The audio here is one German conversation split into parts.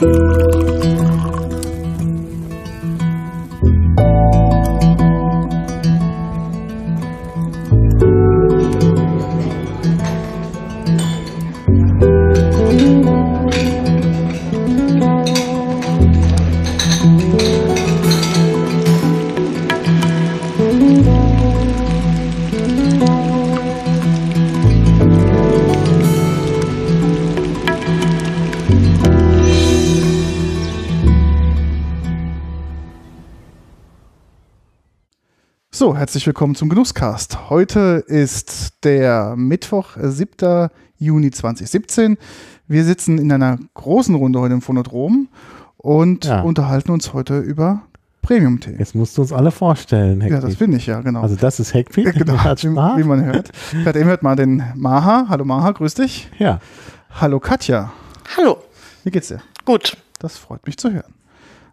So, herzlich willkommen zum Genusscast. Heute ist der Mittwoch, äh, 7. Juni 2017. Wir sitzen in einer großen Runde heute im Phonodrom und Ja. unterhalten uns heute über Premium-Tee. Jetzt musst du uns alle vorstellen, Ja, das bin ich ja, genau. Also das ist Heckpiet. Ja, genau, wie, wie man hört. Gerade eben hört mal den Maha. Hallo Maha, grüß dich. Ja, Hallo Katja. Hallo, Wie geht's dir? gut. Das freut mich zu hören.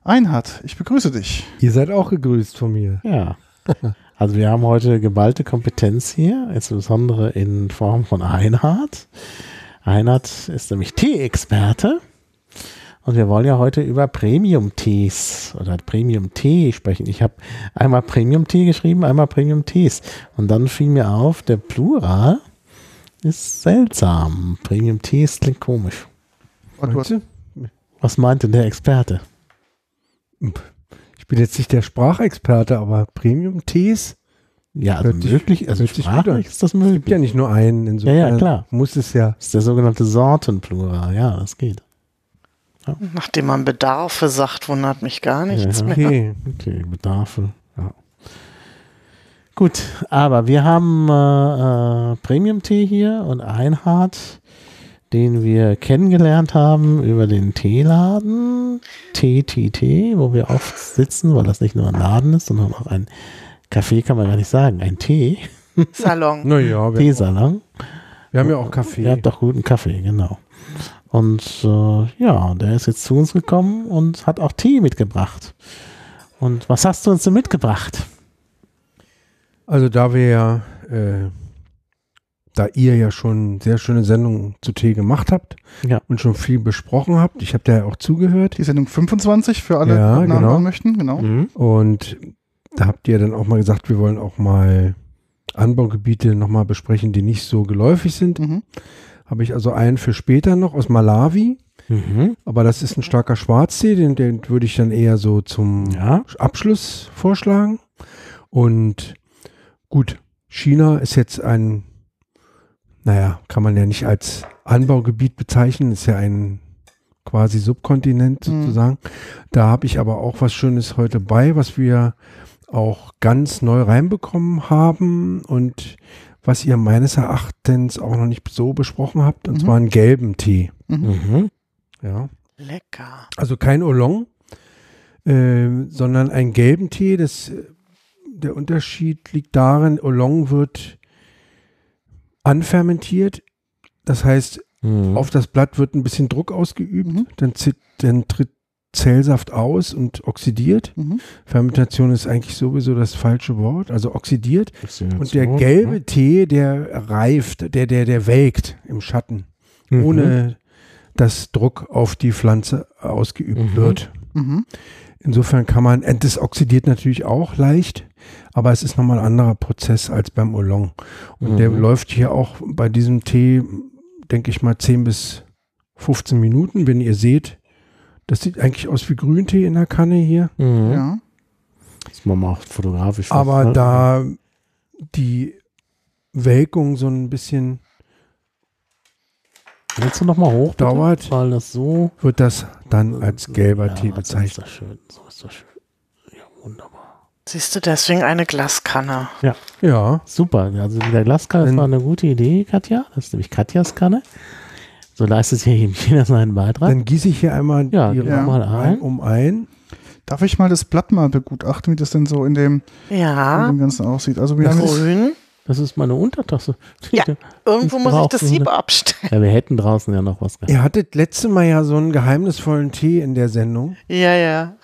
Einhard, ich begrüße dich. Ihr seid auch gegrüßt von mir. ja. Also wir haben heute geballte Kompetenz hier, insbesondere in Form von Einhard. Einhard ist nämlich Tee-Experte. Und wir wollen ja heute über Premium-Tees oder Premium-Tee sprechen. Ich habe einmal Premium-Tee geschrieben, einmal Premium-Tees. Und dann fiel mir auf, der Plural ist seltsam. Premium-Tees klingt komisch. Und Meinst Was meint denn der Experte? Ich bin jetzt nicht der Sprachexperte, aber Premium-Tees Ja, also Hört möglich, also sich an. sprachlich ist das möglich. gibt ja nicht nur einen. Insofern Ja, ja, klar. muss es ja. Das ist der sogenannte Sortenplural. Ja, das geht. Nachdem man Bedarfe sagt, wundert mich gar nichts Ja. mehr. Okay. Okay, Bedarfe. Ja. Gut, aber wir haben äh, äh, Premium-Tee hier und Einhard, den wir kennengelernt haben über den Teeladen TTT, wo wir oft sitzen, weil das nicht nur ein Laden ist, sondern auch ein Café, kann man gar nicht sagen, ein Tee, Salon. Naja, wir, Teesalon. wir haben ja auch Kaffee. Ihr habt doch guten Kaffee, genau. Und äh, ja, der ist jetzt zu uns gekommen und hat auch Tee mitgebracht. Und was hast du uns denn mitgebracht? Also da wir ja, äh, da ihr ja schon sehr schöne Sendungen zu Tee gemacht habt Ja. und schon viel besprochen habt, ich habe da ja auch zugehört die Sendung 25 für alle, Ja, die genau. möchten. Genau. Mhm. und da habt ihr dann auch mal gesagt, wir wollen auch mal Anbaugebiete nochmal besprechen, die nicht so geläufig sind. Mhm. Habe ich also einen für später noch aus Malawi. Mhm. Aber das ist ein starker Schwarztee, den, den würde ich dann eher so zum Ja. Abschluss vorschlagen. Und gut, China ist jetzt ein, naja, kann man ja nicht als Anbaugebiet bezeichnen, ist ja ein quasi Subkontinent Mhm. sozusagen. Da habe ich aber auch was Schönes heute bei, was wir auch ganz neu reinbekommen haben und was ihr meines Erachtens auch noch nicht so besprochen habt, und Mhm. zwar einen gelben Tee. Mhm. Ja. Lecker. Also kein Oolong, ähm, sondern einen gelben Tee. Das, äh, der Unterschied liegt darin, Oolong wird anfermentiert. Das heißt, Mhm. auf das Blatt wird ein bisschen Druck ausgeübt, Mhm. dann, zit- dann tritt Zellsaft aus und oxidiert. Mhm. Fermentation ist eigentlich sowieso das falsche Wort, also oxidiert. Und der so, gelbe ne? Tee, der reift, der, der, der welkt im Schatten, Mhm. ohne dass Druck auf die Pflanze ausgeübt Mhm. wird. Insofern kann man, äh, das oxidiert natürlich auch leicht, aber es ist nochmal ein anderer Prozess als beim Oolong. Und der Mhm. läuft hier auch bei diesem Tee, denke ich mal, 10 bis 15 Minuten. Wenn ihr seht, das sieht eigentlich aus wie Grüntee in der Kanne hier. Mhm. Ja. Das machen wir auch fotografisch. Aber festhalten. da die Welkung so ein bisschen Willst du nochmal hoch? dauert, Weil das so. wird das dann als gelber ja, Tee also Ist bezeichnet. das schön. So ist das schön. Ja, wunderbar. Siehst du, deswegen eine Glaskanne. Ja, Super. Also mit der Glaskanne, das Wenn- war eine gute Idee, Katja. Das ist nämlich Katjas Kanne. So leistet hier eben jeder seinen Beitrag. dann gieße ich hier einmal Ja, die Ja. mal ein. um ein. Darf ich mal das Blatt mal begutachten, wie das denn so in dem, in Ja, dem Ganzen aussieht? Also wir haben jetzt, grün. Das ist meine Untertasse. Ja. Irgendwo muss ich das Sieb abstellen. Ja, wir hätten draußen ja noch was gehabt. Ihr hattet letzte Mal ja so einen geheimnisvollen Tee in der Sendung. Ja, ja.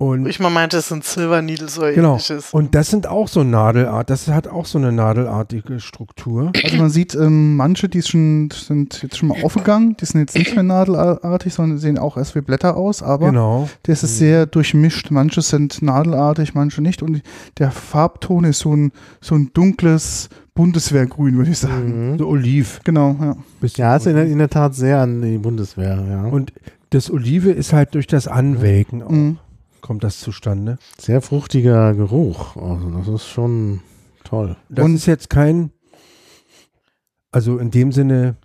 Und Ich mal meinte, es sind Silver Needles oder genau. ähnliches. Und das sind auch so Nadelart. Das hat auch so eine nadelartige Struktur. Also man sieht ähm, manche, die schon, sind jetzt schon mal aufgegangen, die sind jetzt nicht mehr nadelartig, sondern sehen auch erst wie Blätter aus, aber Genau. das ist sehr durchmischt. Manche sind nadelartig, manche nicht. Und der Farbton ist so ein, so ein dunkles Bundeswehrgrün, würde ich sagen. Mhm. So Oliv. Genau, ja. Bisschen Ja, es erinnert Oliv. in der Tat sehr an die Bundeswehr, ja. Und das Olive ist halt durch das Anwelken auch, Mhm. Kommt das zustande. Sehr fruchtiger Geruch. Also das ist schon toll. Das Und- ist jetzt kein, also in dem Sinne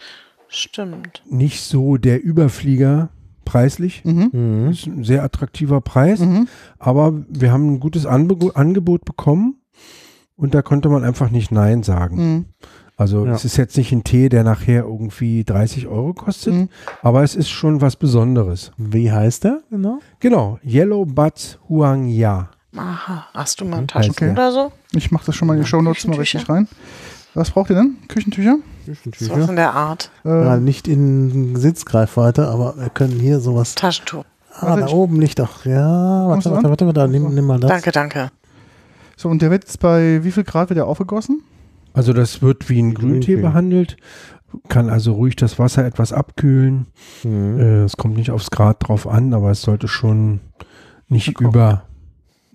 Stimmt. nicht so der Überflieger preislich. Mhm. Mhm. Das ist ein sehr attraktiver Preis, Mhm. aber wir haben ein gutes Anbe Angebot bekommen und da konnte man einfach nicht Nein sagen. Also Ja. es ist jetzt nicht ein Tee, der nachher irgendwie 30 Euro kostet, Mhm. aber es ist schon was Besonderes. Wie heißt der genau? Genau, Yellow Buds Huang Ya. Aha. Hast du mal ein Taschentuch okay. oder so? Ich mache das schon mal in die Ja, Shownotes mal Küchentücher. richtig rein. Was braucht ihr denn? Küchentücher? Sowas in der Art. Äh, Ja, nicht in Sitzgreifweite, aber wir können hier sowas. Taschentuch. Ah, Warte, da ich- oben liegt doch. Ja, warte, warte, warte, warte, nimm, nimm mal das. Danke, danke. So, und der wird jetzt bei wie viel Grad wird der aufgegossen? Also das wird wie ein Grüntee Grüntee. behandelt, kann also ruhig das Wasser etwas abkühlen. Mhm. Äh, es kommt nicht aufs Grad drauf an, aber es sollte schon nicht Okay. über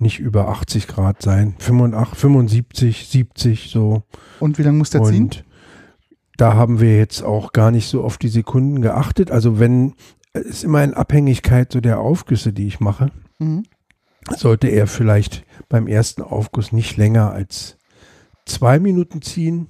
nicht über 80 Grad sein. 85, 75, 70 so. Und wie lange muss der ziehen? Da haben wir jetzt auch gar nicht so auf die Sekunden geachtet. Also wenn, es ist immer in Abhängigkeit so der Aufgüsse, die ich mache, Mhm. sollte er vielleicht beim ersten Aufguss nicht länger als zwei Minuten ziehen.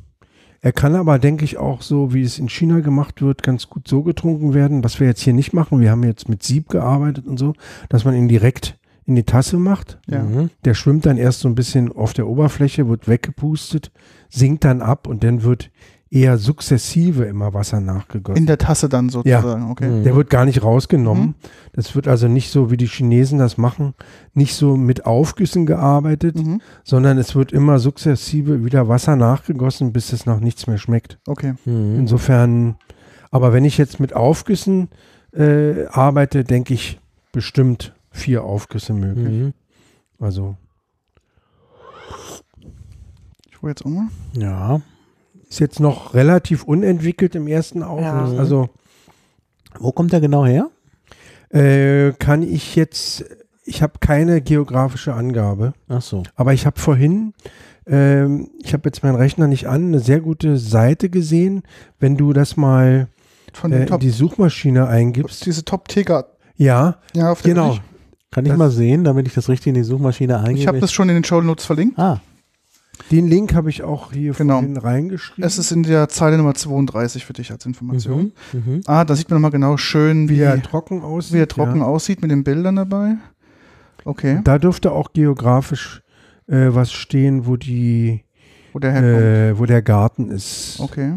Er kann aber, denke ich, auch so, wie es in China gemacht wird, ganz gut so getrunken werden, was wir jetzt hier nicht machen. Wir haben jetzt mit Sieb gearbeitet und so, dass man ihn direkt in die Tasse macht. Ja. Mhm. Der schwimmt dann erst so ein bisschen auf der Oberfläche, wird weggepustet, sinkt dann ab und dann wird eher sukzessive immer Wasser nachgegossen. In der Tasse dann sozusagen, okay. Mhm. Der wird gar nicht rausgenommen. Mhm. Das wird also nicht so, wie die Chinesen das machen, nicht so mit Aufgüssen gearbeitet, Mhm. sondern es wird immer sukzessive wieder Wasser nachgegossen, bis es nach nichts mehr schmeckt. Okay. Mhm. Insofern, aber wenn ich jetzt mit Aufgüssen äh, arbeite, denke ich bestimmt vier Aufgüsse möglich. Mhm. Also Ich hole jetzt auch mal. Ja. Ist jetzt noch relativ unentwickelt im ersten Aufguss. Ja. Also Wo kommt der genau her? äh, kann ich jetzt, ich habe keine geografische Angabe. Ach so. Aber ich habe vorhin, ähm, ich habe jetzt meinen Rechner nicht an, eine sehr gute Seite gesehen. Wenn du das mal Von äh, Top. die Suchmaschine eingibst. Diese Top-Tiger. Ja, Ja, auf der genau. Ich, Kann ich Das- mal sehen, damit ich das richtig in die Suchmaschine eingebe? ich habe das schon in den Shownotes verlinkt. Ah, Den Link habe ich auch hier Genau. vorhin reingeschrieben. Es ist in der Zeile Nummer 32 für dich als Information. mhm. Mhm. Ah, da sieht man nochmal genau schön, wie, wie er trocken aussieht. wie er trocken ja. aussieht mit den Bildern dabei. Okay, Da dürfte auch geografisch äh, was stehen, wo die, wo der äh, wo der Garten ist. Okay,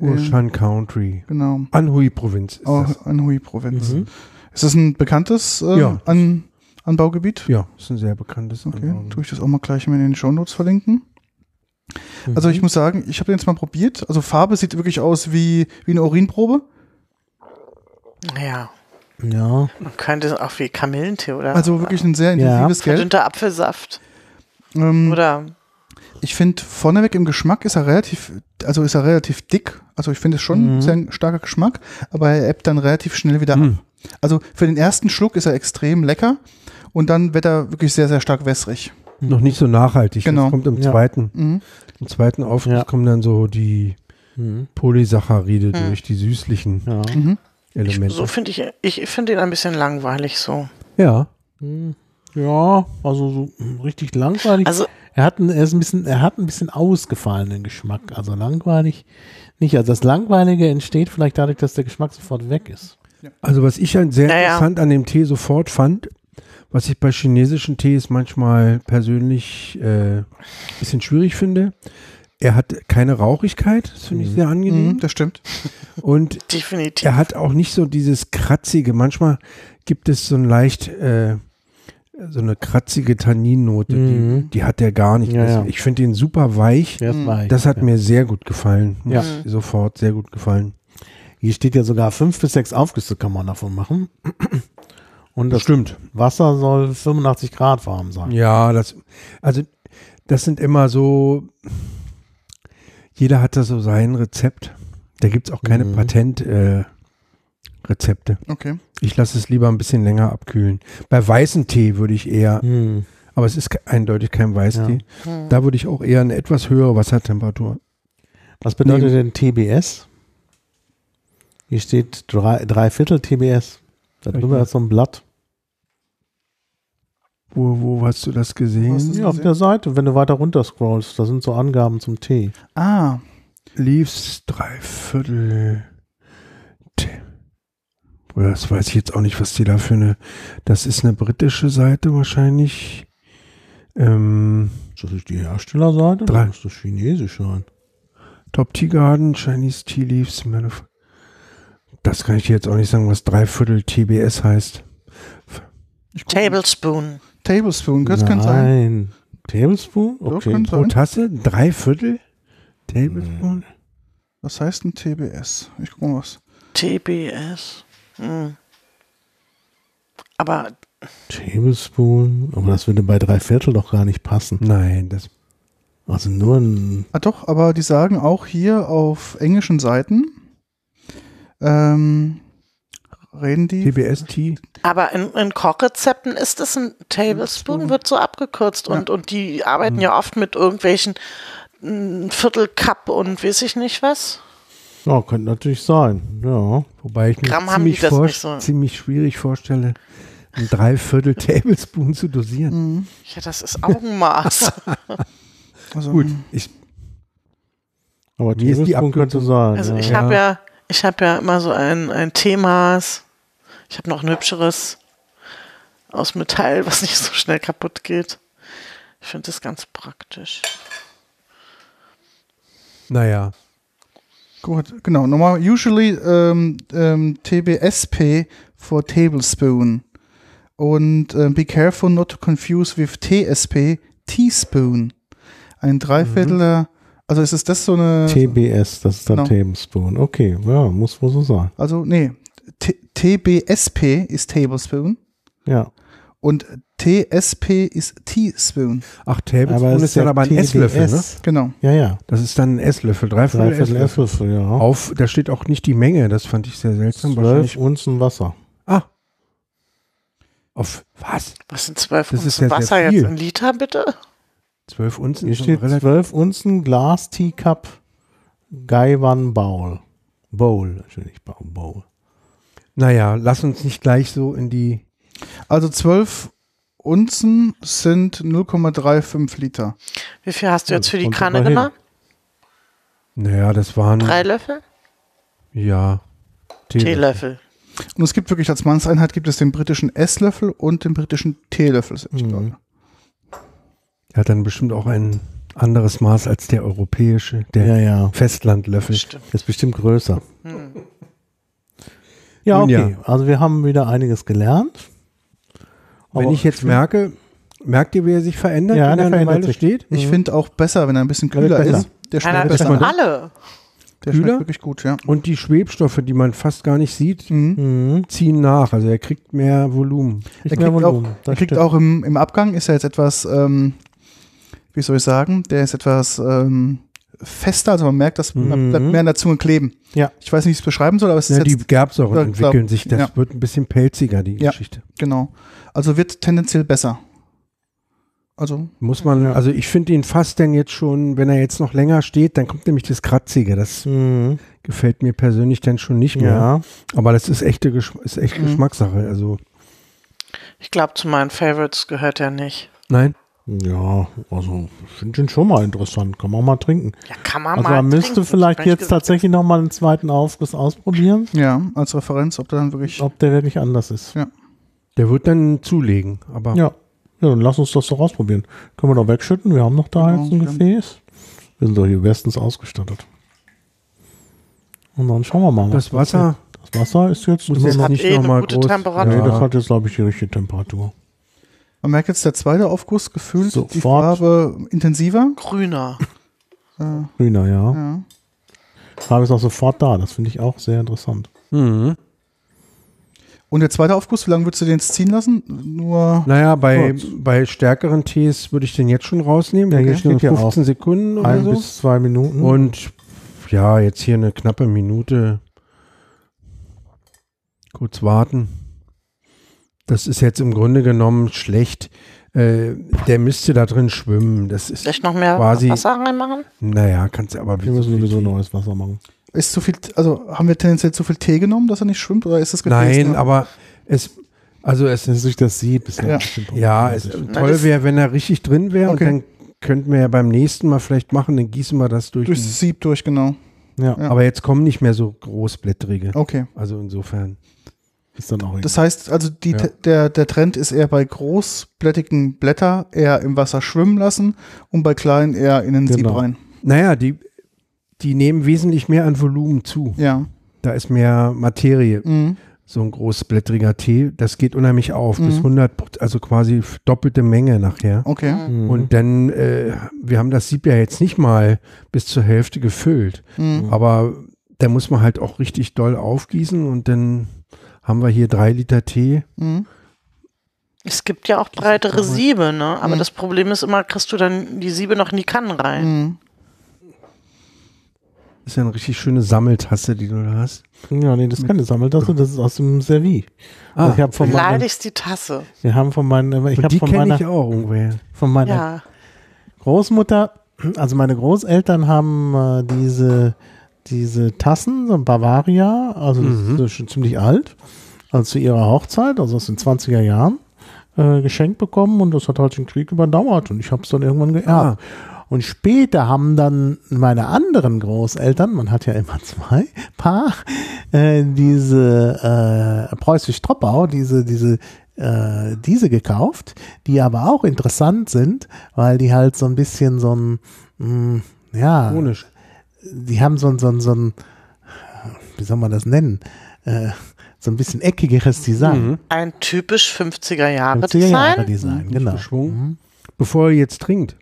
Huashan Country. genau. Anhui-Provinz ist Oh. Anhui-Provinz. Mhm. Ist das ein bekanntes äh, Ja. An Anbaugebiet? Ja, ist ein sehr bekanntes Okay, Anbau. tue ich das auch mal gleich mal in den Shownotes verlinken. Also Mhm. ich muss sagen, ich habe den jetzt mal probiert. Also Farbe sieht wirklich aus wie, wie eine Urinprobe. Ja. Ja. Man könnte auch wie Kamillentee oder Also wirklich ein sehr intensives Gelb. verdünnter Apfelsaft. Ähm, Oder ich finde vorneweg im Geschmack ist er relativ, also ist er relativ dick. Also ich finde es schon Mhm. ein sehr starker Geschmack, aber er ebbt dann relativ schnell wieder ab. Hm. Also für den ersten Schluck ist er extrem lecker und dann wird er wirklich sehr, sehr stark wässrig. Noch nicht so nachhaltig. Genau. Das kommt im Ja. zweiten. Mhm. Im zweiten Aufguss Ja. kommen dann so die Mhm. Polysaccharide Hm. durch, die süßlichen Ja. Mhm. ich, Elemente. so finde ich, ich finde ihn ein bisschen langweilig so. ja. Mhm. Ja, also so mm, richtig langweilig. Also er hat, ein, er, ist ein bisschen, er hat ein bisschen ausgefallenen Geschmack. Also langweilig nicht. Also das Langweilige entsteht vielleicht dadurch, dass der Geschmack sofort weg ist. Also was ich halt sehr Ja, ja. interessant an dem Tee sofort fand, was ich bei chinesischen Tees manchmal persönlich äh, bisschen schwierig finde, er hat keine Rauchigkeit, das finde ich Mhm. sehr angenehm. Mhm, das stimmt. Und definitiv. er hat auch nicht so dieses kratzige. Manchmal gibt es so ein leicht äh, so eine kratzige Tanninnote, Mhm. die, die hat er gar nicht. Ja, ja. Ich finde ihn super weich. Mhm. weich, Das hat ja. mir sehr gut gefallen. Muss Ja. ich Sofort sehr gut gefallen. Hier steht ja sogar fünf bis sechs Aufgüsse kann man davon machen. Und das Stimmt. Wasser soll 85 Grad warm sein. Ja, das, also das sind immer so, jeder hat da so sein Rezept. Da gibt es auch keine Mhm. Patent-Rezepte. Äh. Okay. ich lasse es lieber ein bisschen länger abkühlen. Bei weißen Tee würde ich eher, Hm. aber es ist eindeutig kein Weißtee, Hm. da würde ich auch eher eine etwas höhere Wassertemperatur. Was bedeutet Nee. denn TBS? Hier steht drei, drei Viertel TBS. Da drüber ist so ein Blatt. Wo, wo hast du das gesehen? Ist- Ja, auf der Seite, wenn du weiter runter scrollst, da sind so Angaben zum Tee. Ah, Leaves Dreiviertel. Tee. Das weiß ich jetzt auch nicht, was die da für eine. Das ist eine britische Seite wahrscheinlich. Ähm, Ist das nicht die Herstellerseite? Drei. Das muss das chinesisch sein. Top Tea Garden, Chinese Tea Leaves. Manuf- Das kann ich dir jetzt auch nicht sagen, was Dreiviertel TBS heißt. Tablespoon. Tablespoon, das kann sein. Nein. Tablespoon? Doch, Okay. könnte Pro sein. Tasse? Dreiviertel? Tablespoon? Was heißt ein TBS? Ich guck mal was. TBS. Hm. Aber Tablespoon? Aber das würde bei drei Viertel doch gar nicht passen. Nein, das. Also nur ein. Ah doch, aber die sagen auch hier auf englischen Seiten, ähm, reden die. TBS Tea? Aber in, in Kochrezepten ist es ein Tablespoon, wird so abgekürzt. Und, und die arbeiten ja oft mit irgendwelchen mm, Viertelcup und weiß ich nicht was. Ja, könnte natürlich sein. Ja. Wobei ich mir die ziemlich, das vor, nicht so. ziemlich schwierig vorstelle, ein Dreiviertel Tablespoon zu dosieren. Mhm. Ja, das ist Augenmaß. Also, Gut, ich, Aber Wie ist die Tablespoon könnte Abkürzung? sein. Also ja. ich Ja. habe ja, ich habe ja immer so ein, ein Themas. Ich habe noch ein hübscheres aus Metall, was nicht so schnell kaputt geht. Ich finde das ganz praktisch. naja, Gut, genau. Normal, usually ähm, ähm, TBSP for tablespoon. Und ähm, be careful not to confuse with TSP, teaspoon. Ein Dreiviertel, also ist es das so eine. TBS, das ist dann Genau. Tablespoon. Okay, ja, muss wohl so sein. also, nee. T TBSP ist tablespoon Ja. und TSP ist teaspoon. ach, Tablespoon es ist dann ja aber ein Esslöffel, ne? Genau. Ja, ja. Das ist dann ein Esslöffel, Dreiviertel, Dreiviertel Esslöffel. Esslöffel, ja. Auf, da steht auch nicht die Menge, das fand ich sehr seltsam. Zwölf. Unzen Wasser. Ah. Auf was? Was sind zwölf ist Unzen Wasser jetzt in Liter, bitte? Zwölf Unzen? Hier steht relativ- zwölf Unzen Glas Teacup Gaiwan Bowl. Bowl, natürlich Bowl. Bowl. Naja, lass uns nicht gleich so in die. Also 12 Unzen sind 0,35 Liter. Wie viel hast du jetzt für die Kanne genommen? Naja, das waren. Drei Löffel? Ja. Teelöffel. Und es gibt wirklich als Mannseinheit gibt es den britischen Esslöffel und den britischen Teelöffel. ich Mhm. gerade. Der hat dann bestimmt auch ein anderes Maß als der europäische, der Ja, ja. Festlandlöffel. Stimmt. Ist bestimmt größer. Hm. Ja, Nun okay. ja. Also wir haben wieder einiges gelernt. Wenn ich jetzt merke, merkt ihr, wie er sich verändert, Ja, wenn der er eine verändert Weile sich. steht? Ich Mhm. finde auch besser, wenn er ein bisschen kühler besser. ist. Der schmeckt besser besser. alle. Der Kühler? schmeckt wirklich gut, ja. Und die Schwebstoffe, die man fast gar nicht sieht, Mhm. Mhm. ziehen nach. Also er kriegt mehr Volumen. Er mehr kriegt auch, Volumen. er Das kriegt auch im, im Abgang, ist er jetzt etwas, ähm, wie soll ich sagen, der ist etwas ähm, fester, also man merkt, dass man Mhm. bleibt mehr an der Zunge kleben. Ja. Ich weiß nicht, wie ich es beschreiben soll, aber es ist Ja, die Ja, entwickeln glaub- sich. Das ja. wird ein bisschen pelziger, die Ja. Geschichte. genau. Also wird tendenziell besser. Also, Muss man, also ich finde ihn fast denn jetzt schon, wenn er jetzt noch länger steht, dann kommt nämlich das Kratzige. Das Mhm. gefällt mir persönlich dann schon nicht mehr. Ja. Aber das ist echte Geschm ist echt Mhm. Geschmackssache. Also Ich glaube, zu meinen Favorites gehört er nicht. nein. Ja, also ich finde den schon mal interessant. Kann man mal trinken. Ja, kann man Also mal man müsste trinken. vielleicht jetzt gesagt. tatsächlich noch mal einen zweiten Aufguss ausprobieren, ja, als Referenz, ob der dann wirklich. ob der wirklich anders ist. Der wird dann zulegen. Aber Ja. Ja, dann lass uns das doch ausprobieren. Können wir doch wegschütten. Wir haben noch da Genau, jetzt ein ja. Gefäß. Wir sind doch hier bestens ausgestattet. Und dann schauen wir mal. das was Wasser passiert. Das Wasser ist jetzt muss immer jetzt noch hat nicht eh eine nochmal gute groß. Temperatur. Nee, Ja. das hat jetzt, glaube ich, die richtige Temperatur. Man merkt jetzt der zweite Aufguss gefühlt die Sofort. Farbe intensiver. Grüner. Äh, Grüner, ja. ja. Farbe ist auch sofort da. Das finde ich auch sehr interessant. Mhm. Und der zweite Aufguss, wie lange würdest du den jetzt ziehen lassen? Nur. Naja, bei, Kurz. bei stärkeren Tees würde ich den jetzt schon rausnehmen. Ja, Da hier steht steht ja 15 Sekunden oder Ein so. bis zwei Minuten. Und ja, jetzt hier eine knappe Minute. Kurz warten. Das ist jetzt im Grunde genommen schlecht. Äh, der müsste da drin schwimmen. Das ist, Vielleicht noch mehr Quasi- Wasser reinmachen? naja, kannst du aber wir müssen sowieso neues Wasser machen. Ist zu viel, also haben wir tendenziell zu viel Tee genommen, dass er nicht schwimmt oder ist das Nein, nur- aber es, also es Das ist durch das Sieb. Ist Ja. ein bisschen Ja, es, toll das- wäre, wenn er richtig drin wäre Okay. und dann könnten wir ja beim nächsten Mal vielleicht machen, dann gießen wir das durch. durchs Sieb durch, genau. ja, ja. aber jetzt kommen nicht mehr so großblättrige. Okay. Also insofern. Ist dann auch Das heißt, also die, Ja. der, der Trend ist eher bei großblättigen Blätter eher im Wasser schwimmen lassen und bei kleinen eher in den Sieb Genau. rein. Naja, die, die nehmen wesentlich mehr an Volumen zu. Ja. Da ist mehr Materie. Mhm. So ein großblättriger Tee, das geht unheimlich auf. Bis Mhm. 100, Prozent, also quasi doppelte Menge nachher. Okay. Mhm. Und dann, äh, wir haben das Sieb ja jetzt nicht mal bis zur Hälfte gefüllt. Mhm. Aber da muss man halt auch richtig doll aufgießen und dann haben wir hier drei Liter Tee. Mhm. Es gibt ja auch breitere Siebe, ne? Aber Mhm. das Problem ist immer, kriegst du dann die Siebe noch in die Kannen rein. Mhm. Das ist ja eine richtig schöne Sammeltasse, die du da hast. ja, nee, das ist keine Sammeltasse, das ist aus dem Servie. Ah, ich habe von meinen, Beleidigst die Tasse. wir haben von meinen, ich und habe die von kenne meiner, ich auch irgendwoher. von meiner Ja. Großmutter, also meine Großeltern haben äh, diese, diese Tassen, so ein Bavaria, also das Mhm. ist schon ziemlich alt, also zu ihrer Hochzeit, also aus den 20er Jahren, äh, geschenkt bekommen und das hat halt den Krieg überdauert und ich habe es dann irgendwann geerbt. Ah. Und später haben dann meine anderen Großeltern, man hat ja immer zwei Paar, äh, diese äh, Preußisch-Troppau, diese, diese, äh, diese gekauft, die aber auch interessant sind, weil die halt so ein bisschen so ein, mh, ja, Chronisch. Die haben so ein, so ein, so ein, wie soll man das nennen, äh, so ein bisschen eckigeres Design. Mhm. Ein typisch 50er Jahre 50er Jahre Design. Design, genau. Mhm. Bevor ihr jetzt trinkt.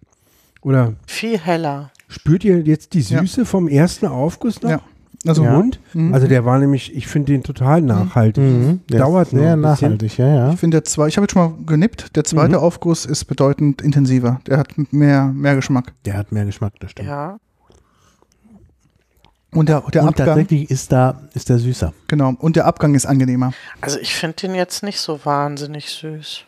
Oder Viel heller. spürt ihr jetzt die Ja. Süße vom ersten Aufguss noch? Ja. Also Ja. Mund? Mhm. Also der war nämlich, ich finde den total nachhaltig. Mhm. Der Dauert sehr ein bisschen. nachhaltig, ja, ja. Ich finde der zwei, ich habe jetzt schon mal genippt, der zweite Mhm. Aufguss ist bedeutend intensiver. Der hat mehr, mehr Geschmack. Der hat mehr Geschmack, das stimmt. Ja. Und der, der und Abgang, tatsächlich ist da, ist der süßer. genau, und der Abgang ist angenehmer. Also ich finde den jetzt nicht so wahnsinnig süß.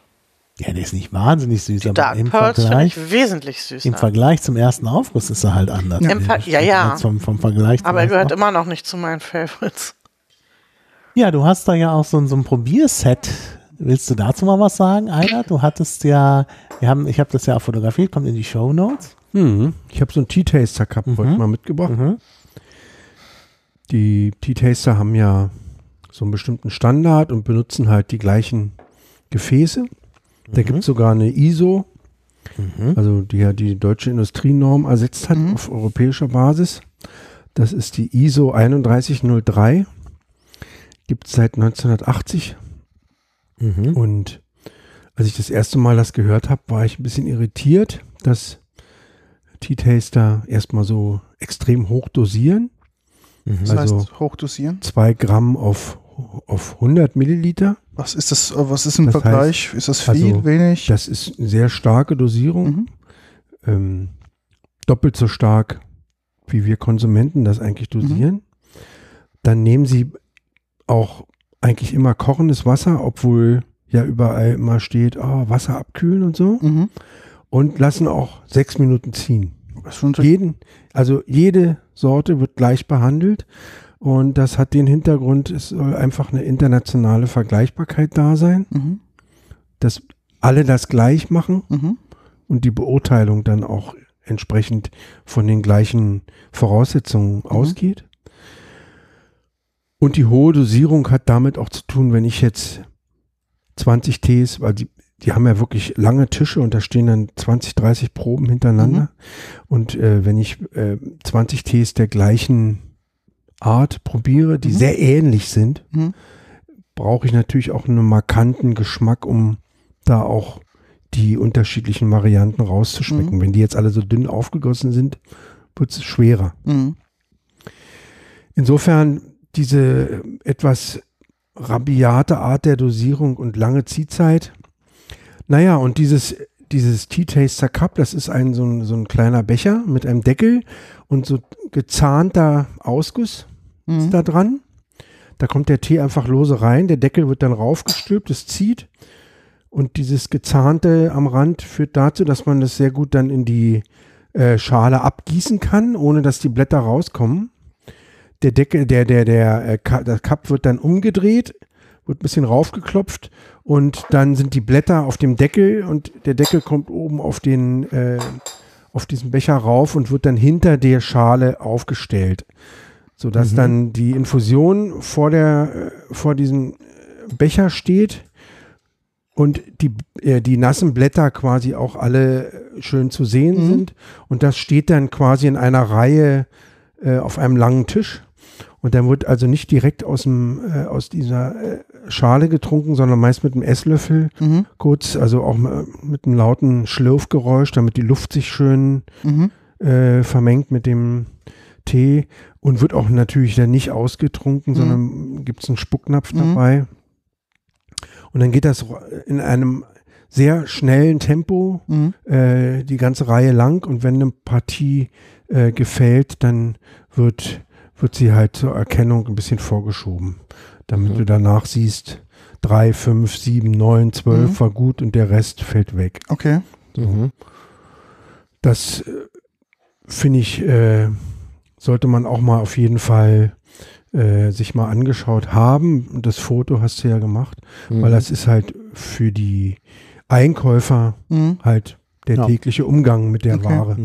Ja, der ist nicht wahnsinnig süß, Die aber Dark im Pearls finde Vergleich, ich wesentlich süßer. im Vergleich zum ersten Aufguss ist er halt anders. Ja. Ja, ja. Vom, vom Vergleich Aber er gehört ersten immer noch nicht zu meinen Favorites. Ja, du hast da ja auch so, ein- so ein Probierset. Willst du dazu mal was sagen, Einer? Du hattest ja, wir haben, ich habe das ja auch fotografiert, kommt in die Show Notes. Mhm. Ich habe so einen Tea Taster Cup Mhm. heute mal mitgebracht. Mhm. Die Tea Taster haben ja so einen bestimmten Standard und benutzen halt die gleichen Gefäße. Da Mhm. gibt es sogar eine ISO, Mhm. also die ja die deutsche Industrienorm ersetzt hat Mhm. auf europäischer Basis. Das ist die ISO 3103. Gibt es seit 1980. Mhm. Und als ich das erste Mal das gehört habe, war ich ein bisschen irritiert, dass Tea Taster erstmal so extrem hoch dosieren. Mhm. Das Also- heißt, hochdosieren. Zwei Gramm auf, auf 100 Milliliter. Was ist das, äh, was ist im Das Vergleich? ist das viel, also, wenig? Das ist eine sehr starke Dosierung. Mhm. Ähm, doppelt so stark, wie wir Konsumenten das eigentlich dosieren. Dann nehmen sie auch eigentlich immer kochendes Wasser, obwohl ja überall immer steht, oh, Wasser abkühlen und so. Mhm. Und lassen auch sechs Minuten ziehen. Schon Jeden, also jede Sorte wird gleich behandelt. Und das hat den Hintergrund, es soll einfach eine internationale Vergleichbarkeit da sein, mhm. dass alle das gleich machen Mhm. und die Beurteilung dann auch entsprechend von den gleichen Voraussetzungen Mhm. ausgeht. Und die hohe Dosierung hat damit auch zu tun, wenn ich jetzt 20 Tees, weil die, die haben ja wirklich lange Tische und da stehen dann 20, 30 Proben hintereinander. Mhm. Und äh, wenn ich äh, 20 Tees der gleichen Art probiere, die Mhm. sehr ähnlich sind, Mhm. brauche ich natürlich auch einen markanten Geschmack, um da auch die unterschiedlichen Varianten rauszuschmecken. Mhm. Wenn die jetzt alle so dünn aufgegossen sind, wird es schwerer. Mhm. Insofern diese etwas rabiate Art der Dosierung und lange Ziehzeit. Naja, und dieses, dieses Tea Taster Cup, das ist ein so, ein so ein kleiner Becher mit einem Deckel und so gezahnter Ausguss Mhm. ist da dran. Da kommt der Tee einfach lose rein, der Deckel wird dann raufgestülpt, es zieht und dieses gezahnte am Rand führt dazu, dass man das sehr gut dann in die äh, Schale abgießen kann, ohne dass die Blätter rauskommen. Der Deckel, der, der, der, äh, der Cup wird dann umgedreht, wird ein bisschen raufgeklopft und dann sind die Blätter auf dem Deckel und der Deckel kommt oben auf den, äh, auf diesen Becher rauf und wird dann hinter der Schale aufgestellt, sodass Mhm. dann die Infusion vor der, äh, vor diesem Becher steht und die, äh, die nassen Blätter quasi auch alle äh, schön zu sehen Mhm. sind. Und das steht dann quasi in einer Reihe äh, auf einem langen Tisch. Und dann wird also nicht direkt aus, dem, äh, aus dieser äh, Schale getrunken, sondern meist mit einem Esslöffel Mhm. kurz, also auch mit einem lauten Schlürfgeräusch, damit die Luft sich schön Mhm. äh, vermengt mit dem Tee und wird auch natürlich dann nicht ausgetrunken, Mhm. sondern gibt es einen Spucknapf Mhm. dabei. Und dann geht das in einem sehr schnellen Tempo Mhm. äh, die ganze Reihe lang und wenn eine Partie äh, gefällt, dann wird, wird sie halt zur Erkennung ein bisschen vorgeschoben, damit Mhm. du danach siehst, drei, fünf, sieben, neun, zwölf Mhm. war gut und der Rest fällt weg. Okay. Mhm. Das äh, finde ich, äh, sollte man auch mal auf jeden Fall äh, sich mal angeschaut haben. Das Foto hast du ja gemacht, Mhm. weil das ist halt für die Einkäufer Mhm. halt der Ja. tägliche Umgang mit der Okay. Ware.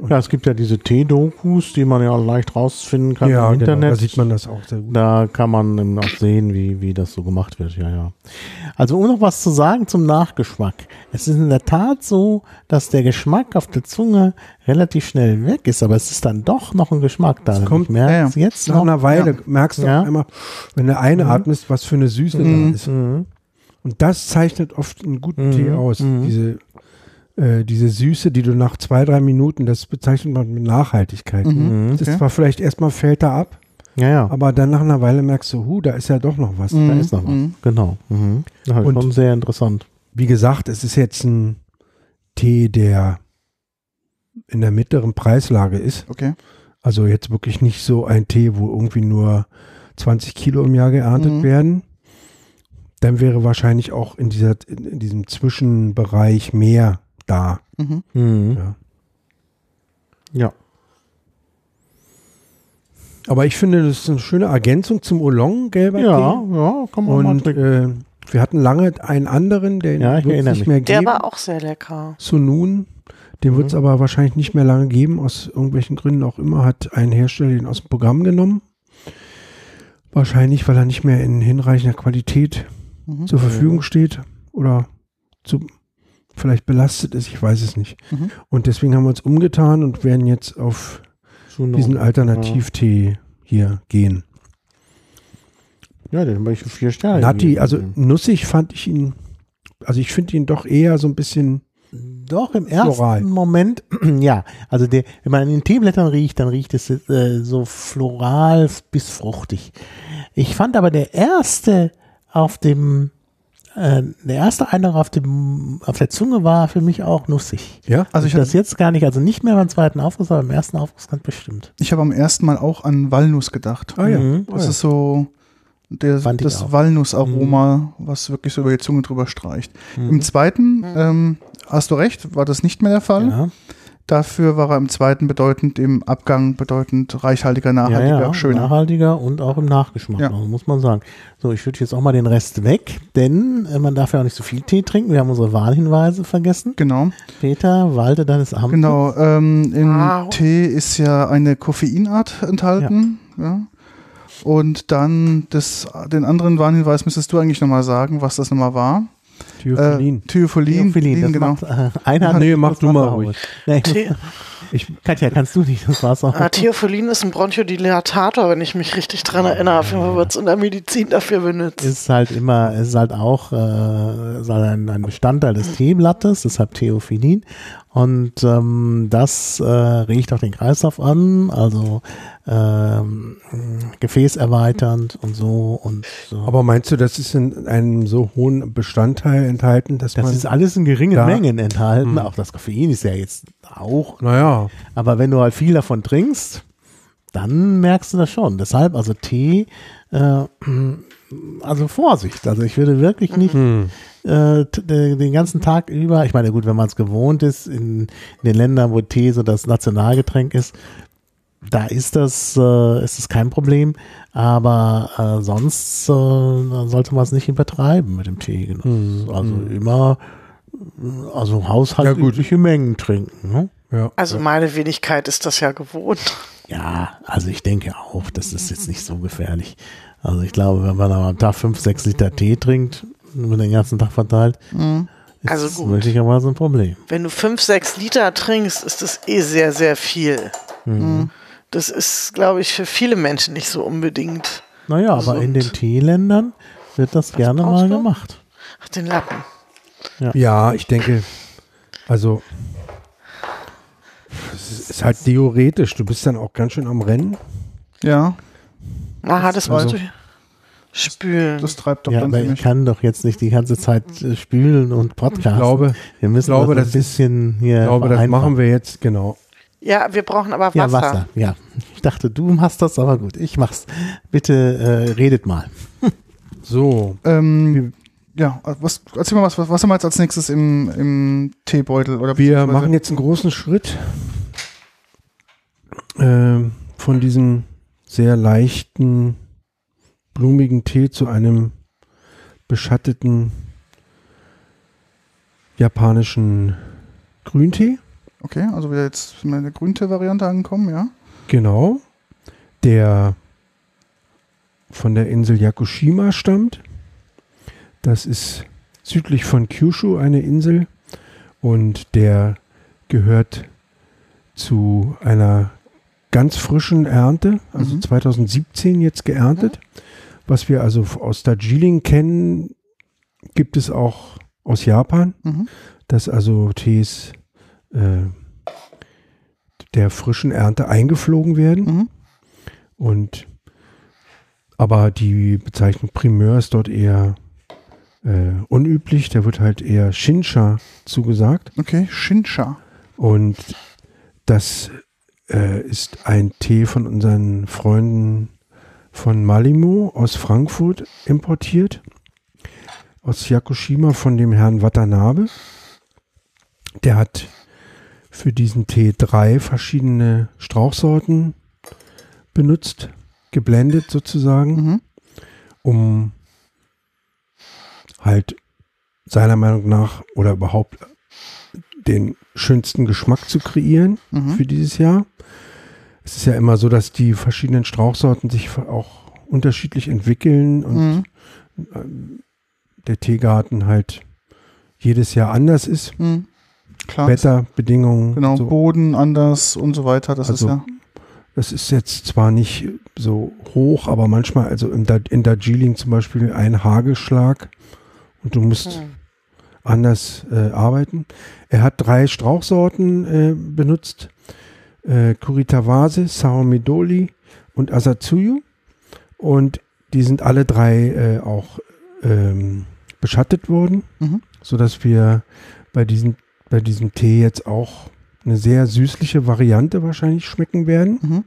Mhm. Ja, es gibt ja diese T-Dokus, die man ja leicht rausfinden kann ja, im genau, Internet. da sieht man das auch sehr gut. Da kann man eben auch sehen, wie, wie das so gemacht wird, ja, ja. Also um noch was zu sagen zum Nachgeschmack. Es ist in der Tat so, dass der Geschmack auf der Zunge relativ schnell weg ist, aber es ist dann doch noch ein Geschmack da. Es kommt- merke ja, jetzt Nach noch. einer Weile ja. merkst du Ja. einmal, wenn du einatmest, was für eine Süße Mhm. da ist. Mhm. Und das zeichnet oft einen guten Mhm. Tee aus. Mhm. Diese, äh, diese Süße, die du nach zwei, drei Minuten, das bezeichnet man mit Nachhaltigkeit. Mhm. Mhm. Das ist Okay. zwar vielleicht erstmal fällt er ab, Ja, ja. aber dann nach einer Weile merkst du, hu, da ist ja doch noch was. Da Mhm. ist noch was. Mhm. Genau. Mhm. Ja, Und- schon sehr interessant. Wie gesagt, es ist jetzt ein Tee, der in der mittleren Preislage ist. Okay. Also jetzt wirklich nicht so ein Tee, wo irgendwie nur 20 Kilo im Jahr geerntet Mhm. werden. Dann wäre wahrscheinlich auch in, dieser, in, in diesem Zwischenbereich mehr da. Mhm. Mhm. Ja. Ja. Aber ich finde, das ist eine schöne Ergänzung zum Oolong, gelber Ja, Tee. ja, kann man mal Und äh, wir hatten lange einen anderen, den Ja, ich wird es erinnere nicht mich. mehr Der geben. war auch sehr lecker. Sunun. Den wird es Mhm. aber wahrscheinlich nicht mehr lange geben. Aus irgendwelchen Gründen auch immer hat ein Hersteller den aus dem Programm genommen. Wahrscheinlich, weil er nicht mehr in hinreichender Qualität Mhm. zur Verfügung steht oder zu, vielleicht belastet ist. Ich weiß es nicht. Mhm. Und deswegen haben wir uns umgetan und werden jetzt auf Schon diesen Alternativtee hier gehen. Ja, den habe ich vier Sterne. Gegeben. also nussig fand ich ihn, also ich finde ihn doch eher so ein bisschen, Doch, im ersten Floral. Moment, ja. Also der, wenn man an den Teeblättern riecht, dann riecht es äh, so floral bis fruchtig. Ich fand aber der erste auf dem, äh, der erste Eindruck auf dem, auf der Zunge war für mich auch nussig. ja, Also ich das hatte, jetzt gar nicht, also nicht mehr beim zweiten Aufguss, aber beim ersten Aufguss ganz bestimmt. ich habe am ersten Mal auch an Walnuss gedacht. ah ja, Mhm. ah, Das ja. ist so der, ich das auch. Walnussaroma, was wirklich so über die Zunge drüber streicht. Mhm. Im zweiten, ähm, hast du recht, war das nicht mehr der Fall. Ja, Dafür war er im zweiten bedeutend, im Abgang bedeutend reichhaltiger, nachhaltiger, ja, ja, schöner. nachhaltiger und auch im Nachgeschmack, Ja. muss man sagen. So, ich würde jetzt auch mal den Rest weg, denn äh, man darf ja auch nicht so viel Tee trinken. Wir haben unsere Warnhinweise vergessen. Genau, Peter, walte deines Amtes. genau. Ähm, Im Wow. Tee ist ja eine Koffeinart enthalten. Ja. Und dann das, den anderen Warnhinweis müsstest du eigentlich nochmal sagen, was das nochmal war. Theophyllin. Äh, Theophyllin, Theophyllin, das genau. macht, äh, einer Nee, mach du mal ruhig. Nee, Ich, Katja, kannst du nicht das Wasser? ah, Theophyllin ist ein Bronchodilatator, wenn ich mich richtig dran erinnere. Auf jeden Fall wird es in der Medizin dafür benutzt. ist halt immer, ist halt auch äh, ist halt ein, ein Bestandteil des Teeblattes, deshalb Theophyllin. Und ähm, das äh, regt auch den Kreislauf an, also ähm, Gefäß erweiternd und so und so. Aber meinst du, das ist in einem so hohen Bestandteil enthalten, dass das man. ist alles in geringen Mengen enthalten. Hm. Auch das Koffein ist ja jetzt auch. naja, Aber wenn du halt viel davon trinkst, dann merkst du das schon. Deshalb, also Tee, äh, also Vorsicht. Also ich würde wirklich nicht hm. äh, den ganzen Tag über, ich meine, gut, wenn man es gewohnt ist, in, in den Ländern, wo Tee so das Nationalgetränk ist, da ist das, äh, ist das kein Problem, aber äh, sonst äh, sollte man es nicht übertreiben mit dem Teegenuss. Mhm. Also immer, äh, also haushaltliche Mengen trinken. Ne? ja. Also meine Wenigkeit ist das ja gewohnt. Ja, also ich denke auch, das ist jetzt nicht so gefährlich. Also ich glaube, wenn man am Tag fünf, sechs Liter Tee trinkt, über den ganzen Tag verteilt, Mhm. ist Also das gut. möglicherweise ein Problem. Wenn du fünf, sechs Liter trinkst, ist das eh sehr, sehr viel. Mhm. Das ist, glaube ich, für viele Menschen nicht so unbedingt. Naja, aber in den Gesund. Teeländern wird das gerne brauchst mal du? gemacht. Ach, den Lappen. Ja, ich denke, also es ist- halt theoretisch. Du bist dann auch ganz schön am Rennen. Ja, Aha, das musst also- du spülen. das treibt doch Ja, dann aber ich kann doch jetzt nicht die ganze Zeit äh, spülen und Podcasten. Ich glaube, wir müssen glaube, das ein das ist- bisschen hier ich glaube das machen wir jetzt, genau. Ja, wir brauchen aber Wasser. Ja, Wasser. Ja, ich dachte, du machst das, aber gut, ich mach's. Bitte äh, redet mal. So, Ähm, ja, was, erzähl mal was, was, was haben wir jetzt als nächstes im, im Teebeutel? Oder wir machen jetzt einen großen Schritt ähm, von diesem sehr leichten, blumigen Tee zu einem beschatteten japanischen Grüntee. Okay, also wir jetzt in der Grüntee-Variante angekommen, ja. Genau. Der von der Insel Yakushima stammt. Das ist südlich von Kyushu eine Insel und der gehört zu einer ganz frischen Ernte, also Mhm. 2017 jetzt geerntet. Was wir also aus Darjeeling kennen, gibt es auch aus Japan Mhm. dass also Tees äh, der frischen Ernte eingeflogen werden. Mhm. Und aber die Bezeichnung Primeur ist dort eher äh, unüblich. Da wird halt eher Shinsha zugesagt. Okay, Shinsha. Und das äh, ist ein Tee von unseren Freunden von Malimo aus Frankfurt importiert. Aus Yakushima von dem Herrn Watanabe. Der hat für diesen Tee drei verschiedene Strauchsorten benutzt, geblendet sozusagen Mhm. um halt seiner Meinung nach oder überhaupt den schönsten Geschmack zu kreieren Mhm. für dieses Jahr. Es ist ja immer so, dass die verschiedenen Strauchsorten sich auch unterschiedlich entwickeln und Mhm. ähm, der Teegarten halt jedes Jahr anders ist. Mhm. Klar. Wetterbedingungen. Genau, so. Boden anders und so weiter. Das Also, ist ja. Das ist jetzt zwar nicht so hoch, aber manchmal, also in, Dar in Darjeeling zum Beispiel ein Hagelschlag und du musst Hm. anders äh, arbeiten. Er hat drei Strauchsorten äh, benutzt. Äh, Kuritawase, Saomidoli und Asatsuyu. Und die sind alle drei äh, auch ähm, beschattet worden, Mhm. sodass wir bei, diesen, bei diesem Tee jetzt auch eine sehr süßliche Variante wahrscheinlich schmecken werden. Mhm.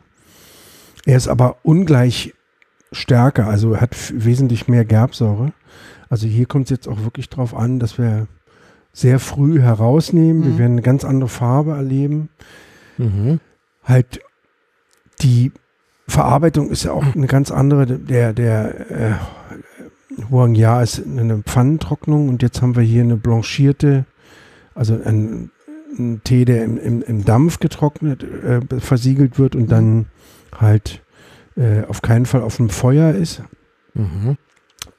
Er ist aber ungleich stärker, also hat wesentlich mehr Gerbsäure. Also hier kommt es jetzt auch wirklich drauf an, dass wir sehr früh herausnehmen. Wir Mhm. werden eine ganz andere Farbe erleben. Mhm. Halt die Verarbeitung ist ja auch eine ganz andere. Der, der äh, Huangya ist eine Pfannentrocknung und jetzt haben wir hier eine blanchierte, also ein, ein Tee, der im, im, im Dampf getrocknet, äh, versiegelt wird und dann halt äh, auf keinen Fall auf dem Feuer ist. Mhm.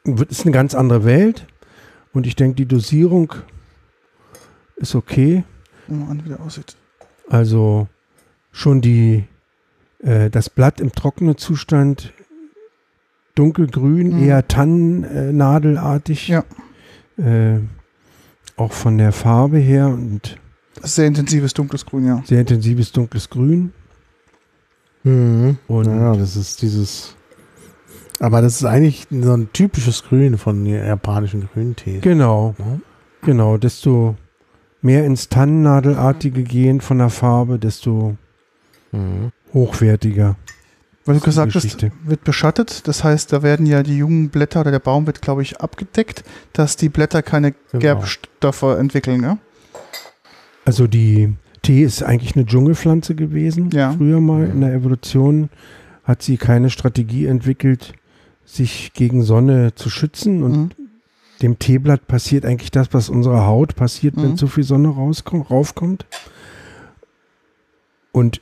Wird- Ist eine ganz andere Welt und ich denke, die Dosierung ist okay. Guck mal an, wie der aussieht. Also schon die, äh, das Blatt im trockenen Zustand dunkelgrün, Mhm. eher tannennadelartig. Ja. Äh, auch von der Farbe her und Das ist sehr intensives dunkles Grün, ja. sehr intensives dunkles Grün. Mhm. Und ja, das ist dieses Aber das ist eigentlich so ein typisches Grün von japanischen Grüntees. Genau, ne? genau. Desto mehr ins Tannennadelartige gehen von der Farbe, desto Mhm. hochwertiger. Weil du gesagt hast, wird beschattet. Das heißt, da werden ja die jungen Blätter oder der Baum wird, glaube ich, abgedeckt, dass die Blätter keine Genau. Gerbstoffe entwickeln. Ja? Also die Tee ist eigentlich eine Dschungelpflanze gewesen. Ja. Früher mal in der Evolution hat sie keine Strategie entwickelt, sich gegen Sonne zu schützen. Und Mhm. dem Teeblatt passiert eigentlich das, was unserer Haut passiert, wenn Mhm. zu viel Sonne rauskommt, raufkommt. Und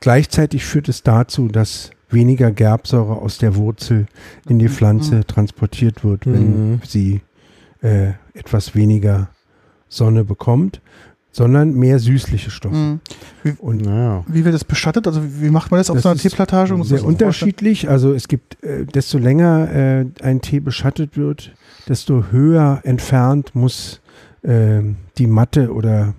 gleichzeitig führt es dazu, dass weniger Gerbsäure aus der Wurzel in die Pflanze Mhm. transportiert wird, wenn Mhm. sie äh, etwas weniger Sonne bekommt, sondern mehr süßliche Stoffe. Mhm. Und Naja. Wie wird das beschattet? Also wie macht man das auf Das so einer Teeplantage? Um sehr vorstellen? unterschiedlich. Also es gibt, äh, desto länger äh, ein Tee beschattet wird, desto höher entfernt muss äh, die Matte oder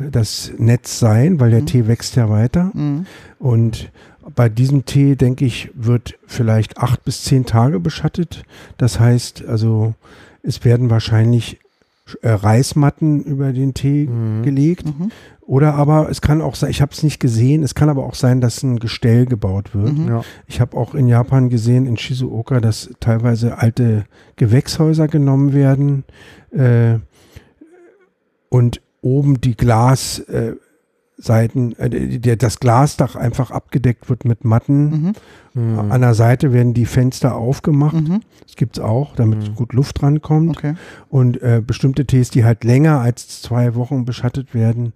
das Netz sein, weil der Mhm. Tee wächst ja weiter. Mhm. Und bei diesem Tee, denke ich, wird vielleicht acht bis zehn Tage beschattet. Das heißt, also es werden wahrscheinlich Reismatten über den Tee Mhm. gelegt. Mhm. Oder aber es kann auch sein, ich habe es nicht gesehen, es kann aber auch sein, dass ein Gestell gebaut wird. Mhm. Ja. Ich habe auch in Japan gesehen, in Shizuoka, dass teilweise alte Gewächshäuser genommen werden äh, und oben die Glasseiten, äh, Seiten, äh, der, das Glasdach einfach abgedeckt wird mit Matten. Mhm. Mhm. An der Seite werden die Fenster aufgemacht. Mhm. Das gibt es auch, damit Mhm. gut Luft rankommt. Okay. Und äh, bestimmte Tees, die halt länger als zwei Wochen beschattet werden,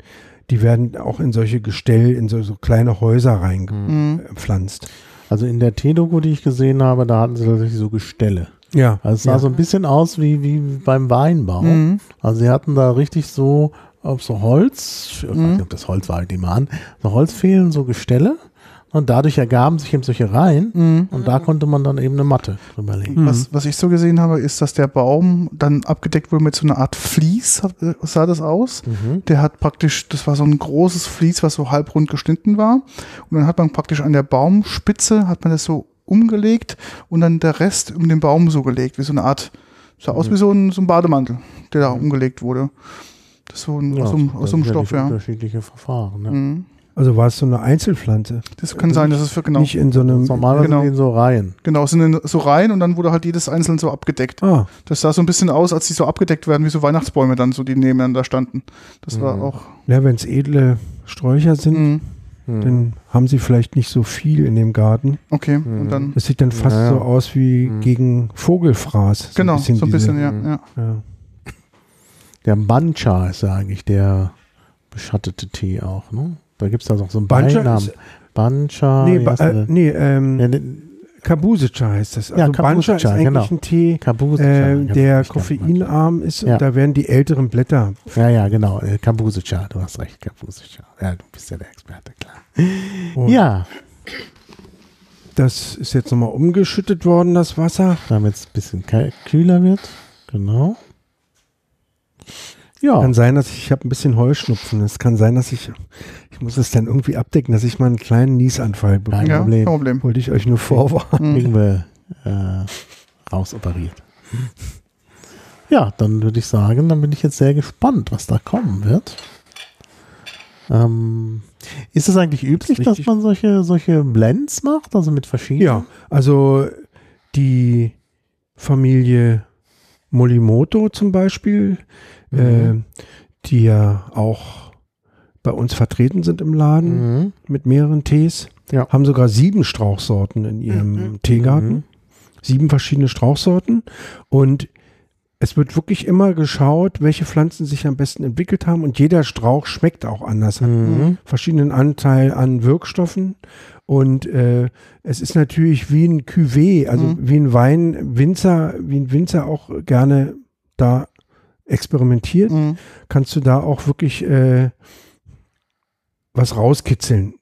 die werden auch in solche Gestell, in so, so kleine Häuser Mhm. reingepflanzt. Also in der Teedoku, die ich gesehen habe, da hatten sie tatsächlich so Gestelle. Ja. Also es sah ja. so ein bisschen aus wie, wie beim Weinbau. Mhm. Also sie hatten da richtig so auf so Holz, ich weiß Mhm. nicht, ob das Holz war, die an, so Holzfehlen, so Gestelle. Und dadurch ergaben sich eben solche Reihen. Mhm. Und da konnte man dann eben eine Matte drüber legen. Was, was ich so gesehen habe, ist, dass der Baum dann abgedeckt wurde mit so einer Art Vlies, äh, sah das aus. Mhm. Der hat praktisch, das war so ein großes Vlies, was so halbrund geschnitten war. Und dann hat man praktisch an der Baumspitze, hat man das so umgelegt und dann der Rest um den Baum so gelegt, wie so eine Art, sah aus Mhm. wie so ein, so ein Bademantel, der da umgelegt wurde. Das ist so ein, aus so das aus so einem sind Stoff, ja. Unterschiedliche Verfahren. Ja. Mhm. Also war es so eine Einzelpflanze. Das kann sein, dass es für genau, Nicht in so einem. Normalerweise Genau. in so Reihen. genau, es sind in so rein und dann wurde halt jedes einzeln so abgedeckt. Ah, Das sah so ein bisschen aus, als die so abgedeckt werden, wie so Weihnachtsbäume dann, so die nebeneinander standen. Das war Mhm. auch. ja, wenn es edle Sträucher sind, Mhm. Mhm. dann haben sie vielleicht nicht so viel in dem Garten. Okay, Mhm. und dann. Das sieht dann fast Ja, ja. so aus wie Mhm. gegen Vogelfraß. Genau, so ein diese- bisschen, ja. Mhm. ja. Ja. Der Bancha ist ja eigentlich der beschattete Tee auch, ne? Da gibt es da noch so einen Bancha Beinamen. ist- Bancha. nee, ba äh, nee ähm, Ja, ne- Kabusicha heißt das. Ja, Also Bancha ist Kabusicha, eigentlich genau. ein Tee, Kabusicha. äh, der koffeinarm ist Ja. und da werden die älteren Blätter. Ja, ja, genau. äh, Kabusicha, du hast recht, Kabusicha. Ja, du bist ja der Experte, klar. Und Ja, Das ist jetzt nochmal umgeschüttet worden, das Wasser. damit es ein bisschen kühler wird. Genau. Ja, Kann sein, dass ich, ich habe ein bisschen Heuschnupfen. Es kann sein, dass ich, ich muss es dann irgendwie abdecken, dass ich mal einen kleinen Niesanfall Kein bekomme. ja, Problem. kein Problem. Wollte ich euch nur vorwarnen. Mhm. kriegen wir äh, rausoperiert. Ja, dann würde ich sagen, dann bin ich jetzt sehr gespannt, was da kommen wird. Ähm, ist es eigentlich üblich, dass richtig- man solche, solche Blends macht, also mit verschiedenen? Ja, also die Familie Molimoto zum Beispiel, Mhm. äh, die ja auch bei uns vertreten sind im Laden Mhm. mit mehreren Tees, Ja. haben sogar sieben Strauchsorten in ihrem Mhm. Teegarten. Mhm. Sieben verschiedene Strauchsorten. Und es wird wirklich immer geschaut, welche Pflanzen sich am besten entwickelt haben. Und jeder Strauch schmeckt auch anders. Hat Mhm. verschiedenen Anteil an Wirkstoffen. Und äh, es ist natürlich wie ein Cuvée, also Mhm. wie ein Wein, Winzer, wie ein Winzer auch gerne da experimentiert, Mhm. kannst du da auch wirklich äh, was rauskitzeln.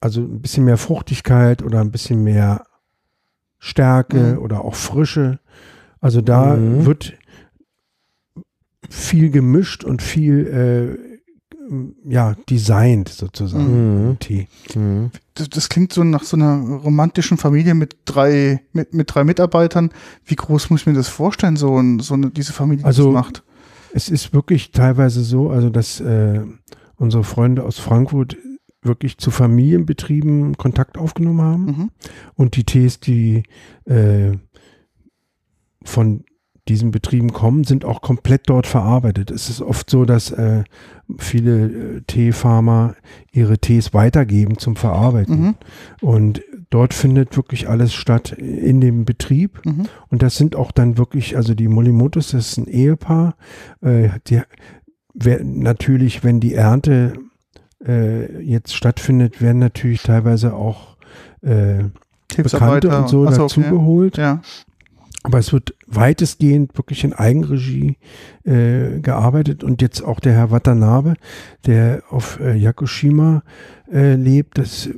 Also ein bisschen mehr Fruchtigkeit oder ein bisschen mehr Stärke Mhm. oder auch Frische. Also da Mhm. wird viel gemischt und viel ja, designt sozusagen, Mhm. Tee. Mhm. Das, das klingt so nach so einer romantischen Familie mit drei, mit, mit drei Mitarbeitern. Wie groß muss ich mir das vorstellen, so, so eine, diese Familie, die Also- das macht? Es ist wirklich teilweise so, also dass äh, unsere Freunde aus Frankfurt wirklich zu Familienbetrieben Kontakt aufgenommen haben Mhm. und die Tees, die äh, von diesen Betrieben kommen, sind auch komplett dort verarbeitet. Es ist oft so, dass äh, viele äh, Teefarmer ihre Tees weitergeben zum Verarbeiten. Mhm. Und dort findet wirklich alles statt in dem Betrieb. Mhm. Und das sind auch dann wirklich, also die Molimotos, das ist ein Ehepaar. Äh, die, wer, natürlich, wenn die Ernte äh, jetzt stattfindet, werden natürlich teilweise auch äh, Bekannte und so Ach okay. dazugeholt. Ja. Aber es wird weitestgehend wirklich in Eigenregie äh, gearbeitet und jetzt auch der Herr Watanabe, der auf äh, Yakushima äh, lebt, das,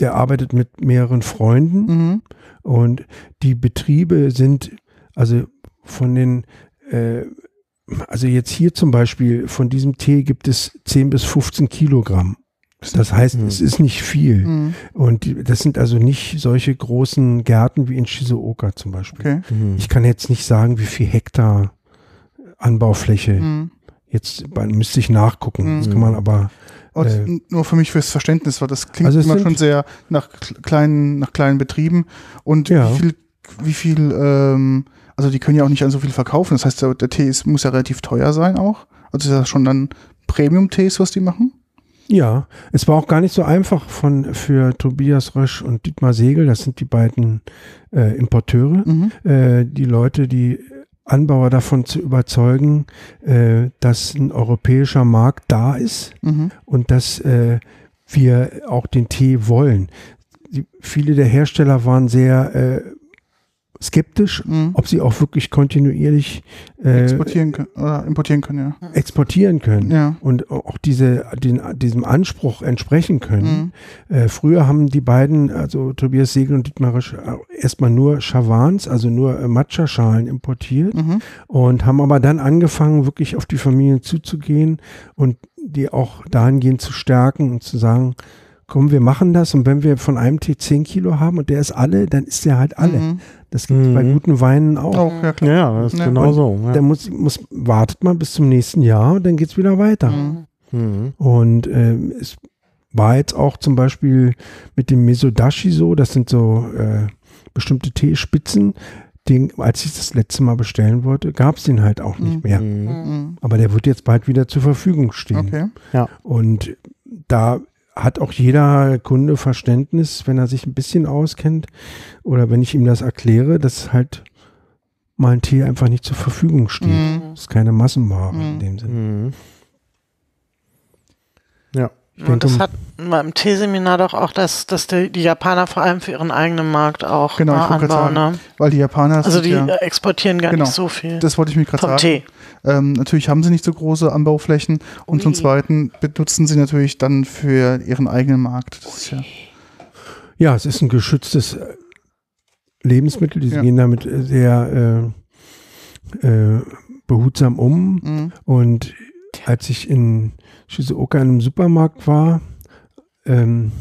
der arbeitet mit mehreren Freunden Mhm. und die Betriebe sind also von den äh, also jetzt hier zum Beispiel von diesem Tee gibt es 10 bis 15 Kilogramm. Das heißt, Mhm. es ist nicht viel. Mhm. Und das sind also nicht solche großen Gärten wie in Shizuoka zum Beispiel. Okay. Mhm. Ich kann jetzt nicht sagen, wie viel Hektar Anbaufläche. Mhm. Jetzt müsste ich nachgucken. Das Mhm. kann man aber. Und Äh, nur für mich fürs Verständnis, weil das klingt Also immer schon sehr nach kl- kleinen, nach kleinen Betrieben. Und Ja. wie viel, wie viel, ähm, also die können ja auch nicht an so viel verkaufen. Das heißt, der, der Tee ist, muss ja relativ teuer sein auch. Also ist das schon dann Premium-Tees, was die machen? Ja, es war auch gar nicht so einfach von für Tobias Rösch und Dietmar Segel, das sind die beiden äh, Importeure, Mhm. äh, die Leute, die Anbauer davon zu überzeugen, äh, dass ein europäischer Markt da ist Mhm. und dass äh, wir auch den Tee wollen. Die, viele der Hersteller waren sehr äh, skeptisch, Mhm. ob sie auch wirklich kontinuierlich äh, Exportieren können oder importieren können, ja. exportieren können Ja. und auch diese, den, diesem Anspruch entsprechen können. Mhm. Äh, früher haben die beiden, also Tobias Segel und Dietmar Rösch, äh, erstmal nur Chavans, also nur äh, Matcha-Schalen importiert Mhm. und haben aber dann angefangen, wirklich auf die Familien zuzugehen und die auch dahingehend zu stärken und zu sagen, komm, wir machen das und wenn wir von einem Tee 10 Kilo haben und der ist alle, dann ist der halt alle. Mhm. Das gibt Mhm. bei guten Weinen auch. Auch, ja klar. Ja, das ist Ja. genau so. Ja. Der muss, muss, wartet mal bis zum nächsten Jahr und dann geht's wieder weiter. Mhm. Mhm. Und ähm, es war jetzt auch zum Beispiel mit dem Mesodashi so, das sind so äh, bestimmte Teespitzen, den, als ich das letzte Mal bestellen wollte, gab es den halt auch nicht Mhm. mehr. Mhm. Mhm. Aber der wird jetzt bald wieder zur Verfügung stehen. Okay. Und da hat auch jeder Kunde Verständnis, wenn er sich ein bisschen auskennt oder wenn ich ihm das erkläre, dass halt mal ein Tee einfach nicht zur Verfügung steht. Mhm. Das ist keine Massenware Mhm. in dem Sinne. Mhm. Ja. Ich Und das denke, hat beim Teeseminar doch auch, dass, dass die, die Japaner vor allem für ihren eigenen Markt auch Genau, äh, ich wollte anbauen. gerade Ne? Weil die Japaner Also die ja, äh, exportieren gar Genau. nicht so viel das wollte ich mir gerade sagen. Tee. Ähm, natürlich haben sie nicht so große Anbauflächen und zum. Zweiten benutzen sie natürlich dann für ihren eigenen Markt. Das ist ja, Ja, es ist ein geschütztes äh, Lebensmittel. Die Ja. gehen damit äh, sehr äh, äh, behutsam um. mhm. Und als ich in Shizuoka in einem Supermarkt war, ähm,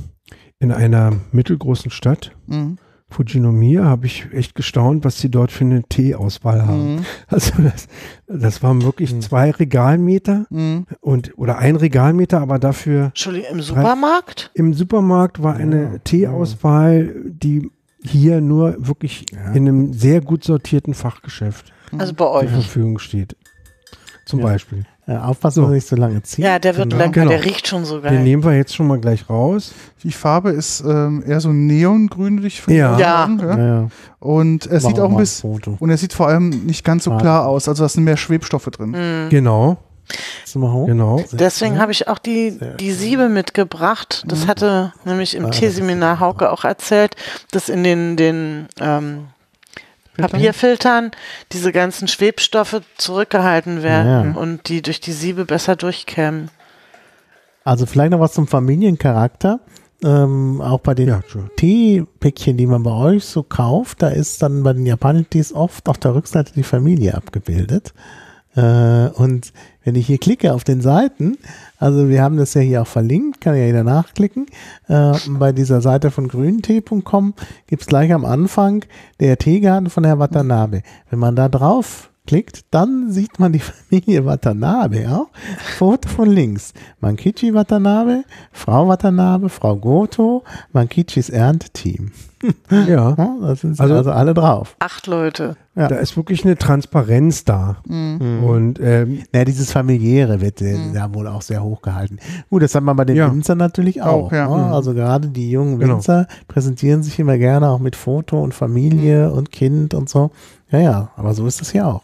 in einer mittelgroßen Stadt, Mhm. Fujinomiya, habe ich echt gestaunt, was sie dort für eine Teeauswahl haben. Mhm. Also das, das waren wirklich Mhm. zwei Regalmeter Mhm. und oder ein Regalmeter, aber dafür Entschuldigung, im Supermarkt? im Supermarkt war eine Ja, Teeauswahl, die hier nur wirklich Ja. in einem sehr gut sortierten Fachgeschäft Also bei zur euch. Verfügung steht. Zum Ja. Beispiel. Äh, aufpassen, So. dass er nicht so lange zieht. Ja, der wird Genau. lecker, Genau. der riecht schon so Den geil. nehmen wir jetzt schon mal gleich raus. Die Farbe ist ähm, eher so neongrünlich. von Ja. Ja. Ja, ja. Und er sieht Machen wir auch ein bisschen, und er sieht vor allem nicht ganz so Ah. klar aus. Also da sind mehr Schwebstoffe drin. Mhm. Genau, genau. Deswegen habe ich auch die, die Siebe mitgebracht. Das hatte nämlich im Ah, Teeseminar Hauke auch erzählt, dass in den, den ähm, Papierfiltern diese ganzen Schwebstoffe zurückgehalten werden Ja. und die durch die Siebe besser durchkämen. Also vielleicht noch was zum Familiencharakter. Ähm, auch bei den Ja. Teepäckchen, die man bei euch so kauft, da ist dann bei den japanischen Tees oft auf der Rückseite die Familie abgebildet. Äh, und wenn ich hier klicke auf den Seiten, also wir haben das ja hier auch verlinkt, kann ja jeder nachklicken. Äh, bei dieser Seite von grüntee.com gibt's gleich am Anfang der Teegarten von Herr Watanabe. Wenn man da drauf klickt, dann sieht man die Familie Watanabe auch. Foto von links. Mankichi Watanabe, Frau Watanabe, Frau Goto, Mankichis Ernteteam. Ja. Da sind also, Also- alle drauf. Acht Leute. Ja. Da ist wirklich eine Transparenz da. Und ähm, Ja, dieses familiäre wird äh, da wohl auch sehr hoch gehalten. Gut, das hat man bei den Ja. Winzern natürlich auch. Auch, ja. ne? Also gerade die jungen Genau. Winzer präsentieren sich immer gerne auch mit Foto und Familie und Kind und so. Ja, ja, aber so ist es ja auch.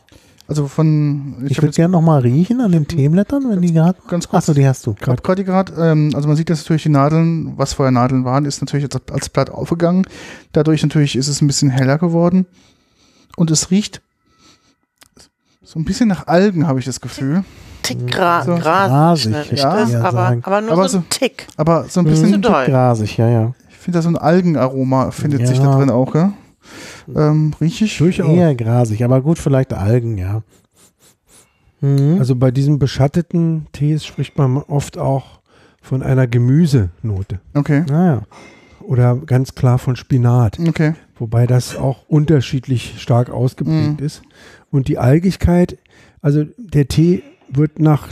Also von, Ich, ich, würde gerne noch mal riechen an den Teeblättern, wenn die gerade. ganz kurz, Achso, die hast du. gerade gerade gerade, ähm, also man sieht dass natürlich die Nadeln, was vorher Nadeln waren, ist natürlich jetzt als Blatt aufgegangen. Dadurch natürlich ist es ein bisschen heller geworden und es riecht so ein bisschen nach Algen, habe ich das Gefühl. Tick gra So. grasig, Grasig, ja, das, aber, sagen. aber nur Aber so ein Tick. Aber so ein Mhm. bisschen, doll. Grasig, ja, ja. ich finde da so ein Algenaroma findet sich Ja. da drin auch, ja. Ähm, riech ich. durchaus. Eher grasig, aber gut, vielleicht Algen, ja. Mhm. Also bei diesen beschatteten Tees spricht man oft auch von einer Gemüsenote Okay, naja. oder ganz klar von Spinat, okay. wobei das auch unterschiedlich stark ausgeprägt Mhm. ist. Und die Algigkeit, also der Tee wird nach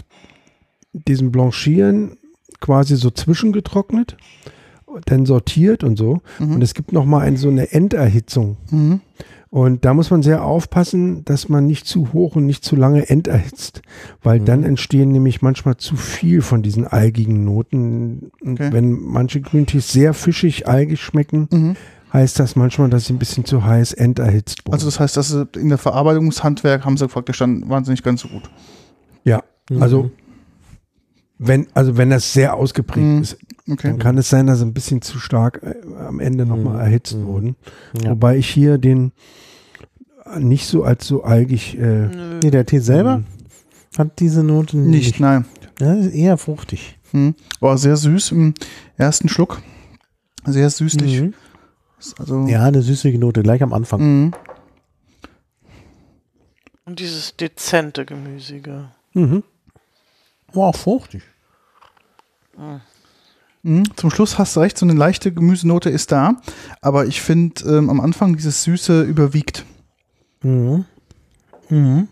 diesem Blanchieren quasi so zwischengetrocknet, dann sortiert und so. Mhm. Und es gibt nochmal ein, so eine Enderhitzung. Mhm. Und da muss man sehr aufpassen, dass man nicht zu hoch und nicht zu lange enterhitzt, weil Mhm. dann entstehen nämlich manchmal zu viel von diesen algigen Noten. Und Okay. wenn manche Grüntees sehr fischig, algig schmecken, Mhm. heißt das manchmal, dass sie ein bisschen zu heiß enterhitzt wurden. Also das heißt, dass sie in der Verarbeitungshandwerk haben sie praktisch dann wahnsinnig ganz so gut. ja, Mhm. also wenn, also wenn das sehr ausgeprägt Mhm. ist, Okay. dann kann es sein, dass sie ein bisschen zu stark äh, am Ende nochmal Mhm. erhitzt Mhm. wurden. Ja. Wobei ich hier den nicht so als so algig äh. Nee, der Tee selber Mhm. hat diese Note nicht. Nicht, nein. Ja, ist eher fruchtig. Hm. Aber sehr süß im ersten Schluck. Sehr süßlich. Mhm. Also, Ja, eine süßliche Note, gleich am Anfang. Mhm. Und dieses dezente Gemüsige. mhm. War auch fruchtig. Mhm. Zum Schluss hast du recht, so eine leichte Gemüsenote ist da. Aber ich finde, ähm, am Anfang dieses Süße überwiegt. Mhm. Mhm.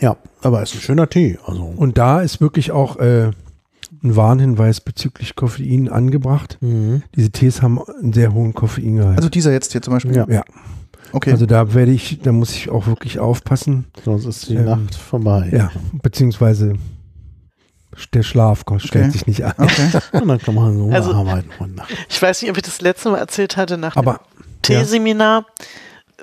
Ja, aber ist ein schöner Tee. Also. Und da ist wirklich auch äh, ein Warnhinweis bezüglich Koffein angebracht. Mhm. Diese Tees haben einen sehr hohen Koffeingehalt. Also dieser jetzt hier zum Beispiel. Ja. ja, Okay. also da werde ich, da muss ich auch wirklich aufpassen. Sonst ist die Ähm, Nacht vorbei. Ja, beziehungsweise der Schlaf kommt- stellt Okay. sich nicht ein. okay. Und dann kann man so Also- arbeiten. Ich weiß nicht, ob ich das letzte Mal erzählt hatte, nach Aber dem Teeseminar.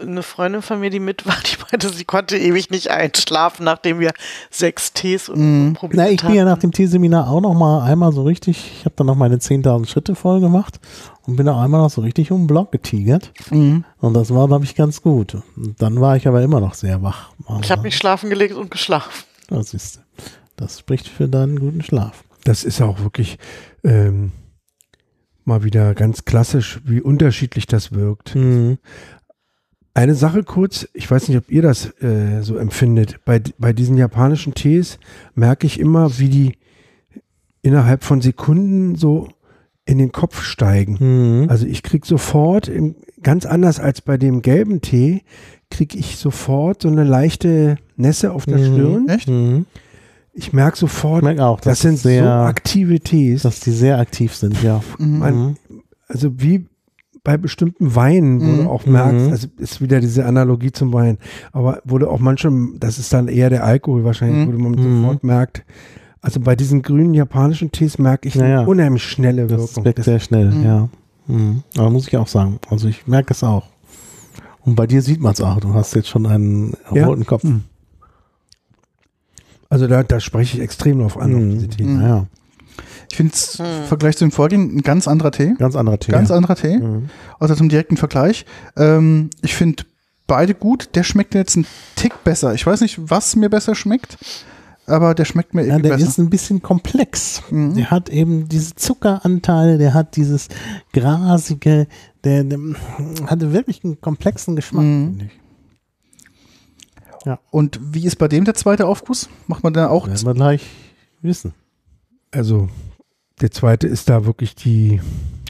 Eine Freundin von mir, die mit war, die meinte, sie konnte ewig nicht einschlafen, nachdem wir sechs Tees und Mhm. probiert Na, ich bin ja hatten. nach dem Teeseminar auch noch mal einmal so richtig, ich habe dann noch meine 10.000 Schritte voll gemacht und bin auch einmal noch so richtig um den Block getigert. Mhm. Und das war, glaube ich, ganz gut. Und dann war ich aber immer noch sehr wach. Ich habe mich schlafen gelegt und geschlafen. Das ist, das spricht für deinen guten Schlaf. das ist auch wirklich ähm, mal wieder ganz klassisch, wie unterschiedlich das wirkt. Mhm. Eine Sache kurz, ich weiß nicht, ob ihr das äh, so empfindet. Bei, bei diesen japanischen Tees merke ich immer, wie die innerhalb von Sekunden so in den Kopf steigen. Mhm. Also ich krieg sofort, im, ganz anders als bei dem gelben Tee, krieg ich sofort so eine leichte Nässe auf der Mhm. Stirn. Echt? Mhm. Ich merke Ich sofort, merke auch, das dass sind sehr, so aktive Tees. dass die sehr aktiv sind, ja. Man- Mhm. also wie bei bestimmten Weinen, wo Mhm. du auch merkst, Mhm. also ist wieder diese Analogie zum Wein, aber du auch manchem, das ist dann eher der Alkohol wahrscheinlich, Mhm. wo du man Mhm. sofort merkt, also bei diesen grünen japanischen Tees merke ich Ja, eine unheimlich schnelle Das Wirkung. wirkt sehr schnell, Mhm. ja. Mhm. Aber muss ich auch sagen. Also ich merke es auch. Und bei dir sieht man es auch. Du hast jetzt schon einen Ja. roten Kopf. Mhm. Also da, da spreche ich extrem drauf an, auf Mhm. diese Tees. Mhm. Ja, Ich finde es Hm. im Vergleich zu dem Vorgehen ein ganz anderer Tee. ganz anderer Tee. Ganz anderer Tee. Mhm. Also zum direkten Vergleich. Ähm, ich finde beide gut. Der schmeckt mir jetzt einen Tick besser. Ich weiß nicht, was mir besser schmeckt, aber der schmeckt mir Ja, irgendwie der besser. ist ein bisschen komplex. Mhm. Der hat eben diese Zuckeranteile, der hat dieses grasige, der, der hatte wirklich einen komplexen Geschmack, Mhm. finde ich. Ja. Und wie ist bei dem der zweite Aufguss? Macht man da auch? Werden wir gleich wissen. Also der zweite ist da wirklich die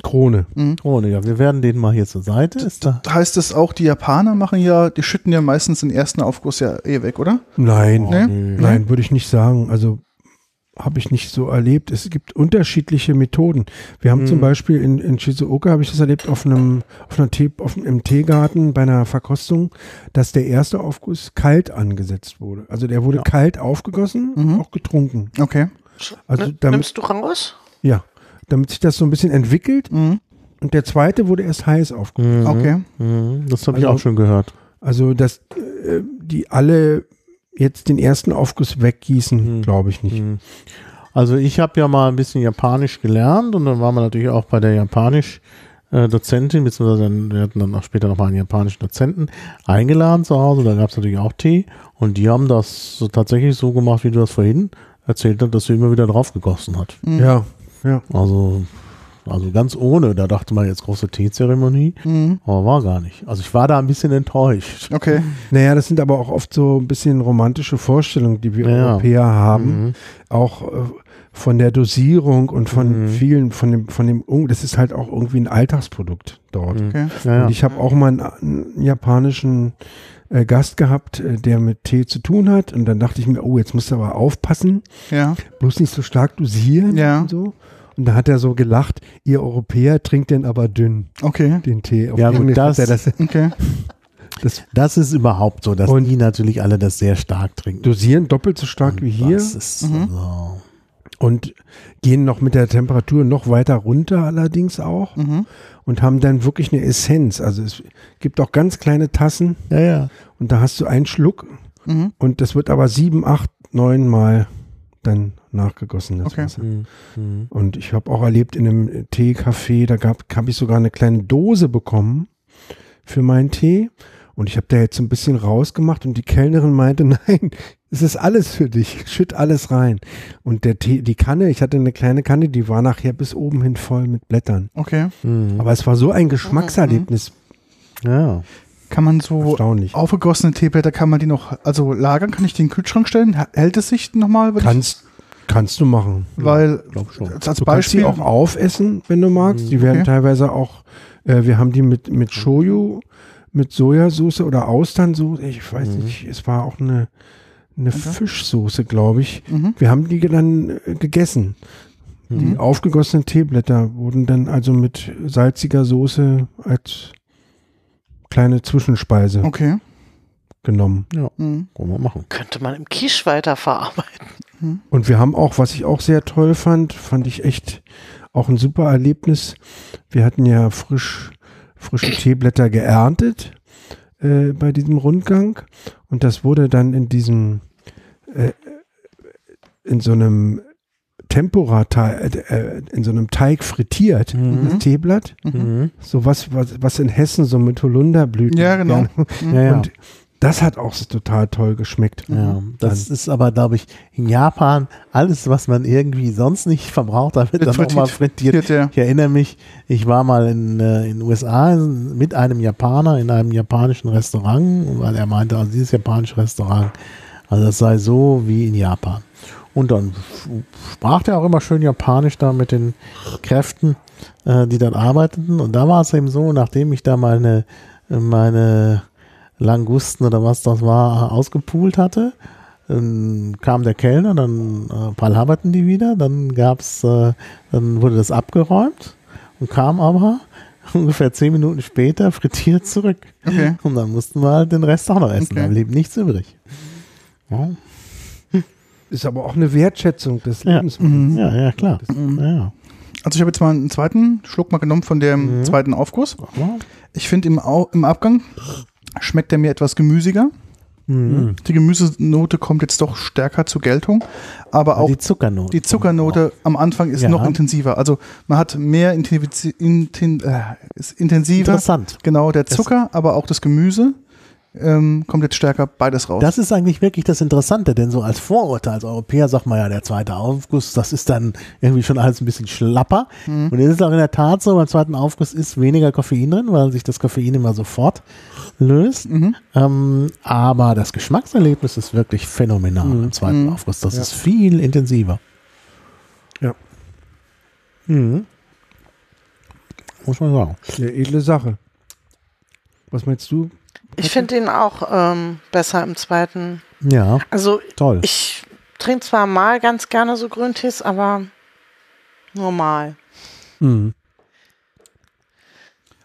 Krone. Mhm. Oh, ja, wir werden den mal hier zur Seite. Ist da? Heißt es auch, die Japaner machen ja, die schütten ja meistens den ersten Aufguss ja eh weg, oder? Nein, Nee? nö. nein, würde ich nicht sagen. Also habe ich nicht so erlebt. Es gibt unterschiedliche Methoden. Wir haben Mhm. zum Beispiel in, in Shizuoka habe ich das erlebt auf einem, auf einer Tee, auf, einem- im Teegarten bei einer Verkostung, dass der erste Aufguss kalt angesetzt wurde. Also der wurde Ja. kalt aufgegossen, Mhm. auch getrunken. Okay. Also damit- Nimmst du raus? Ja, damit sich das so ein bisschen entwickelt. Mhm. Und der zweite wurde erst heiß aufgegossen. Mhm. Okay. Mhm. Das habe ich Also- auch schon gehört. Also dass äh, die alle jetzt den ersten Aufguss weggießen, Mhm. glaube ich nicht. Mhm. Also ich habe ja mal ein bisschen Japanisch gelernt und dann waren wir natürlich auch bei der Japanisch äh, Dozentin, beziehungsweise dann, wir hatten dann auch später nochmal einen japanischen Dozenten eingeladen zu Hause, da gab es natürlich auch Tee und die haben das so tatsächlich so gemacht, wie du das vorhin erzählt hast, dass sie immer wieder drauf gegossen hat. Mhm. Ja, ja. Also, also ganz ohne, da dachte man jetzt große Teezeremonie, Mhm. aber war gar nicht. Also ich war da ein bisschen enttäuscht. Okay. Naja, das sind aber auch oft so ein bisschen romantische Vorstellungen, die wir Ja. Europäer haben. Mhm. Auch äh, von der Dosierung und von Mhm. vielen, von dem, von dem, das ist halt auch irgendwie ein Alltagsprodukt dort. Mhm. Okay. Ja, ja. Und ich habe auch mal einen, einen japanischen äh, Gast gehabt, äh, der mit Tee zu tun hat. Und dann dachte ich mir, oh, jetzt musst du aber aufpassen, Ja. bloß nicht so stark dosieren Ja. und so. Und da hat er so gelacht, ihr Europäer trinkt den aber dünn, Okay. den Tee. Auf Ja, gut, das- er das, Okay. das Das ist überhaupt so, dass Und- die natürlich alle das sehr stark trinken. Dosieren doppelt so stark wie hier. Das ist Mhm. so. Und gehen noch mit der Temperatur noch weiter runter allerdings auch Mhm. und haben dann wirklich eine Essenz. Also es gibt auch ganz kleine Tassen Ja, ja. und da hast du einen Schluck Mhm. und das wird aber sieben, acht, neun Mal dann nachgegossen. Das Okay. Wasser. Mhm. Mhm. Und ich habe auch erlebt in einem Teecafé, da gab habe ich sogar eine kleine Dose bekommen für meinen Tee. Und ich habe da jetzt so ein bisschen rausgemacht und die Kellnerin meinte, nein, es ist alles für dich, schütt alles rein. Und der Tee, die Kanne, ich hatte eine kleine Kanne, die war nachher bis oben hin voll mit Blättern. Okay. Mhm. Aber es war so ein Geschmackserlebnis, Ja. Kann man so erstaunlich. aufgegossene Teeblätter, kann man die noch, also lagern? Kann ich die in den Kühlschrank stellen? Hält es sich nochmal? Kannst, kannst du machen. Weil, glaub schon. als Du kannst Beispiel, die auch aufessen, wenn du magst. Die werden Okay. teilweise auch, äh, wir haben die mit, mit Shoyu, mit Sojasauce oder Austernsoße. Ich weiß Mhm. nicht, es war auch eine, eine Fischsoße, glaube ich. Mhm. Wir haben die dann äh, gegessen. Die Mhm. aufgegossenen Teeblätter wurden dann also mit salziger Soße als kleine Zwischenspeise Okay. genommen. Mhm. Können wir machen. Könnte man im Quiche weiterverarbeiten. Und wir haben auch, was ich auch sehr toll fand, fand ich echt auch ein super Erlebnis. Wir hatten ja frisch, frische Teeblätter geerntet äh, bei diesem Rundgang und das wurde dann in diesem, äh, in so einem Tempura, äh, in so einem Teig frittiert, Mhm. das Teeblatt. Mhm. So was, was, was in Hessen so mit Holunderblüten. Ja, genau. gerne- Ja, ja. Und das hat auch so total toll geschmeckt. ja. Das ist aber, glaube ich, in Japan alles, was man irgendwie sonst nicht verbraucht, da wird dann nochmal frittiert. Ja. Ich erinnere mich, ich war mal in äh, den USA mit einem Japaner in einem japanischen Restaurant, weil er meinte, also dieses japanische Restaurant, also das sei so wie in Japan. Und dann sprach er auch immer schön Japanisch da mit den Kräften, äh, die dann arbeiteten. Und da war es eben so, nachdem ich da meine, meine Langusten oder was das war, ausgepult hatte, dann kam der Kellner, dann äh, palhaberten die wieder, dann gab's, äh, dann wurde das abgeräumt und kam aber ungefähr zehn Minuten später frittiert zurück. Okay. Und dann mussten wir halt den Rest auch noch essen. Okay. Da blieb nichts übrig. Ja, Ist aber auch eine Wertschätzung des Ja. Lebens. Mhm. ja, ja klar. Mhm. Ja. Also ich habe jetzt mal einen zweiten Schluck mal genommen von dem Mhm. zweiten Aufguss. Ich finde im, Au- im Abgang schmeckt er mir etwas gemüsiger. Mhm. Die Gemüsenote kommt jetzt doch stärker zur Geltung, aber auch die Zuckernote. die Zuckernote am Anfang ist Ja. noch intensiver. Also man hat mehr Intensi- inten, äh, ist intensiver. Interessant. Genau, der Das- Zucker, aber auch das Gemüse ähm, kommt jetzt stärker beides raus. Das ist eigentlich wirklich das Interessante, denn so als Vorurteil, als Europäer sagt man ja, der zweite Aufguss, das ist dann irgendwie schon alles ein bisschen schlapper. Mhm. Und es ist auch in der Tat so, beim zweiten Aufguss ist weniger Koffein drin, weil sich das Koffein immer sofort löst. Mhm. Ähm, aber das Geschmackserlebnis ist wirklich phänomenal im zweiten Mhm. Aufguss. Das Ja. ist viel intensiver. Ja. Mhm. Muss man sagen. Eine edle Sache. Was meinst du? Ich finde ihn auch ähm, besser im zweiten. Ja, Also toll. ich trinke zwar mal ganz gerne so Grüntees, aber normal. Mhm.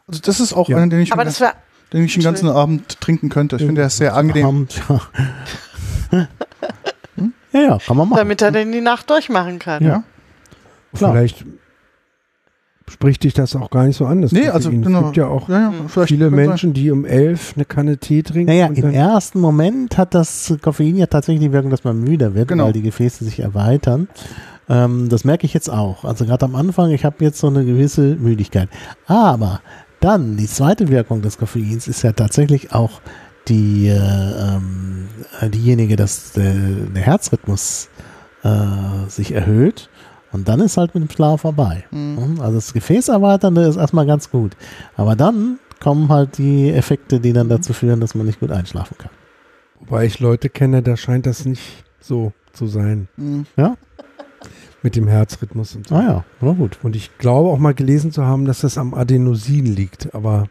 also das ist auch Ja. einer, den ich, Aber den das wäre ich den ganzen Abend trinken könnte. Ich finde, der ist sehr angenehm. Abend, ja. ja, ja, kann man machen. damit er den die Nacht durchmachen kann. Ja. Klar. Vielleicht spricht dich das auch gar nicht so an. Das Nee, also genau. Es gibt ja auch Ja, ja, vielleicht viele. Menschen, die um elf eine Kanne Tee trinken. Naja, im ersten Moment hat das Koffein ja tatsächlich die Wirkung, dass man müder wird, Genau. weil die Gefäße sich erweitern. Ähm, das merke ich jetzt auch. Also gerade am Anfang, ich habe jetzt so eine gewisse Müdigkeit. Aber dann, die zweite Wirkung des Koffeins ist ja tatsächlich auch die, äh, ähm, äh, diejenige, dass der, der Herzrhythmus äh, sich erhöht. Und dann ist halt mit dem Schlaf vorbei. Mhm. Also das Gefäßerweiternde ist erstmal ganz gut. Aber dann kommen halt die Effekte, die dann dazu führen, dass man nicht gut einschlafen kann. wobei ich Leute kenne, da scheint das nicht so zu sein Mhm. mit dem Herzrhythmus und so. Ah ja, war gut. Und ich glaube auch mal gelesen zu haben, dass das am Adenosin liegt. Aber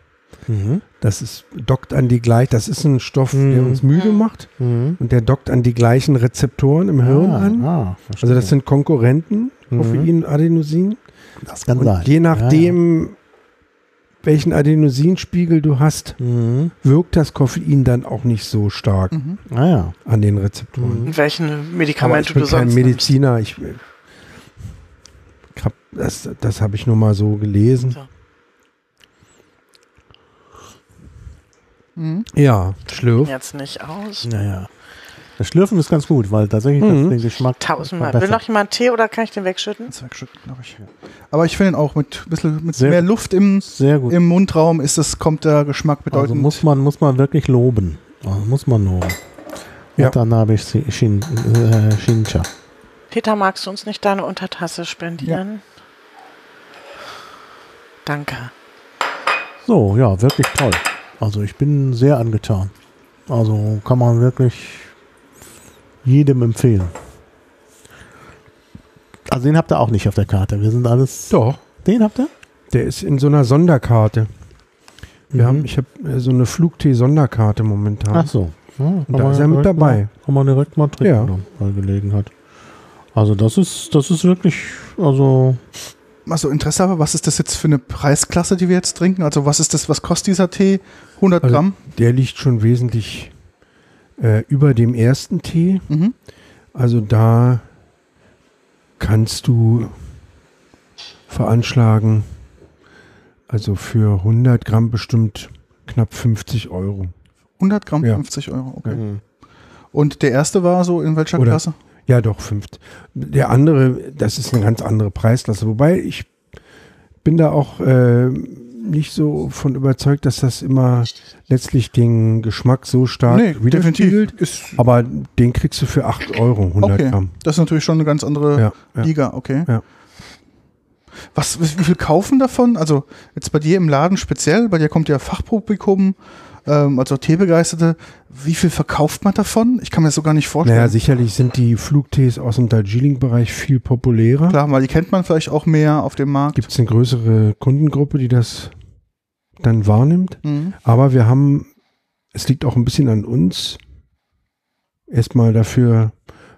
Mhm. das ist, dockt an die gleich, das ist ein Stoff, der Mhm. uns müde macht Mhm. und der dockt an die gleichen Rezeptoren im Hirn ah, an. Ah, Also das sind Konkurrenten. Koffein, Adenosin. das kann Und sein. je nachdem, welchen Adenosinspiegel du hast, Ja, ja. Mhm. wirkt das Koffein dann auch nicht so stark Mhm. Ah ja. an den Rezeptoren. Und welchen Aber Medikamente ich bin du kein sonst Mediziner. Ich, ich hab, das das habe ich nur mal so gelesen. So. Mhm. Ja. Schlürf. Jetzt nicht aus. Naja. Das Schlürfen ist ganz gut, weil tatsächlich Mhm. das den Geschmack Tausendmal. Will noch jemand Tee oder kann ich den wegschütten? Das wegschütten, glaube ich. Aber ich finde ihn auch mit bisschen mit Sehr mehr. Luft im, Sehr gut. im Mundraum ist das, kommt der Geschmack Also bedeutend. muss man, muss man wirklich loben. Also muss man loben. Ja. Und dann habe ich Shin, äh, Shincha. Peter, magst du uns nicht deine Untertasse spendieren? Danke. So, ja, wirklich toll. Also ich bin sehr angetan. Also kann man wirklich jedem empfehlen. Also den habt ihr auch nicht auf der Karte. Wir sind alles. Doch, Den habt ihr? der ist in so einer Sonderkarte. Wir Mhm. haben, ich habe äh, so eine Flugtee-Sonderkarte momentan. Ach so. Ja, da ist er mit dabei. Mal, kann man direkt mal trinken, Ja. bei Gelegenheit. Also das ist, das ist wirklich, also Also Interesse aber, was ist das jetzt für eine Preisklasse, die wir jetzt trinken? Also was ist das, was kostet dieser Tee? 100 Also- Gramm? Der liegt schon wesentlich äh, über dem ersten Tee. Mhm. Also da kannst du veranschlagen, also für 100 Gramm bestimmt knapp 50 Euro. 100 Gramm, Ja. 50 Euro, okay. mhm. Und der erste war so in welcher Oder- Klasse? Ja, doch, fünf. Der andere, das ist eine ganz andere Preisklasse. Wobei ich bin da auch äh, nicht so von überzeugt, dass das immer letztlich den Geschmack so stark nee, widerspiegelt. Aber den kriegst du für 8 Euro, 100 okay, Gramm. das ist natürlich schon eine ganz andere Ja, ja. Liga, okay. Ja. Was, wie viel kaufen davon? Also jetzt bei dir im Laden speziell, bei dir kommt ja Fachpublikum, ähm, also Teebegeisterte. Wie viel verkauft man davon? Ich kann mir das so gar nicht vorstellen. Naja, sicherlich sind die Flugtees aus dem Darjeeling-Bereich viel populärer. Klar, weil die kennt man vielleicht auch mehr auf dem Markt. Gibt es eine größere Kundengruppe, die das dann wahrnimmt. Mhm. Aber wir haben, es liegt auch ein bisschen an uns, erstmal dafür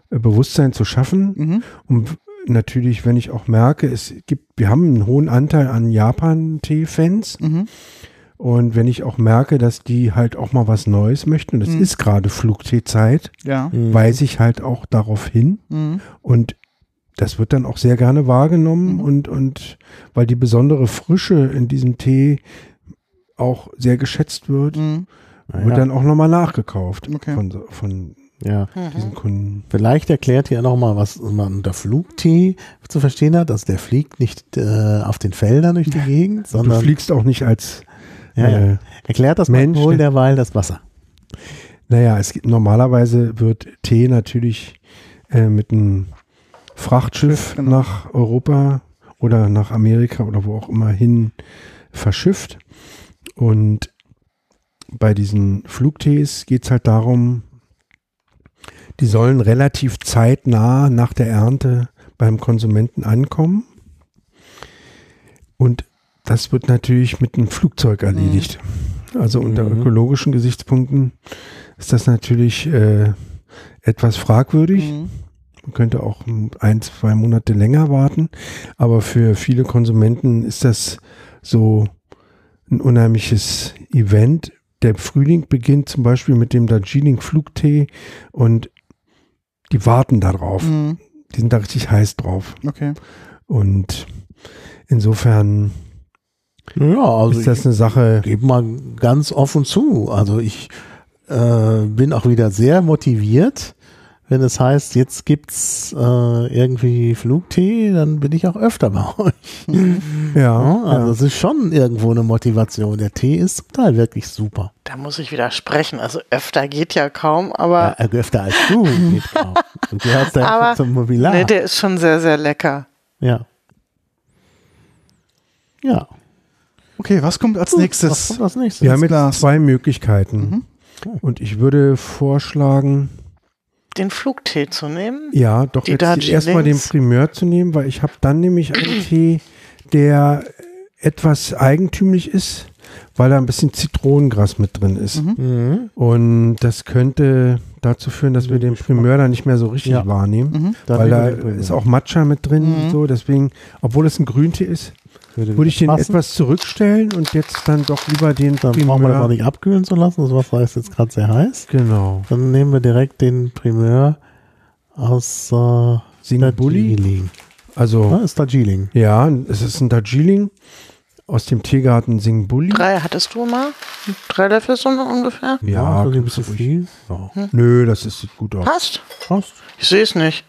äh, Bewusstsein zu schaffen. Mhm. Und natürlich, wenn ich auch merke, es gibt, wir haben einen hohen Anteil an Japan-Tee-Fans. Mhm. Und wenn ich auch merke, dass die halt auch mal was Neues möchten, und es Mhm. ist gerade Flugtee-Zeit, Ja. Mhm. weise ich halt auch darauf hin. Mhm. Und das wird dann auch sehr gerne wahrgenommen Mhm. und, und weil die besondere Frische in diesem Tee auch sehr geschätzt wird, Mhm. wird Naja, dann auch nochmal nachgekauft Okay. von, so- von ja. diesen Mhm. Kunden. Vielleicht erklärt ihr nochmal, was man unter Flugtee zu verstehen hat. Also der fliegt nicht äh, auf den Feldern durch die Gegend, Du sondern fliegst auch nicht als ja, ja. äh, erklärt das Mensch, wohl der- derweil das Wasser. Naja, es gibt, normalerweise wird Tee natürlich äh, mit einem Frachtschiff Schiff, genau. nach Europa oder nach Amerika oder wo auch immer hin verschifft. Und bei diesen Flugtees geht es halt darum, die sollen relativ zeitnah nach der Ernte beim Konsumenten ankommen. Und das wird natürlich mit einem Flugzeug erledigt. Also unter Mhm. ökologischen Gesichtspunkten ist das natürlich äh, etwas fragwürdig. Mhm. Man könnte auch ein, zwei Monate länger warten. Aber für viele Konsumenten ist das so ein unheimliches Event. Der Frühling beginnt zum Beispiel mit dem Darjeeling-Flugtee und die warten darauf. Mhm. Die sind da richtig heiß drauf. Okay. Und insofern Ja, also ist das ich eine Sache. gebe mal ganz offen zu. Also ich äh, bin auch wieder sehr motiviert. Wenn es heißt, jetzt gibt's äh, irgendwie Flugtee, dann bin ich auch öfter bei euch. Ja, Ja, also ja. es ist schon irgendwo eine Motivation. Der Tee ist zum Teil wirklich super. Da muss ich widersprechen. Also öfter geht ja kaum, aber Ja, äh, öfter als du. geht auch. Du gehörst ja Aber- zum Mobilar. nee, der ist schon sehr, sehr lecker. ja. Ja. Okay, was kommt als Was nächstes? kommt als nächstes? Wir haben jetzt Glas. zwei Möglichkeiten. Mhm. Und ich würde vorschlagen, Den Flugtee zu nehmen. ja, doch Die jetzt erstmal den Primeur zu nehmen, weil ich habe dann nämlich einen Tee, der etwas eigentümlich ist, weil da ein bisschen Zitronengras mit drin ist. Mhm. Mhm. Und das könnte dazu führen, dass wir den Primeur dann nicht mehr so richtig Ja. wahrnehmen. Mhm. Weil da ist auch Matcha mit drin Mhm. und so. Deswegen, obwohl es ein Grüntee ist, würde ich den passen. etwas zurückstellen und jetzt dann doch lieber den Dann brauchen wir das auch Primeur. nicht abkühlen zu lassen. Das Wasser ist jetzt gerade sehr heiß. Genau. Dann nehmen wir direkt den Primeur aus äh, Singbulli. Darjeeling. Also, Ja, ist Darjeeling. ja, es ist ein Darjeeling aus dem Teegarten Singbulli. Drei hattest du mal? Drei Löffel so ungefähr? Ja, ist ein kannst du bisschen viel. Ja, Nö, das ist, sieht gut aus. Passt. passt. Ich sehe es nicht.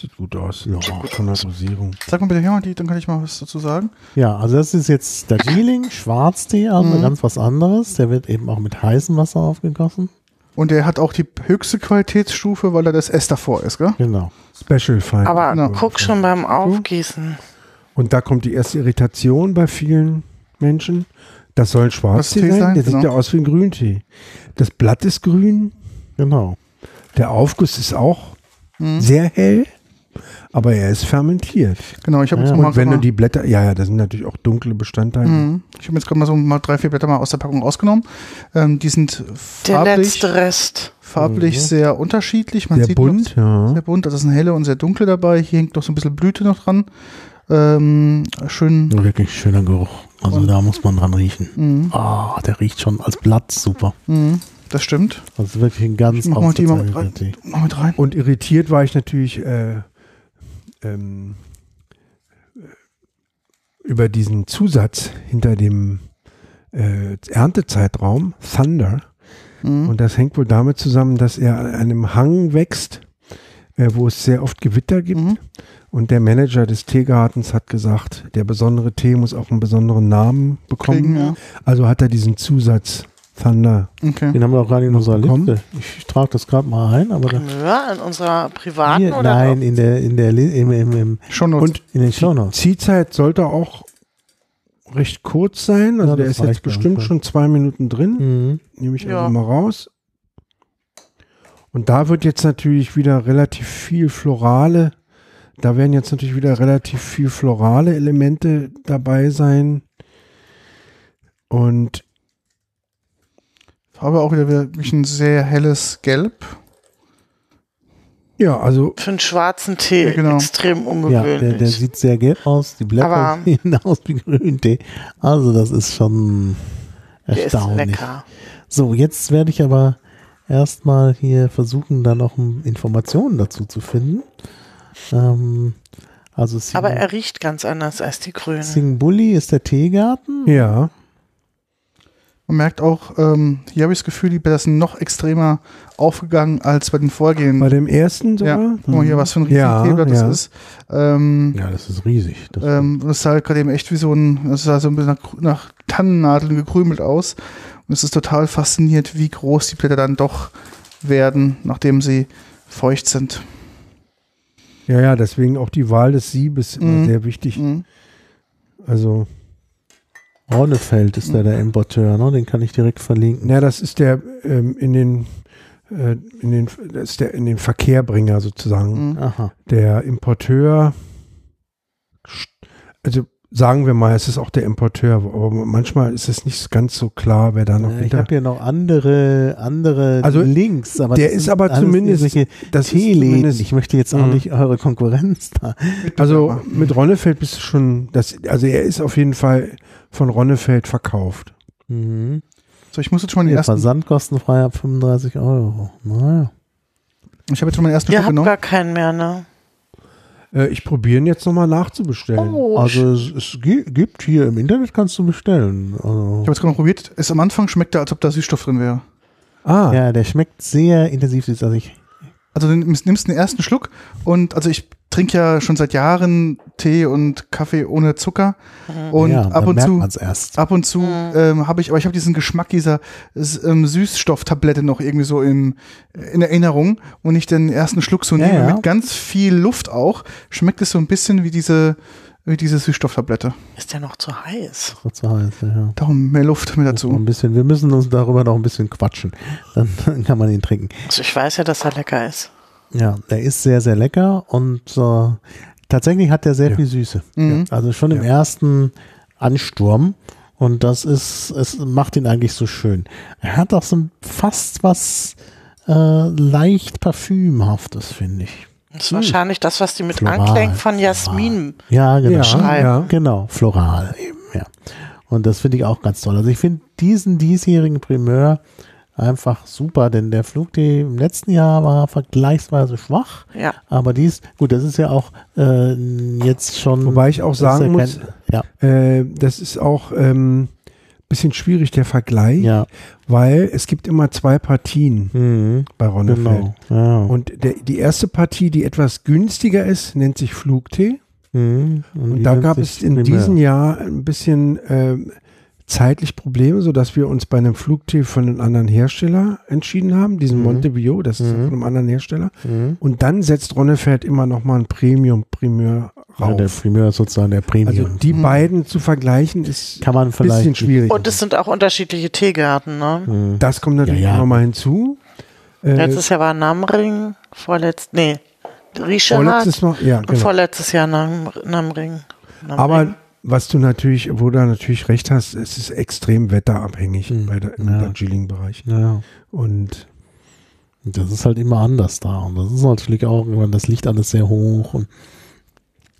Sieht gut aus. Ja, von der Dosierung. Sag mal bitte die, dann kann ich mal was dazu sagen. Ja, also das ist jetzt Darjeeling, Schwarztee, also Mhm. ganz was anderes. Der wird eben auch mit heißem Wasser aufgegossen. Und der hat auch die höchste Qualitätsstufe, weil er das S davor ist, gell? Genau. Special Fine. Aber Genau. guck schon beim Aufgießen. Und da kommt die erste Irritation bei vielen Menschen. Das soll ein Schwarztee Tee sein. sein, Der sieht genau. ja aus wie ein Grüntee. Das Blatt ist grün. Genau. Der Aufguss ist auch Mhm. sehr hell. Aber er ist fermentiert. Genau, ich habe jetzt Ja, mal, Und wenn du die Blätter, ja, ja, da sind natürlich auch dunkle Bestandteile. Mhm. Ich habe jetzt gerade mal so mal drei, vier Blätter mal aus der Packung rausgenommen. Ähm, die sind Der farblich, letzte Rest. farblich Mhm. sehr unterschiedlich. Man Sehr sieht bunt, Noch, ja. sehr bunt. Also es sind helle und sehr dunkle dabei. Hier hängt noch so ein bisschen Blüte noch dran. Ähm, schön. Ein wirklich schöner Geruch. Also Und- da muss man dran riechen. Mhm. Ah, der riecht schon als Blatt super. Mhm. Das stimmt. Also wirklich ein ganz mach mal die. Mal mit rein. Und irritiert war ich natürlich äh, ähm, über diesen Zusatz hinter dem äh, Erntezeitraum, Thunder. Mhm. Und das hängt wohl damit zusammen, dass er an einem Hang wächst, äh, wo es sehr oft Gewitter gibt. Mhm. Und der Manager des Teegartens hat gesagt, der besondere Tee muss auch einen besonderen Namen bekommen. Kriegen, ja. Also hat er diesen Zusatz Thunder. Okay. Den haben wir auch gerade in unserer bekommen? Liste. Ich trage das gerade mal ein, aber da, Primeur in unserer privaten hier, oder? nein, in der, in der, im, im, im, Schon noch. Und in den Shownotes. Ziehzeit sollte auch recht kurz sein. Also Ja, der ist jetzt bestimmt ja. schon zwei Minuten drin. Mhm. Nehme ich Ja. also mal raus. Und da wird jetzt natürlich wieder relativ viel florale, da werden jetzt natürlich wieder relativ viel florale Elemente dabei sein. Und Farbe auch wieder wirklich ein sehr helles Gelb. ja, also Für einen schwarzen Tee Ja, genau. extrem Ja, ungewöhnlich. der, der sieht sehr gelb aus. Die Blätter sehen aus wie Grüntee. Also das ist schon der ist erstaunlich. lecker. So, jetzt werde ich aber erstmal hier versuchen, da noch Informationen dazu zu finden. Ähm, also Sing, Aber er riecht ganz anders als die grünen. Singbulli ist der Teegarten. ja, Man merkt auch, ähm, hier habe ich das Gefühl, die Blätter sind noch extremer aufgegangen als bei den vorgehenden. bei dem ersten ja, sogar. guck mal hier, was für ein riesen Ja, Teeblatt das ja. ist. Ähm, Ja, das ist riesig. Das ähm, das ist halt gerade eben echt wie so ein, das halt so ein bisschen nach, nach Tannennadeln gekrümelt aus. Und es ist total faszinierend, wie groß die Blätter dann doch werden, nachdem sie feucht sind. Ja, ja, deswegen auch die Wahl des Siebes immer Mhm. sehr wichtig. Mhm. Also, Ronnefeld ist der, der Importeur, ne? Den kann ich direkt verlinken. na, das ist der ähm, in den äh, in den das ist der in den Verkehrbringer sozusagen. Mhm. Der Importeur, also sagen wir mal, es ist auch der Importeur, aber manchmal ist es nicht ganz so klar, wer da noch Äh, Ich habe hier noch andere, andere Also, Links, aber der das ist aber zumindest- Das ist Teeläden. zumindest- Ich möchte jetzt auch Mhm. nicht eure Konkurrenz da. Also mit Ronnefeld bist du schon, das, also er ist auf jeden Fall von Ronnefeld verkauft. Mhm. So, ich muss jetzt schon mal den ersten. Versand kostenfrei ab 35 Euro. Naja. Ich habe jetzt schon mal den ersten Ihr Schluck habt genommen. gar keinen mehr, ne? Äh, ich probiere ihn jetzt nochmal nachzubestellen. Oh, Also es, es gi- gibt hier im Internet, kannst du bestellen. Also, Ich habe jetzt gerade mal probiert. Es am Anfang schmeckt er, als ob da Süßstoff drin wäre. Ah, ja, der schmeckt sehr intensiv. süß. Also ich, Also du nimmst, nimmst den ersten Schluck und also ich trinke ja schon seit Jahren Tee und Kaffee ohne Zucker und ja, ab und merkt zu man's erst. ab und zu ähm, habe ich, aber ich habe diesen Geschmack dieser ähm, Süßstofftablette noch irgendwie so im, in Erinnerung. Und ich den ersten Schluck so Ja, nehme ja. mit ganz viel Luft auch, schmeckt es so ein bisschen wie diese, wie diese Süßstofftablette. ist der noch zu heiß? So zu heiß, ja. Darum mehr Luft mit Noch dazu. ein bisschen, wir müssen uns darüber noch ein bisschen quatschen. Dann, dann kann man ihn trinken. Also ich weiß ja, dass er lecker ist. Ja, der ist sehr, sehr lecker und äh, tatsächlich hat der sehr Ja. viel Süße. Mhm. Also schon im Ja. ersten Ansturm. Und das ist, es macht ihn eigentlich so schön. Er hat auch so fast was äh, leicht Parfümhaftes, finde ich. Das ist wahrscheinlich das, was die mit Floral. Anklängen von Jasmin Ja, genau. ja, schreiben. ja. Genau, floral eben, ja. Und das finde ich auch ganz toll. Also ich finde diesen diesjährigen Primeur einfach super, denn der Flugtee im letzten Jahr war vergleichsweise schwach. Ja. Aber dies, gut, das ist ja auch äh, jetzt schon. Wobei ich auch sagen kein- muss, Ja, äh, das ist auch ähm, bisschen schwierig, der Vergleich, ja. weil es gibt immer zwei Partien Mhm, bei Ronnefeld. genau. Ja. Und der, die erste Partie, die etwas günstiger ist, nennt sich Flugtee. Mhm, Und die da gab es in diesem Jahr ein bisschen ähm, zeitlich Probleme, sodass wir uns bei einem Flugtee von einem anderen Hersteller entschieden haben, diesen Mhm. Montebio, das ist Mhm. von einem anderen Hersteller. Mhm. Und dann setzt Ronnefeld immer noch mal ein Premium-Primeur Ja, der rauf. Primeur ist sozusagen der Premium. also die Mhm. beiden zu vergleichen ist Kann man ein vielleicht. bisschen schwierig. Und es sind auch unterschiedliche Teegärten, ne? Mhm. das kommt natürlich Ja, ja. noch mal hinzu. Äh, Letztes Jahr war Namring, vorletzt, nee, Rischehat vorletztes Mal, ja, und genau. vorletztes Jahr Nam, Namring. Namring. Aber was du natürlich, wo du natürlich recht hast, es ist extrem wetterabhängig Mhm. bei der, im Ja. Darjeeling-Bereich. ja. Und Das ist halt immer anders da. Und das ist natürlich auch, irgendwann, das liegt alles sehr hoch und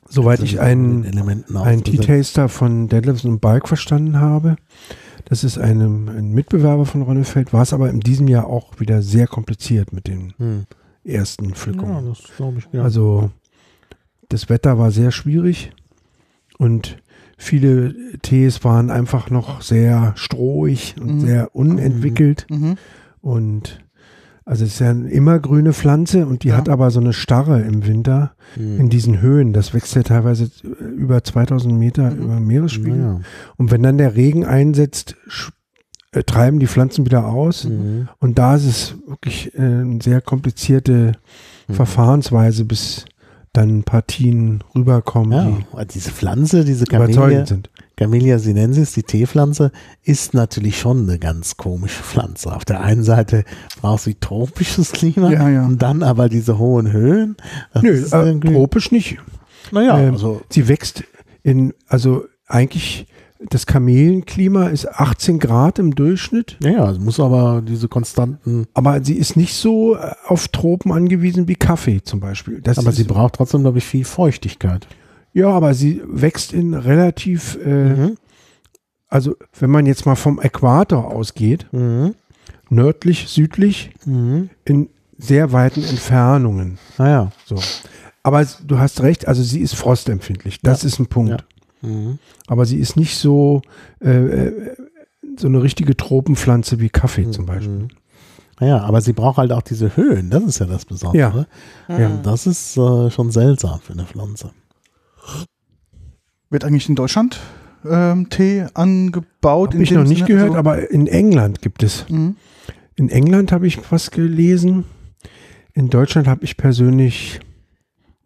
soweit ich einen, einen. Tea-Taster von Deadlifts und Balk verstanden habe, das ist einem, ein Mitbewerber von Ronnefeld, war es aber in diesem Jahr auch wieder sehr kompliziert mit den Hm. ersten Ja, Pflückungen. das glaube ich ja. Also das Wetter war sehr schwierig und viele Tees waren einfach noch sehr strohig und Mhm. sehr unentwickelt. Mhm. Und also es ist ja eine immergrüne Pflanze und die Ja. hat aber so eine Starre im Winter Hm. in diesen Höhen. Das wächst ja teilweise äh, über 2000 Meter Mhm. über Meeresspiegel. ja. Und wenn dann der Regen einsetzt, äh, treiben die Pflanzen wieder aus. Mhm. Und da ist es wirklich äh, eine sehr komplizierte Mhm. Verfahrensweise, bis dann Partien rüberkommen, Ja, die diese Pflanze, diese Camellia, sind. Camellia sinensis, die Teepflanze, ist natürlich schon eine ganz komische Pflanze. Auf der einen Seite braucht sie tropisches Klima Ja, ja. und dann aber diese hohen Höhen. Das Nö, ist äh, tropisch nicht. naja, ähm, also Sie wächst in, also eigentlich das Kamelenklima ist 18 Grad im Durchschnitt, ja, es muss aber diese konstanten, aber sie ist nicht so äh, auf Tropen angewiesen wie Kaffee zum Beispiel. Das aber sie braucht trotzdem, glaube ich, viel Feuchtigkeit. ja, aber sie wächst in relativ, äh, Mhm. also wenn man jetzt mal vom Äquator ausgeht, Mhm. nördlich, südlich, Mhm. in sehr weiten Entfernungen. Naja. So. Aber du hast recht, also sie ist frostempfindlich. Das Ja. ist ein Punkt. Ja. Mhm. Aber sie ist nicht so, äh, äh, so eine richtige Tropenpflanze wie Kaffee zum Beispiel. Mhm. Naja, aber sie braucht halt auch diese Höhen, das ist ja das Besondere. Ja. Mhm. Das ist äh, schon seltsam für eine Pflanze. Wird eigentlich in Deutschland ähm, Tee angebaut. Habe ich noch nicht Sinne? gehört, Also, aber in England gibt es. Mhm. In England habe ich was gelesen. In Deutschland habe ich persönlich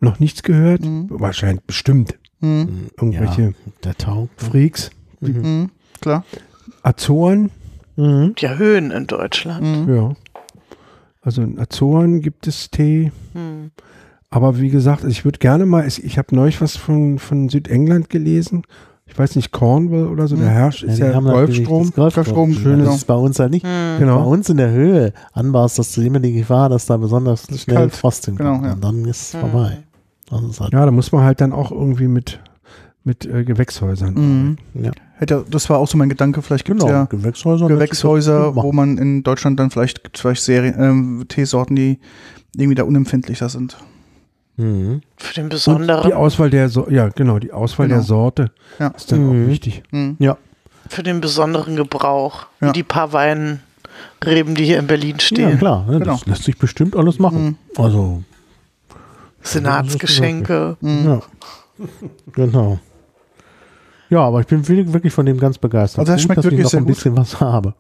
noch nichts gehört. Mhm. Wahrscheinlich bestimmt Mhm. irgendwelche Ja, der taugt. Freaks. Mhm. Klar. Azoren, Mhm. Die Höhen in Deutschland. Mhm. ja. Also in Azoren gibt es Tee. Hm. Aber wie gesagt, ich würde gerne mal, ich, habe neulich was von, von Südengland gelesen. Ich weiß nicht, Cornwall oder so, Mhm. der herrscht, ist ja haben natürlich Golfstrom. das Golfstrom. Golfstrom, Schön, genau. das ist bei uns ja nicht. Hm. Bei Genau. uns in der Höhe anbaust, dass du immer die Gefahr, dass da besonders schnell kalt. Frost hinkommt. Genau, ja. Und dann ist es Hm. vorbei. Das ist halt, Ja, da muss man halt dann auch irgendwie mit, mit äh, Gewächshäusern. Mhm. ja. Hätte, das war auch so mein Gedanke. Vielleicht gibt es Genau, ja Gewächshäuser. Gewächshäuser, wo man in Deutschland dann vielleicht gibt es vielleicht Serien, ähm, Teesorten, die irgendwie da unempfindlicher sind. Mhm. Für den Und besonderen, die Auswahl der so ja genau die Auswahl Genau. der Sorte Ja. ist dann Mhm. auch wichtig. Mhm. Ja. für den besonderen Gebrauch. Ja. Wie die paar Weinreben, die hier in Berlin ja, stehen. klar. Ne, Genau. Das lässt sich bestimmt alles machen. Mhm. Also, Senatsgeschenke. Ja. genau. Ja, aber ich bin wirklich von dem ganz begeistert. Also das Gut, schmeckt dass ich wirklich noch sehr ein gut. bisschen was habe.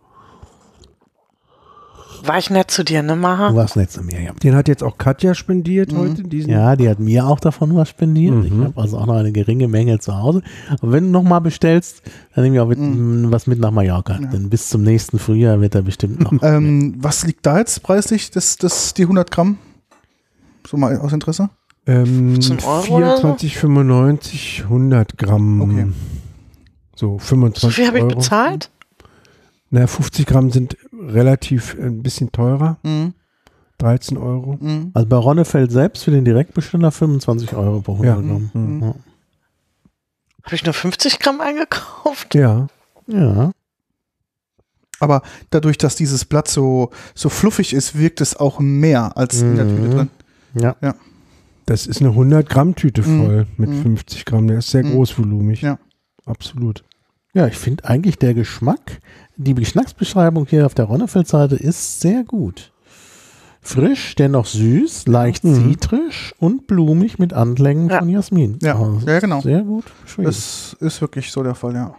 War ich nett zu dir, ne, Maha? Du warst nett zu mir, ja. Den hat jetzt auch Katja spendiert Mhm. heute. Diesen Ja, die hat mir auch davon was spendiert. Mhm. Ich habe also auch noch eine geringe Menge zu Hause. Aber wenn du nochmal bestellst, dann nehme ich auch mit, Mhm. m, was mit nach Mallorca. Ja. Denn bis zum nächsten Frühjahr wird er bestimmt noch. Ähm, was liegt da jetzt preislich, das, das, die 100 Gramm? So mal aus Interesse. ähm, 15 Euro oder so? 24,95 100 Gramm. Okay. So 25 So viel habe ich Euro. bezahlt? Na, 50 Gramm sind relativ äh, ein bisschen teurer. Mhm. 13 Euro. Mhm. Also bei Ronnefeld selbst für den Direktbesteller 25 Euro pro 100 Ja. Gramm. Mhm. Ja. Habe ich nur 50 Gramm eingekauft? Ja. ja. Aber dadurch, dass dieses Blatt so, so fluffig ist, wirkt es auch mehr als in der Mhm. Tüte drin. Ja. Das ist eine 100 Gramm Tüte Mhm. voll mit Mhm. 50 Gramm. Der ist sehr Mhm. großvolumig. Ja. Absolut. Ja, ich finde eigentlich der Geschmack, die Geschmacksbeschreibung hier auf der Ronnefeld-Seite ist sehr gut. Frisch, dennoch süß, leicht Mhm. zitrisch und blumig mit Anklängen Ja. von Jasmin. Ja. Also Ja, genau. Sehr gut beschrieben. Das ist wirklich so der Fall, ja.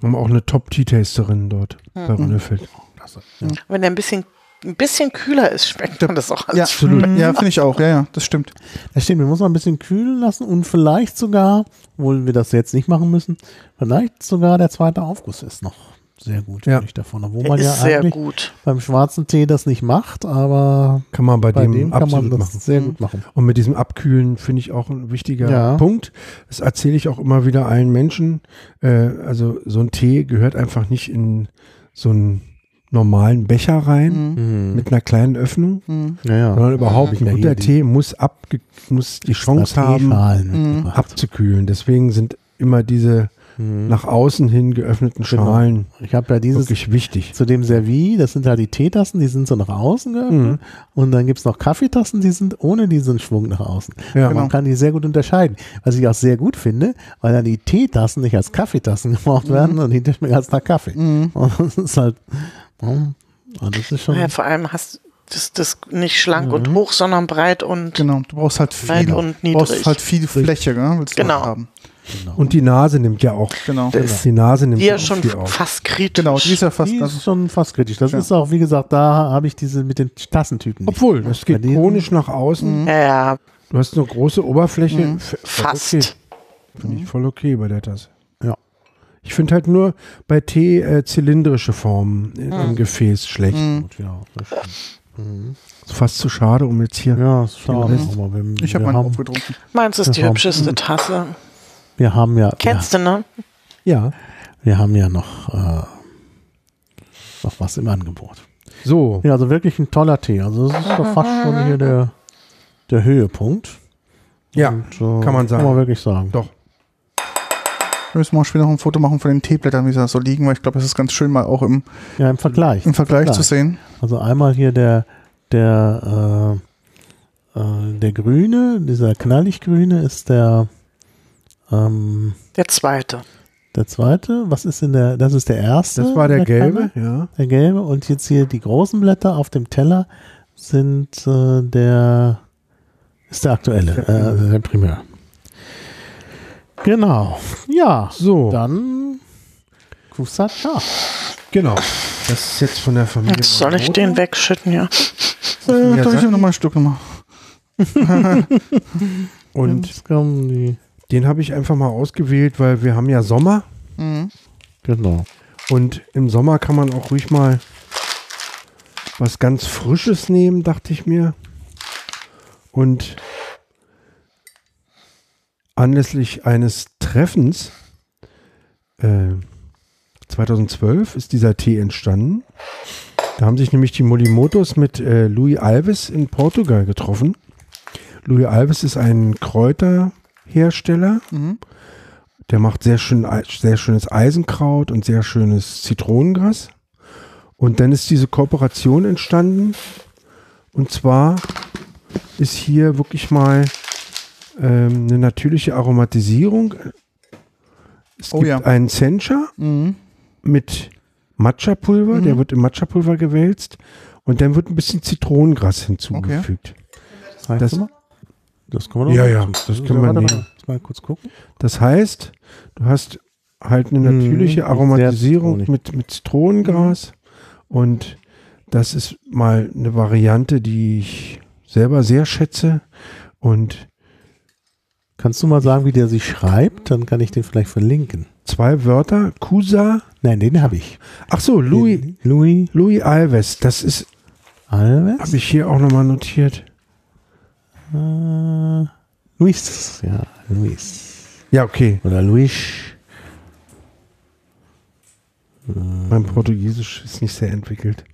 Wir haben auch eine Top-Tea-Tasterin dort bei Mhm. Ronnefeld. Klasse. Ja. Wenn der ein bisschen, ein bisschen kühler ist, schmeckt man das auch Ja, alles. absolut. Ja, finde ich auch. Ja, ja, das stimmt. Das stimmt, wir müssen noch ein bisschen kühlen lassen und vielleicht sogar, obwohl wir das jetzt nicht machen müssen, vielleicht sogar der zweite Aufguss ist noch sehr gut, Ja. finde ich davon. Obwohl Der man ja ist sehr eigentlich gut. beim schwarzen Tee das nicht macht, aber Kann man bei, bei dem, dem kann absolut man das machen. sehr Mhm. gut machen. Und mit diesem Abkühlen finde ich auch ein wichtiger Ja. Punkt. Das erzähle ich auch immer wieder allen Menschen. Äh, also so ein Tee gehört einfach nicht in so einen normalen Becher rein Mhm. Mhm. mit einer kleinen Öffnung, Mhm. ja, ja. sondern überhaupt Ja, ein guter Tee muss, abge muss die Chance haben, Mhm. abzukühlen. Deswegen sind immer diese Mhm. nach außen hin geöffneten Genau. Schalen Ich habe ja dieses wirklich wichtig. zu dem Servie, das sind halt die Teetassen, die sind so nach außen geöffnet. Mhm. Und dann gibt's noch Kaffeetassen, die sind ohne diesen Schwung nach außen. Ja, Genau. Man kann die sehr gut unterscheiden. Was ich auch sehr gut finde, weil dann die Teetassen nicht als Kaffeetassen gebraucht werden und hinterher schmecken als nach Kaffee. Mhm. Und das ist halt, ja, und das ist schon, Ja, vor allem hast das, das nicht schlank Mhm. und hoch, sondern breit und Genau. Du brauchst halt breit viel, und du niedrig. brauchst halt viel Fläche, ne? Willst du Genau. halt haben. genau. Und die Nase nimmt ja auch. Genau. Das- Die Nase nimmt die ja auch schon auf. fast kritisch. Genau, die ist ja fast. die Also, ist schon fast kritisch. Das Ja. ist auch, wie gesagt, da habe ich diese mit den Tassentypen nicht. Obwohl, das geht konisch nach außen. Mhm. Ja, ja, Du hast eine große Oberfläche. Mhm. Fast. Okay. Finde ich voll okay bei der Tasse. Ja. Ich finde halt nur bei Tee äh, zylindrische Formen in- im Mhm. Gefäß schlecht. Mhm. Gut, ja. Mhm. Ist fast zu schade, um jetzt hier. Ja, ist schade. Aber wir, ich habe meinen haben, aufgetrunken. Meins ist die Ja. hübscheste Tasse. wir haben ja, ja, Kennst du, ne? Ja. wir haben ja noch, äh, noch was im Angebot. So. Ja, also wirklich ein toller Tee. Also das ist doch fast schon hier der, der Höhepunkt. Ja, Und, äh, kann man sagen. Kann man wirklich sagen. Doch. Wir müssen mal später noch ein Foto machen von den Teeblättern, wie sie da so liegen, weil ich glaube, es ist ganz schön mal auch im, Ja, im Vergleich. im Vergleich zu sehen. Also einmal hier der, der, äh, äh, der grüne, dieser knallig grüne ist der, ähm, Der zweite. der zweite. Was ist in der, das ist der erste. Das war der gelbe, Kanne. ja. Der gelbe. Und jetzt hier die großen Blätter auf dem Teller sind äh, der, ist der aktuelle, äh, der Primär. Genau. Ja, So, dann Kusacha. genau. Das ist jetzt von der Familie. Jetzt soll ich den wegschütten, ja. Äh, darf ich noch mal ein Stück nochmal? Und den habe ich einfach mal ausgewählt, weil wir haben ja Sommer. Mhm. Genau. Und im Sommer kann man auch ruhig mal was ganz Frisches nehmen, dachte ich mir. Und anlässlich eines Treffens äh, 2012 ist dieser Tee entstanden. Da haben sich nämlich die Molimotos mit äh, Louis Alves in Portugal getroffen. Louis Alves ist ein Kräuterhersteller. Mhm. Der macht sehr, schön, sehr schönes Eisenkraut und sehr schönes Zitronengras. Und dann ist diese Kooperation entstanden. Und zwar ist hier wirklich mal ähm, eine natürliche Aromatisierung. Es Oh gibt ja. einen Sencha Mhm. mit Matcha-Pulver. Mhm. Der wird in Matcha-Pulver gewälzt. Und dann wird ein bisschen Zitronengras hinzugefügt. Heißt Das- das, mal? das können wir Ja, mal ja, machen. das können wir nehmen. warte, Mal kurz gucken. Das heißt, du hast halt eine Mhm, natürliche sehr Aromatisierung mit, mit Zitronengras und das ist mal eine Variante, die ich selber sehr schätze und Kannst du mal sagen, wie der sich schreibt? Dann kann ich den vielleicht verlinken. zwei Wörter, Kusa, Nein, den habe ich. ach so, Louis, Den Louis Louis Alves, das ist, Alves. habe ich hier auch nochmal notiert. Äh, Luis. Ja, Luis. Ja, okay, Oder Luis. mein Portugiesisch ist nicht sehr entwickelt.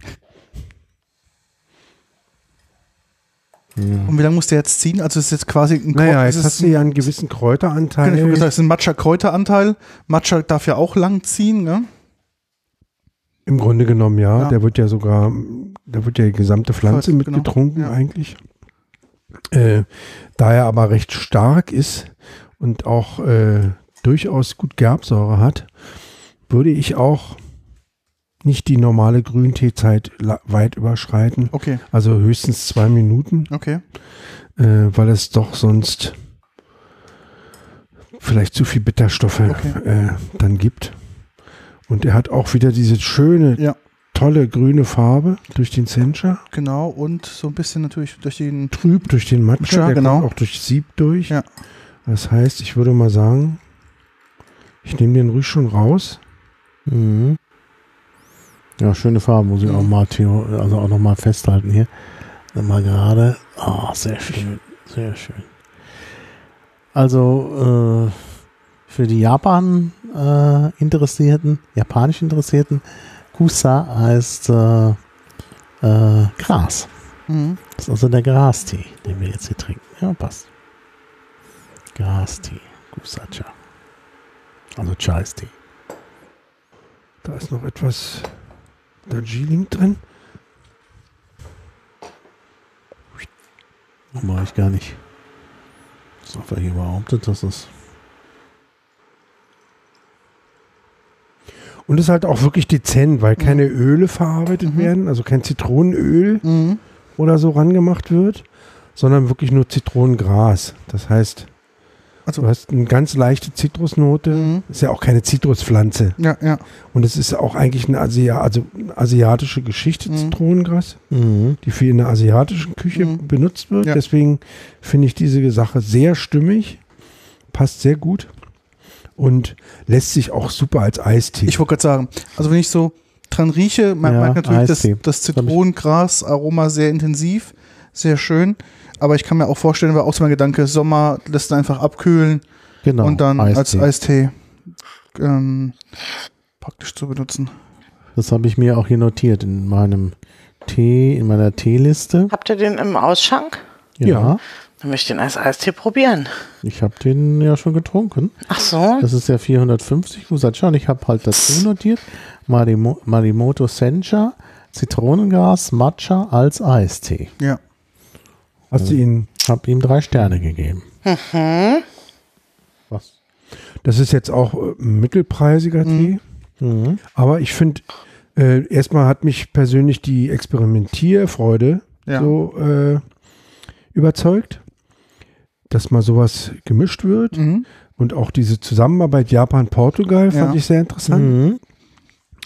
Und wie lange muss der jetzt ziehen? Also es ist jetzt quasi ein Naja, es jetzt hast du ja einen gewissen ich Kräuteranteil. mal gesagt, es ist ein Matcha-Kräuteranteil. Matcha darf ja auch lang ziehen, ne? Im Grunde genommen ja. Ja. Der wird ja sogar, da wird ja die gesamte Pflanze Voll, mit genau. Ja. eigentlich. Äh, da er aber recht stark ist und auch äh, durchaus gut Gerbsäure hat, würde ich auch nicht die normale Grünteezeit weit überschreiten. Okay, Also höchstens zwei Minuten, okay. äh, weil es doch sonst vielleicht zu viel Bitterstoffe Okay. äh, dann gibt. Und er hat auch wieder diese schöne, Ja. tolle grüne Farbe durch den Sencha. Genau, und so ein bisschen natürlich durch den. Trüb durch den Matcha, Matcha, der genau. kommt auch durch Sieb durch. Ja. Das heißt, ich würde mal sagen, ich nehme den ruhig schon raus. Mhm. Ja, schöne Farbe, muss ich Mhm. auch mal, theo- also auch noch mal festhalten hier. Mal gerade. Ah, sehr schön, sehr schön. Also äh, für die Japan äh, Interessierten, japanisch Interessierten, Kusa heißt äh, äh, Gras. Mhm. Das ist also der Grastee, den wir jetzt hier trinken. Ja, passt. Grastee, Kusacha. Also Chai-Tee. Da ist noch etwas Darjeeling drin. Mache ich gar nicht. Das ist einfach hier behauptet, dass es. Und es ist halt auch wirklich dezent, weil keine Mhm. Öle verarbeitet Mhm. werden, also kein Zitronenöl Mhm. oder so rangemacht wird, sondern wirklich nur Zitronengras. Das heißt, Also, du hast eine ganz leichte Zitrusnote. mhm. Ist ja auch keine Zitruspflanze. Ja, ja. Und es ist auch eigentlich eine, Asia also eine asiatische Geschichte, Mhm. Zitronengras, Mhm. die viel in der asiatischen Küche Mhm. benutzt wird. Ja. Deswegen finde ich diese Sache sehr stimmig, passt sehr gut und lässt sich auch super als Eistee. Ich wollte gerade sagen, also wenn ich so dran rieche, man Ja, merkt natürlich das, das Zitronengras-Aroma sehr intensiv, sehr schön. Aber ich kann mir auch vorstellen, war auch so mein Gedanke, Sommer lässt ihn einfach abkühlen Genau. und dann als Eistee. Eistee ähm, praktisch zu benutzen. Das habe ich mir auch hier notiert in meinem Tee, in meiner Teeliste. Habt ihr den im Ausschank? Ja. Ja. Dann möchte ich den als Eistee probieren. Ich habe den ja schon getrunken. Ach so. Das ist ja 450 Kusacha und ich habe halt dazu notiert Marimo, Marimoto Sencha, Zitronengras, Matcha als Eistee. Ja. Hast du ihn, Hab ihm drei Sterne gegeben. Mhm. Was? das ist jetzt auch äh, ein mittelpreisiger Tee, Mhm. aber ich finde, äh, erstmal hat mich persönlich die Experimentierfreude Ja. so äh, überzeugt, dass mal sowas gemischt wird. Mhm. Und auch diese Zusammenarbeit Japan-Portugal fand Ja. ich sehr interessant. Mhm.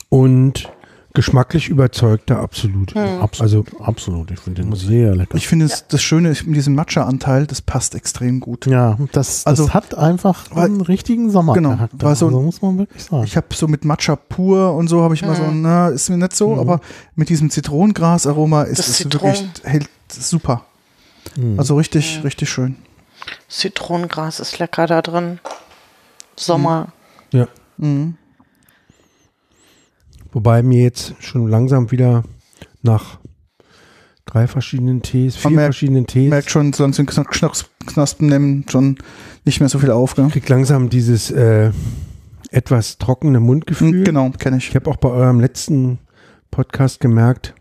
Und geschmacklich überzeugt er absolut. Absolut. Also absolut. Ich finde den sehr lecker. Ich finde es das Schöne ist, mit diesem Matcha-Anteil, das passt extrem gut. ja, das, das Also- hat einfach Weil- einen richtigen Sommercharakter. Genau, weil so- also muss man wirklich sagen. Ich habe so mit Matcha pur und so habe ich immer so, na, ist mir nicht so, Mhm. aber mit diesem Zitronengras-Aroma ist Das es Zitron- wirklich hält super. Mhm. Also richtig, richtig schön. Zitronengras ist lecker da drin. Sommer. ja. Mhm. Wobei mir jetzt schon langsam wieder nach drei verschiedenen Tees, vier merkt- verschiedenen Tees, Merkt schon, sonst den Knos- Knospen nehmen schon nicht mehr so viel auf. Gell? kriegt langsam dieses äh, etwas trockene Mundgefühl. Mhm, Genau, kenne ich. Ich habe auch bei eurem letzten Podcast gemerkt,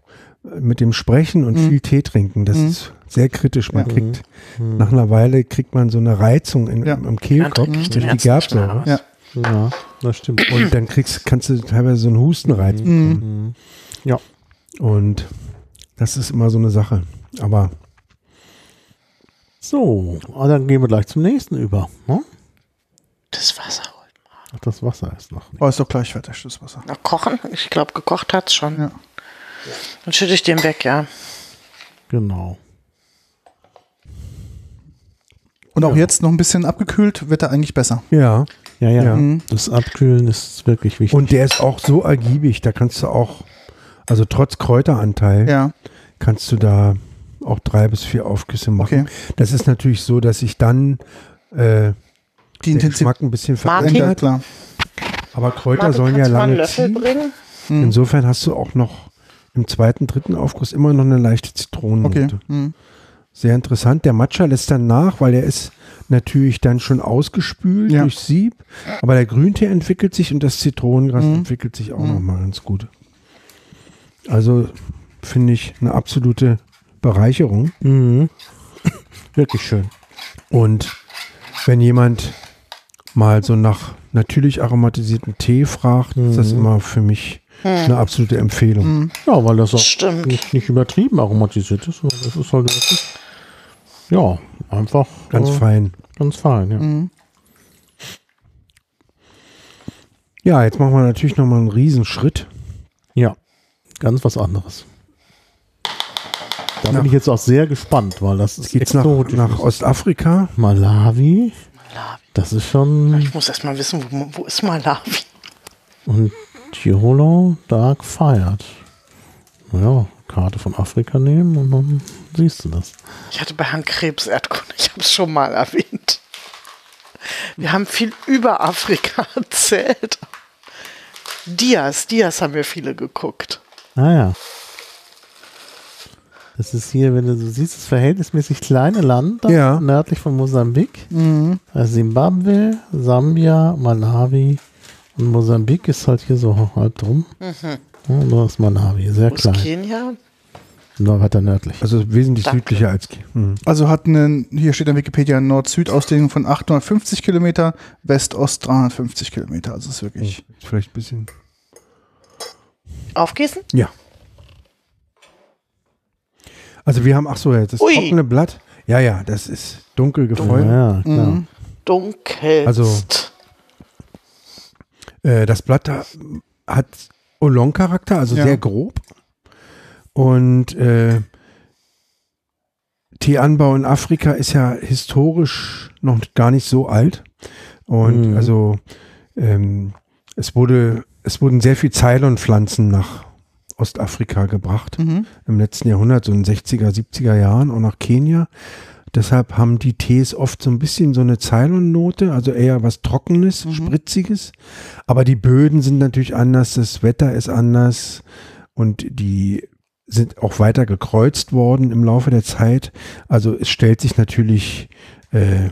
äh, mit dem Sprechen und Mhm. viel Tee trinken, das Mhm. ist sehr kritisch. Man Ja. kriegt Mhm. nach einer Weile kriegt man so eine Reizung in, Ja. im Kehlkopf ich den durch die mehr Gerbsäure. Ja. Ja, das stimmt. Und dann kriegst, kannst du teilweise so einen Hustenreiz bekommen. Mhm. Mhm. Und das ist immer so eine Sache. Aber So, ah, dann gehen wir gleich zum nächsten über. Ne? Das Wasser holt. Ach, das Wasser ist noch nicht. Oh, ist doch gleich fertig, das Wasser. Na, kochen? Ich glaube, gekocht hat's schon. Ja. Dann schütte ich den weg, ja. Genau. Und auch jetzt noch ein bisschen abgekühlt, wird er eigentlich besser. ja. Ja, ja. Ja. Mhm. Das Abkühlen ist wirklich wichtig. Und der ist auch so ergiebig, da kannst du auch, also trotz Kräuteranteil, Ja, kannst du da auch drei bis vier Aufgüsse machen. okay. Das ist natürlich so, dass sich dann äh, Die der. Geschmack ein bisschen Martin? Verändert. klar. Aber Kräuter Martin, sollen ja lange ziehen. bringen? Mhm. Insofern hast du auch noch im zweiten, dritten Aufguss immer noch eine leichte Zitronennote. Okay. Mhm. Sehr interessant. Der Matcha lässt dann nach, weil der ist natürlich dann schon ausgespült Ja. durch Sieb. Aber der Grüntee entwickelt sich und das Zitronengras Mhm. entwickelt sich auch Mhm. noch mal ganz gut. Also finde ich eine absolute Bereicherung. Mhm. Wirklich schön. Und wenn jemand mal so nach natürlich aromatisierten Tee fragt, ist das Mhm. immer für mich eine absolute Empfehlung. Mhm. Ja, weil das auch Stimmt. nicht, nicht übertrieben aromatisiert ist. Das ist halt wirklich, ja, einfach Ganz äh, fein. ganz fein. Ja. Mhm. Ja, jetzt machen wir natürlich noch mal einen Riesenschritt. ja, ganz was anderes. Da Nach- bin ich jetzt auch sehr gespannt, weil das ist Jetzt geht's nach, nach Ostafrika. Malawi, Malawi. das ist schon Ich muss erst mal wissen, wo, wo ist Malawi? und Tirolo Dark Fired. Ja, Karte von Afrika nehmen und dann siehst du das. Ich hatte bei Herrn Krebs Erdkunde, ich habe es schon mal erwähnt. Wir haben viel über Afrika erzählt. Dias, Dias haben wir viele geguckt. Ah ja. Das ist hier, wenn du so siehst, das verhältnismäßig kleine Land Ja. nördlich von Mosambik. Mhm. Also Zimbabwe, Sambia, Malawi und Mosambik ist halt hier so halb drum. Ja, und da ist Malawi, sehr Wo ist klein. Kenia? Nur weiter nördlich. Also wesentlich Danke. südlicher als Ki- hm. Also hat einen, hier steht in Wikipedia, Nord-Süd-Ausdehnung von 850 Kilometer, West-Ost 350 Kilometer. Also es ist wirklich. vielleicht ein bisschen. Aufgießen? Ja. Also wir haben, ach so, ja, das Ui. trockene Blatt. Ja, ja, das ist dunkel ja, gefäuert. ja, klar. Mhm. Dunkelst. Also- Äh, das Blatt da hat Oolong-Charakter, also Ja. sehr grob. Und äh, Teeanbau in Afrika ist ja historisch noch gar nicht so alt. Und Mhm. also ähm, es wurde, es wurden sehr viel Ceylon-Pflanzen nach Ostafrika gebracht Mhm. im letzten Jahrhundert, so in den 60er, 70er Jahren, auch nach Kenia. Deshalb haben die Tees oft so ein bisschen so eine Ceylon-Note, also eher was Trockenes, Mhm. Spritziges. Aber die Böden sind natürlich anders, das Wetter ist anders und die sind auch weiter gekreuzt worden im Laufe der Zeit. Also es stellt sich natürlich äh,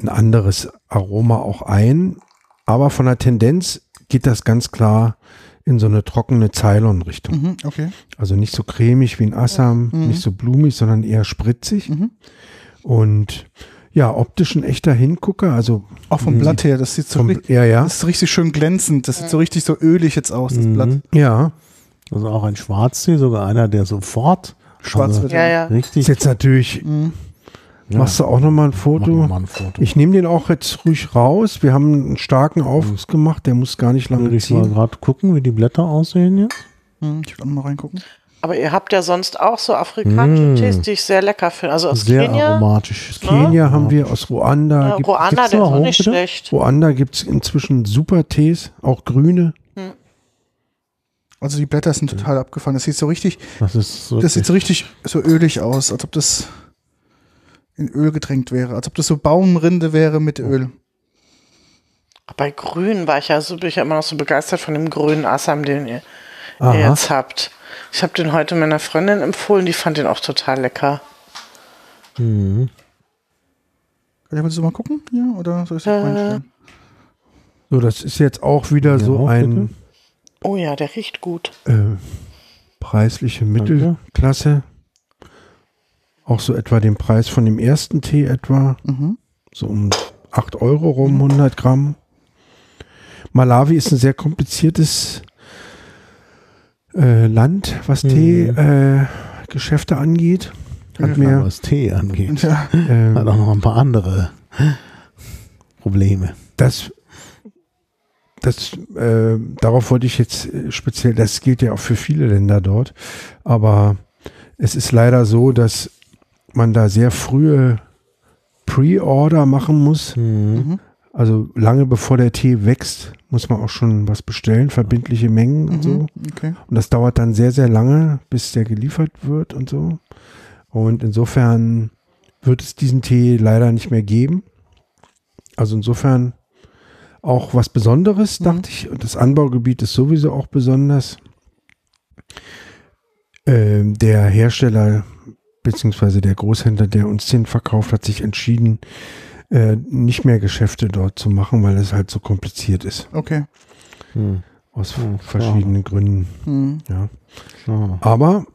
ein anderes Aroma auch ein. Aber von der Tendenz geht das ganz klar in so eine trockene Ceylon-Richtung. Mhm. Okay. Also nicht so cremig wie ein Assam, Mhm. nicht so blumig, sondern eher spritzig. Mhm. Und ja, optisch ein echter Hingucker. Also Auch vom Mhm. Blatt her, das sieht so vom, richtig, ja, ja, das ist richtig schön glänzend. Das sieht so richtig so ölig jetzt aus, das Mhm. Blatt. ja. Also auch ein Schwarztee, sogar einer, der sofort Schwarz Also- wird ja, ja. richtig Ist jetzt natürlich Mhm. Ja. Machst du auch nochmal ein Foto? wir mal ein Foto. Ich nehme den auch jetzt ruhig raus. Wir haben einen starken Aufguss gemacht, der muss gar nicht lange Würde ich mal ziehen. gerade gucken, wie die Blätter aussehen jetzt. Hm, ich will auch noch mal reingucken. Aber ihr habt ja sonst auch so afrikanische Mm. Tees, die ich sehr lecker finde. Also aus Sehr Kenia. aromatisch. Kenia haben wir, aus Ruanda. Ja, gibt, Ruanda, gibt's der noch ist auch nicht bitte? schlecht. Ruanda gibt es inzwischen super Tees, auch grüne. Also die Blätter sind total abgefahren. Das sieht so richtig, Das ist so. das sieht so richtig so ölig aus, als ob das in Öl getränkt wäre, als ob das so Baumrinde wäre mit Öl. Bei Grün war ich ja so, bin ich ja immer noch so begeistert von dem grünen Assam, den ihr, ihr jetzt habt. Ich habe den heute meiner Freundin empfohlen, die fand den auch total lecker. Mhm. Ja, willst du mal gucken? Ja, oder soll ich das Äh. reinstellen? So, das ist jetzt auch wieder Ja, so auch ein Oh ja, der riecht gut. äh, preisliche Mittelklasse. Auch so etwa den Preis von dem ersten Tee etwa. Mhm. So um 8 Euro rum, 100 Gramm. Malawi ist ein sehr kompliziertes äh, Land, was Mhm. Teegeschäfte angeht. Hat Ja, mir was Tee angeht. Ja, äh, Hat auch noch ein paar andere Probleme. das, das, äh, darauf wollte ich jetzt äh, speziell, das gilt ja auch für viele Länder dort, aber es ist leider so, dass man da sehr frühe Pre-Order machen muss. Mhm. Also lange bevor der Tee wächst, muss man auch schon was bestellen, verbindliche Mengen und so. Mhm. Okay. Und das dauert dann sehr, sehr lange, bis der geliefert wird und so. Und insofern wird es diesen Tee leider nicht mehr geben. Also insofern auch was Besonderes, Mhm. dachte ich. Und das Anbaugebiet ist sowieso auch besonders. Ähm, der Hersteller beziehungsweise der Großhändler, der uns den verkauft, hat sich entschieden, äh, nicht mehr Geschäfte dort zu machen, weil es halt so kompliziert ist. Okay. Mhm. Aus Ja, verschiedenen Gründen. Mhm. Ja. Aber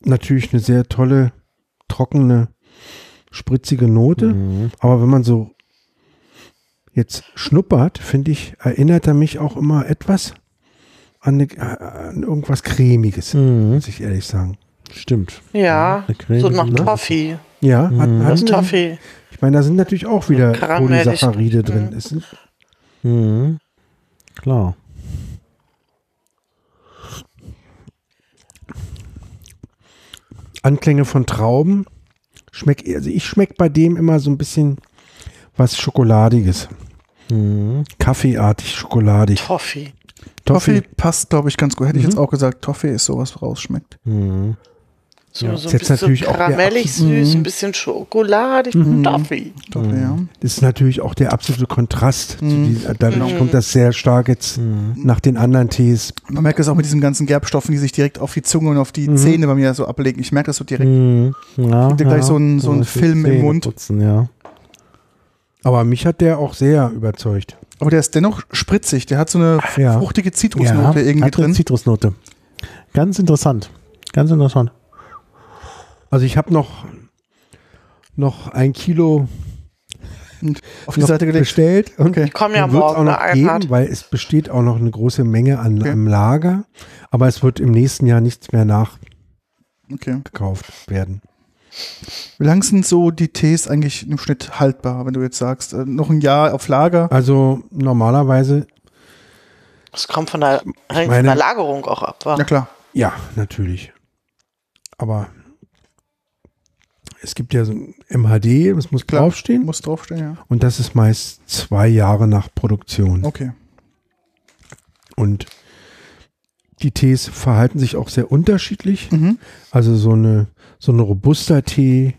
natürlich eine sehr tolle, trockene, spritzige Note. Mhm. Aber wenn man so jetzt schnuppert, finde ich, erinnert er mich auch immer etwas an, eine, äh, an irgendwas Cremiges, Mhm. muss ich ehrlich sagen. Stimmt. Ja, so nach? Toffee. Ja, hat, Mhm. Das Toffee. ich meine, da sind natürlich auch wieder. Polysaccharide drin. Mhm. Sind, Mhm. Klar. Anklänge von Trauben. Schmeck, also ich schmecke bei dem immer so ein bisschen was Schokoladiges. Mhm. Kaffeeartig, schokoladig. Toffee. Toffee passt, glaube ich, ganz gut. Hätte ich Mhm. jetzt auch gesagt, Toffee ist sowas, was rausschmeckt. Mhm. So, Ja. so Ist ein jetzt natürlich auch der karamellig absolute- süß, Mhm. ein bisschen schokoladig. Mhm. Toffee. Toffee, Mhm. ja. Das ist natürlich auch der absolute Kontrast. Zu Mhm. diesen, dadurch Mhm. kommt das sehr stark jetzt Mhm. nach den anderen Tees. Man merkt das auch mit diesen ganzen Gerbstoffen, die sich direkt auf die Zunge und auf die Mhm. Zähne bei mir so ablegen. Ich merke das so direkt. Mhm. Ja, Kriegt ihr gleich so einen- so einen das Film im Mund? Putzen, ja. Aber mich hat der auch sehr überzeugt. Aber der ist dennoch spritzig. Der hat so eine Ja. fruchtige Zitrusnote irgendwie drin. Zitrusnote. Ganz interessant. Ganz interessant. Also ich habe noch, noch ein Kilo Auf die Seite gelegt. bestellt. Und Okay. Die kommen ja wird morgen auch noch geben, weil es besteht auch noch eine große Menge an, Okay. am Lager. Aber es wird im nächsten Jahr nichts mehr okay. nachgekauft werden. Wie lang sind so die Tees eigentlich im Schnitt haltbar, wenn du jetzt sagst, äh, noch ein Jahr auf Lager? Also normalerweise, Das kommt von der, meine- von der Lagerung auch ab. Wa? Ja klar. ja, natürlich. Aber es gibt ja so ein MHD, das muss Klar. draufstehen. Muss draufstehen, ja. Und das ist meist zwei Jahre nach Produktion. Okay. Und die Tees verhalten sich auch sehr unterschiedlich. Mhm. Also so eine, so eine Robusta-Tee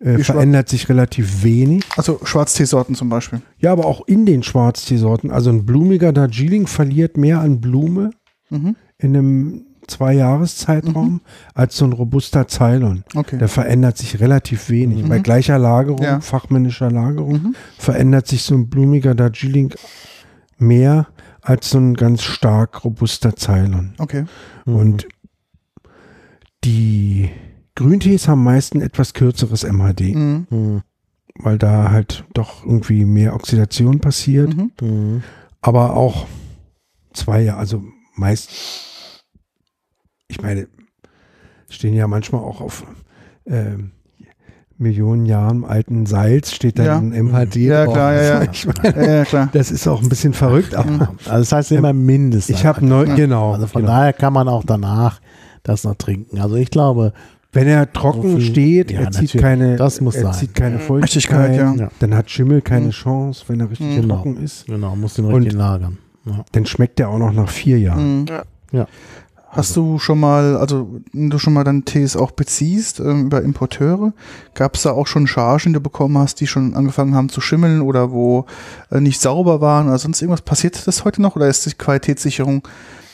äh, Wie schwa- verändert sich relativ wenig. Also Schwarzteesorten zum Beispiel. Ja, aber auch in den Schwarzteesorten. Also ein blumiger Darjeeling verliert mehr an Blume Mhm. in einem Zwei-Jahres-Zeitraum als so ein robuster Ceylon. Okay. Der verändert sich relativ wenig. Mhm. Bei gleicher Lagerung, Ja. fachmännischer Lagerung, Mhm. verändert sich so ein blumiger Darjeeling mehr als so ein ganz stark robuster Ceylon. Okay. Mhm. Und die Grüntees haben meist ein etwas kürzeres MHD, Mhm. Mhm. weil da halt doch irgendwie mehr Oxidation passiert. Mhm. Mhm. Aber auch zwei Jahre, also meist, ich meine, stehen ja manchmal auch auf ähm, Millionen Jahren alten Salz steht dann Ja. MHD Ja, drauf. klar, ja, ja. Ich meine, Ja, ja, klar. das ist auch ein bisschen verrückt, aber Also das heißt immer mindestens. ich habe neu, genau, Also von genau. daher kann man auch danach das noch trinken. Also ich glaube, wenn er trocken So viel- steht, Ja, er zieht keine, Das muss er sein. zieht keine Feuchtigkeit, Richtigkeit, ja. Dann hat Schimmel keine Chance, wenn er richtig Mhm. Genau. trocken ist. genau, muss den Und- richtig lagern. Ja. Dann schmeckt er auch noch nach vier Jahren. Mhm. Ja. Hast du schon mal, also wenn du schon mal dann Tees auch beziehst ähm, über Importeure, gab es da auch schon Chargen, die du bekommen hast, die schon angefangen haben zu schimmeln oder wo äh, nicht sauber waren oder sonst irgendwas? Passiert das heute noch oder ist die Qualitätssicherung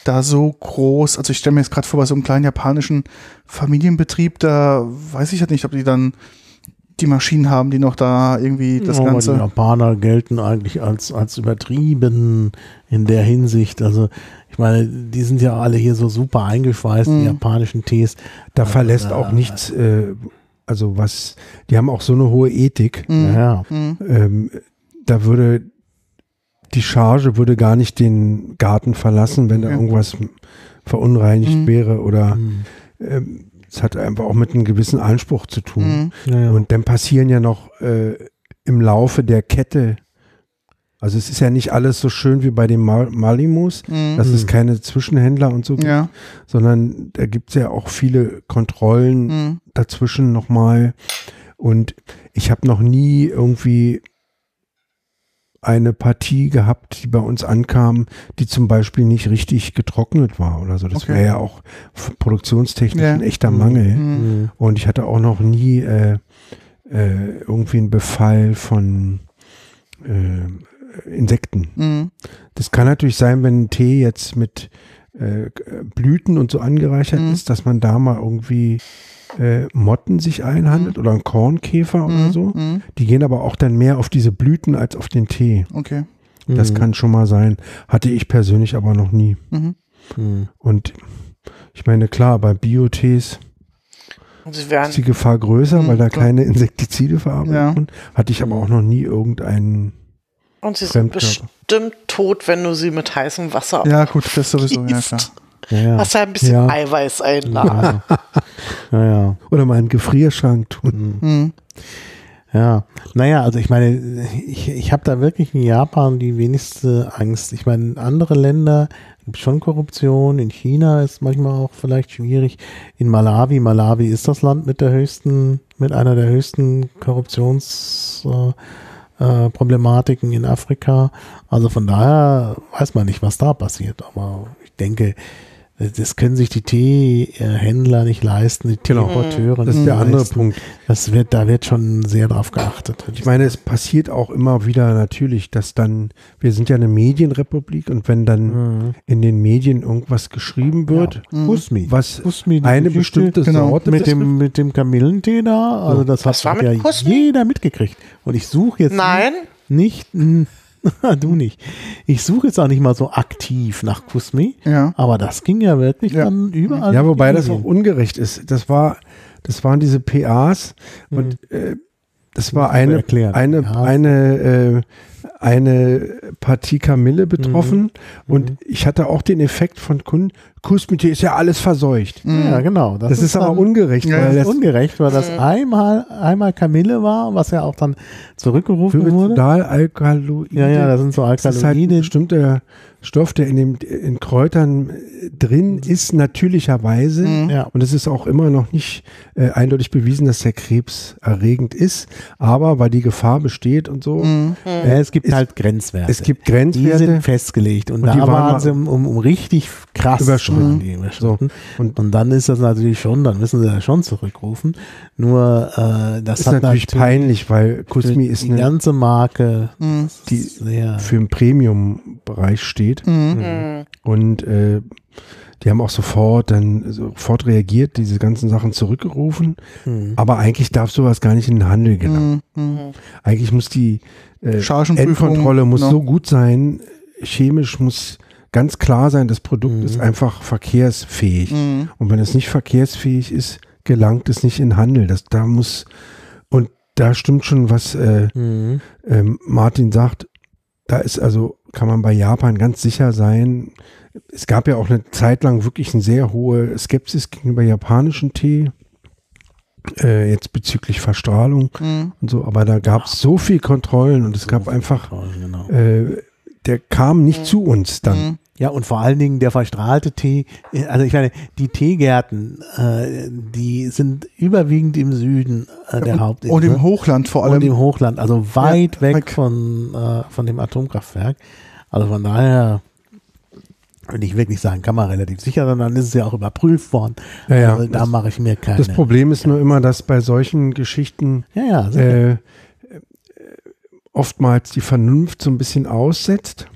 da so groß? Also ich stelle mir jetzt gerade vor, bei so einem kleinen japanischen Familienbetrieb, da weiß ich halt nicht, ob die dann die Maschinen haben, die noch da irgendwie das Ja, aber Die Ganze. Japaner gelten eigentlich als, als übertrieben in der Hinsicht. Also ich meine, die sind ja alle hier so super eingeschweißt, Mhm. die japanischen Tees. Da Ja, verlässt auch nichts, äh, also was, die haben auch so eine hohe Ethik. Mhm. Ja, Mhm. Ähm, da würde die Charge würde gar nicht den Garten verlassen, wenn da Ja. irgendwas verunreinigt Mhm. wäre oder Mhm. ähm, es hat einfach auch mit einem gewissen Anspruch zu tun. Mhm. ja, ja. Und dann passieren ja noch äh, im Laufe der Kette, also es ist ja nicht alles so schön wie bei den Mal Malimus, Mhm. dass es Mhm. keine Zwischenhändler und so gibt, Ja. sondern da gibt es ja auch viele Kontrollen Mhm. dazwischen nochmal. Und ich habe noch nie irgendwie eine Partie gehabt, die bei uns ankam, die zum Beispiel nicht richtig getrocknet war oder so. Das Okay. wäre ja auch produktionstechnisch Ja. ein echter. Mangel. Mhm. Mhm. Und ich hatte auch noch nie äh, äh, irgendwie einen Befall von äh, Insekten. Mhm. Das kann natürlich sein, wenn ein Tee jetzt mit äh, Blüten und so angereichert Mhm. ist, dass man da mal irgendwie äh, Motten sich einhandelt oder ein Kornkäfer oder Mhm. so. Mhm. Die gehen aber auch dann mehr auf diese Blüten als auf den Tee. Okay. Das Mhm. kann schon mal sein. Hatte ich persönlich aber noch nie. Mhm. Mhm. Und ich meine, klar, bei Biotees ist die Gefahr größer, Mhm, weil da klar. keine Insektizide verarbeitet Ja. wurden. Hatte ich aber auch noch nie irgendeinen. Und sie sind bestimmt tot, wenn du sie mit heißem Wasser Ja, gut, das sowieso, ja gießt. klar. Ja, ja. Hast ja ein bisschen Ja. Eiweiß einladen. Ja. ja, ja. Oder mal einen Gefrierschrank tun. Mhm. Mhm. Ja, naja, also ich meine, ich, ich habe da wirklich in Japan die wenigste Angst. Ich meine, in andere Länder gibt es schon Korruption. In China ist manchmal auch vielleicht schwierig. In Malawi, Malawi ist das Land mit der höchsten, mit einer der höchsten Korruptionsproblematiken äh, äh, Problematiken in Afrika. Also von daher weiß man nicht, was da passiert. Aber ich denke, das können sich die Teehändler nicht leisten, die Genau. Teeimporteure Das ist nicht der andere leisten. Punkt. Das wird, da wird schon sehr drauf geachtet. Ich meine, es passiert auch immer wieder natürlich, dass dann, wir sind ja eine Medienrepublik und wenn dann Mhm. in den Medien irgendwas geschrieben wird, Mhm. Kusmi. was Kusmi, die eine Geschichte bestimmte genau, Sorte mit dem, mit dem Kamillentee da, also das Was war hat mit ja Kusmi? jeder mitgekriegt. Und ich suche jetzt Nein, nicht, du nicht. Ich suche jetzt auch nicht mal so aktiv nach Kusmi, Ja. aber das ging ja wirklich Ja. dann überall. Ja, wobei das auch ungerecht ist. Das war, das waren diese PAs und äh, das war eine, erklären. eine, Ja. eine, äh, eine Partie Kamille betroffen und ich hatte auch den Effekt von Kunden, Kusmite ist ja alles verseucht. Ja, genau. Das, ist, aber dann- ungerecht, Ja, weil Das das ist ungerecht, weil das einmal, einmal Kamille war, was ja auch dann zurückgerufen wurde. Pyridolalkaloide. Ja, ja, das sind so Das ist halt ein Alkaloide. bestimmter Stoff, der in, dem, in Kräutern äh, drin ist, natürlicherweise. Mhm. Ja. Und es ist auch immer noch nicht äh, eindeutig bewiesen, dass der Krebs erregend ist. Aber weil die Gefahr besteht und so, Mhm. Ja, es gibt Es- halt Grenzwerte. es gibt die Grenzwerte. sind festgelegt und, Und da die waren sie um, um, um richtig krass überschritten. die überschritten. Und- Und, dann ist das natürlich schon, dann müssen sie das schon zurückrufen. Nur äh, das ist hat natürlich peinlich, weil Kusmi ist die eine, ganze Marke Mhm. die sehr für den Premium-Bereich steht. Mhm. Und äh, die haben auch sofort dann sofort reagiert, diese ganzen Sachen zurückgerufen. hm. Aber eigentlich darf sowas gar nicht in den Handel gelangen. Mhm. Mhm. Eigentlich muss die äh, Endkontrolle muss genau. so gut sein, chemisch muss ganz klar sein, das Produkt Mhm. ist einfach verkehrsfähig. Mhm. Und wenn es nicht verkehrsfähig ist, gelangt es nicht in Handel. Das da muss und da stimmt schon, was äh, Mhm. ähm, Martin sagt. Da ist also kann man bei Japan ganz sicher sein. Es gab ja auch eine Zeit lang wirklich eine sehr hohe Skepsis gegenüber japanischen Tee. äh, jetzt bezüglich Verstrahlung Mhm. und so, aber da gab es so viel Kontrollen und es gab einfach, Genau. äh, der kam nicht zu uns dann. Mhm. Ja, und vor allen Dingen der verstrahlte Tee, äh, also ich meine, die Teegärten, äh, die sind überwiegend im Süden äh, der Hauptinsel. Und im Hochland vor und allem. im Hochland, also weit Ja, weg, weg. von, äh, von dem Atomkraftwerk. Also von daher würde ich wirklich sagen, kann man relativ sicher sein, dann ist es ja auch überprüft worden. Ja, ja. Also da mache ich mir keine. Das Problem ist nur immer, dass bei solchen Geschichten Ja, äh, äh, oftmals die Vernunft so ein bisschen aussetzt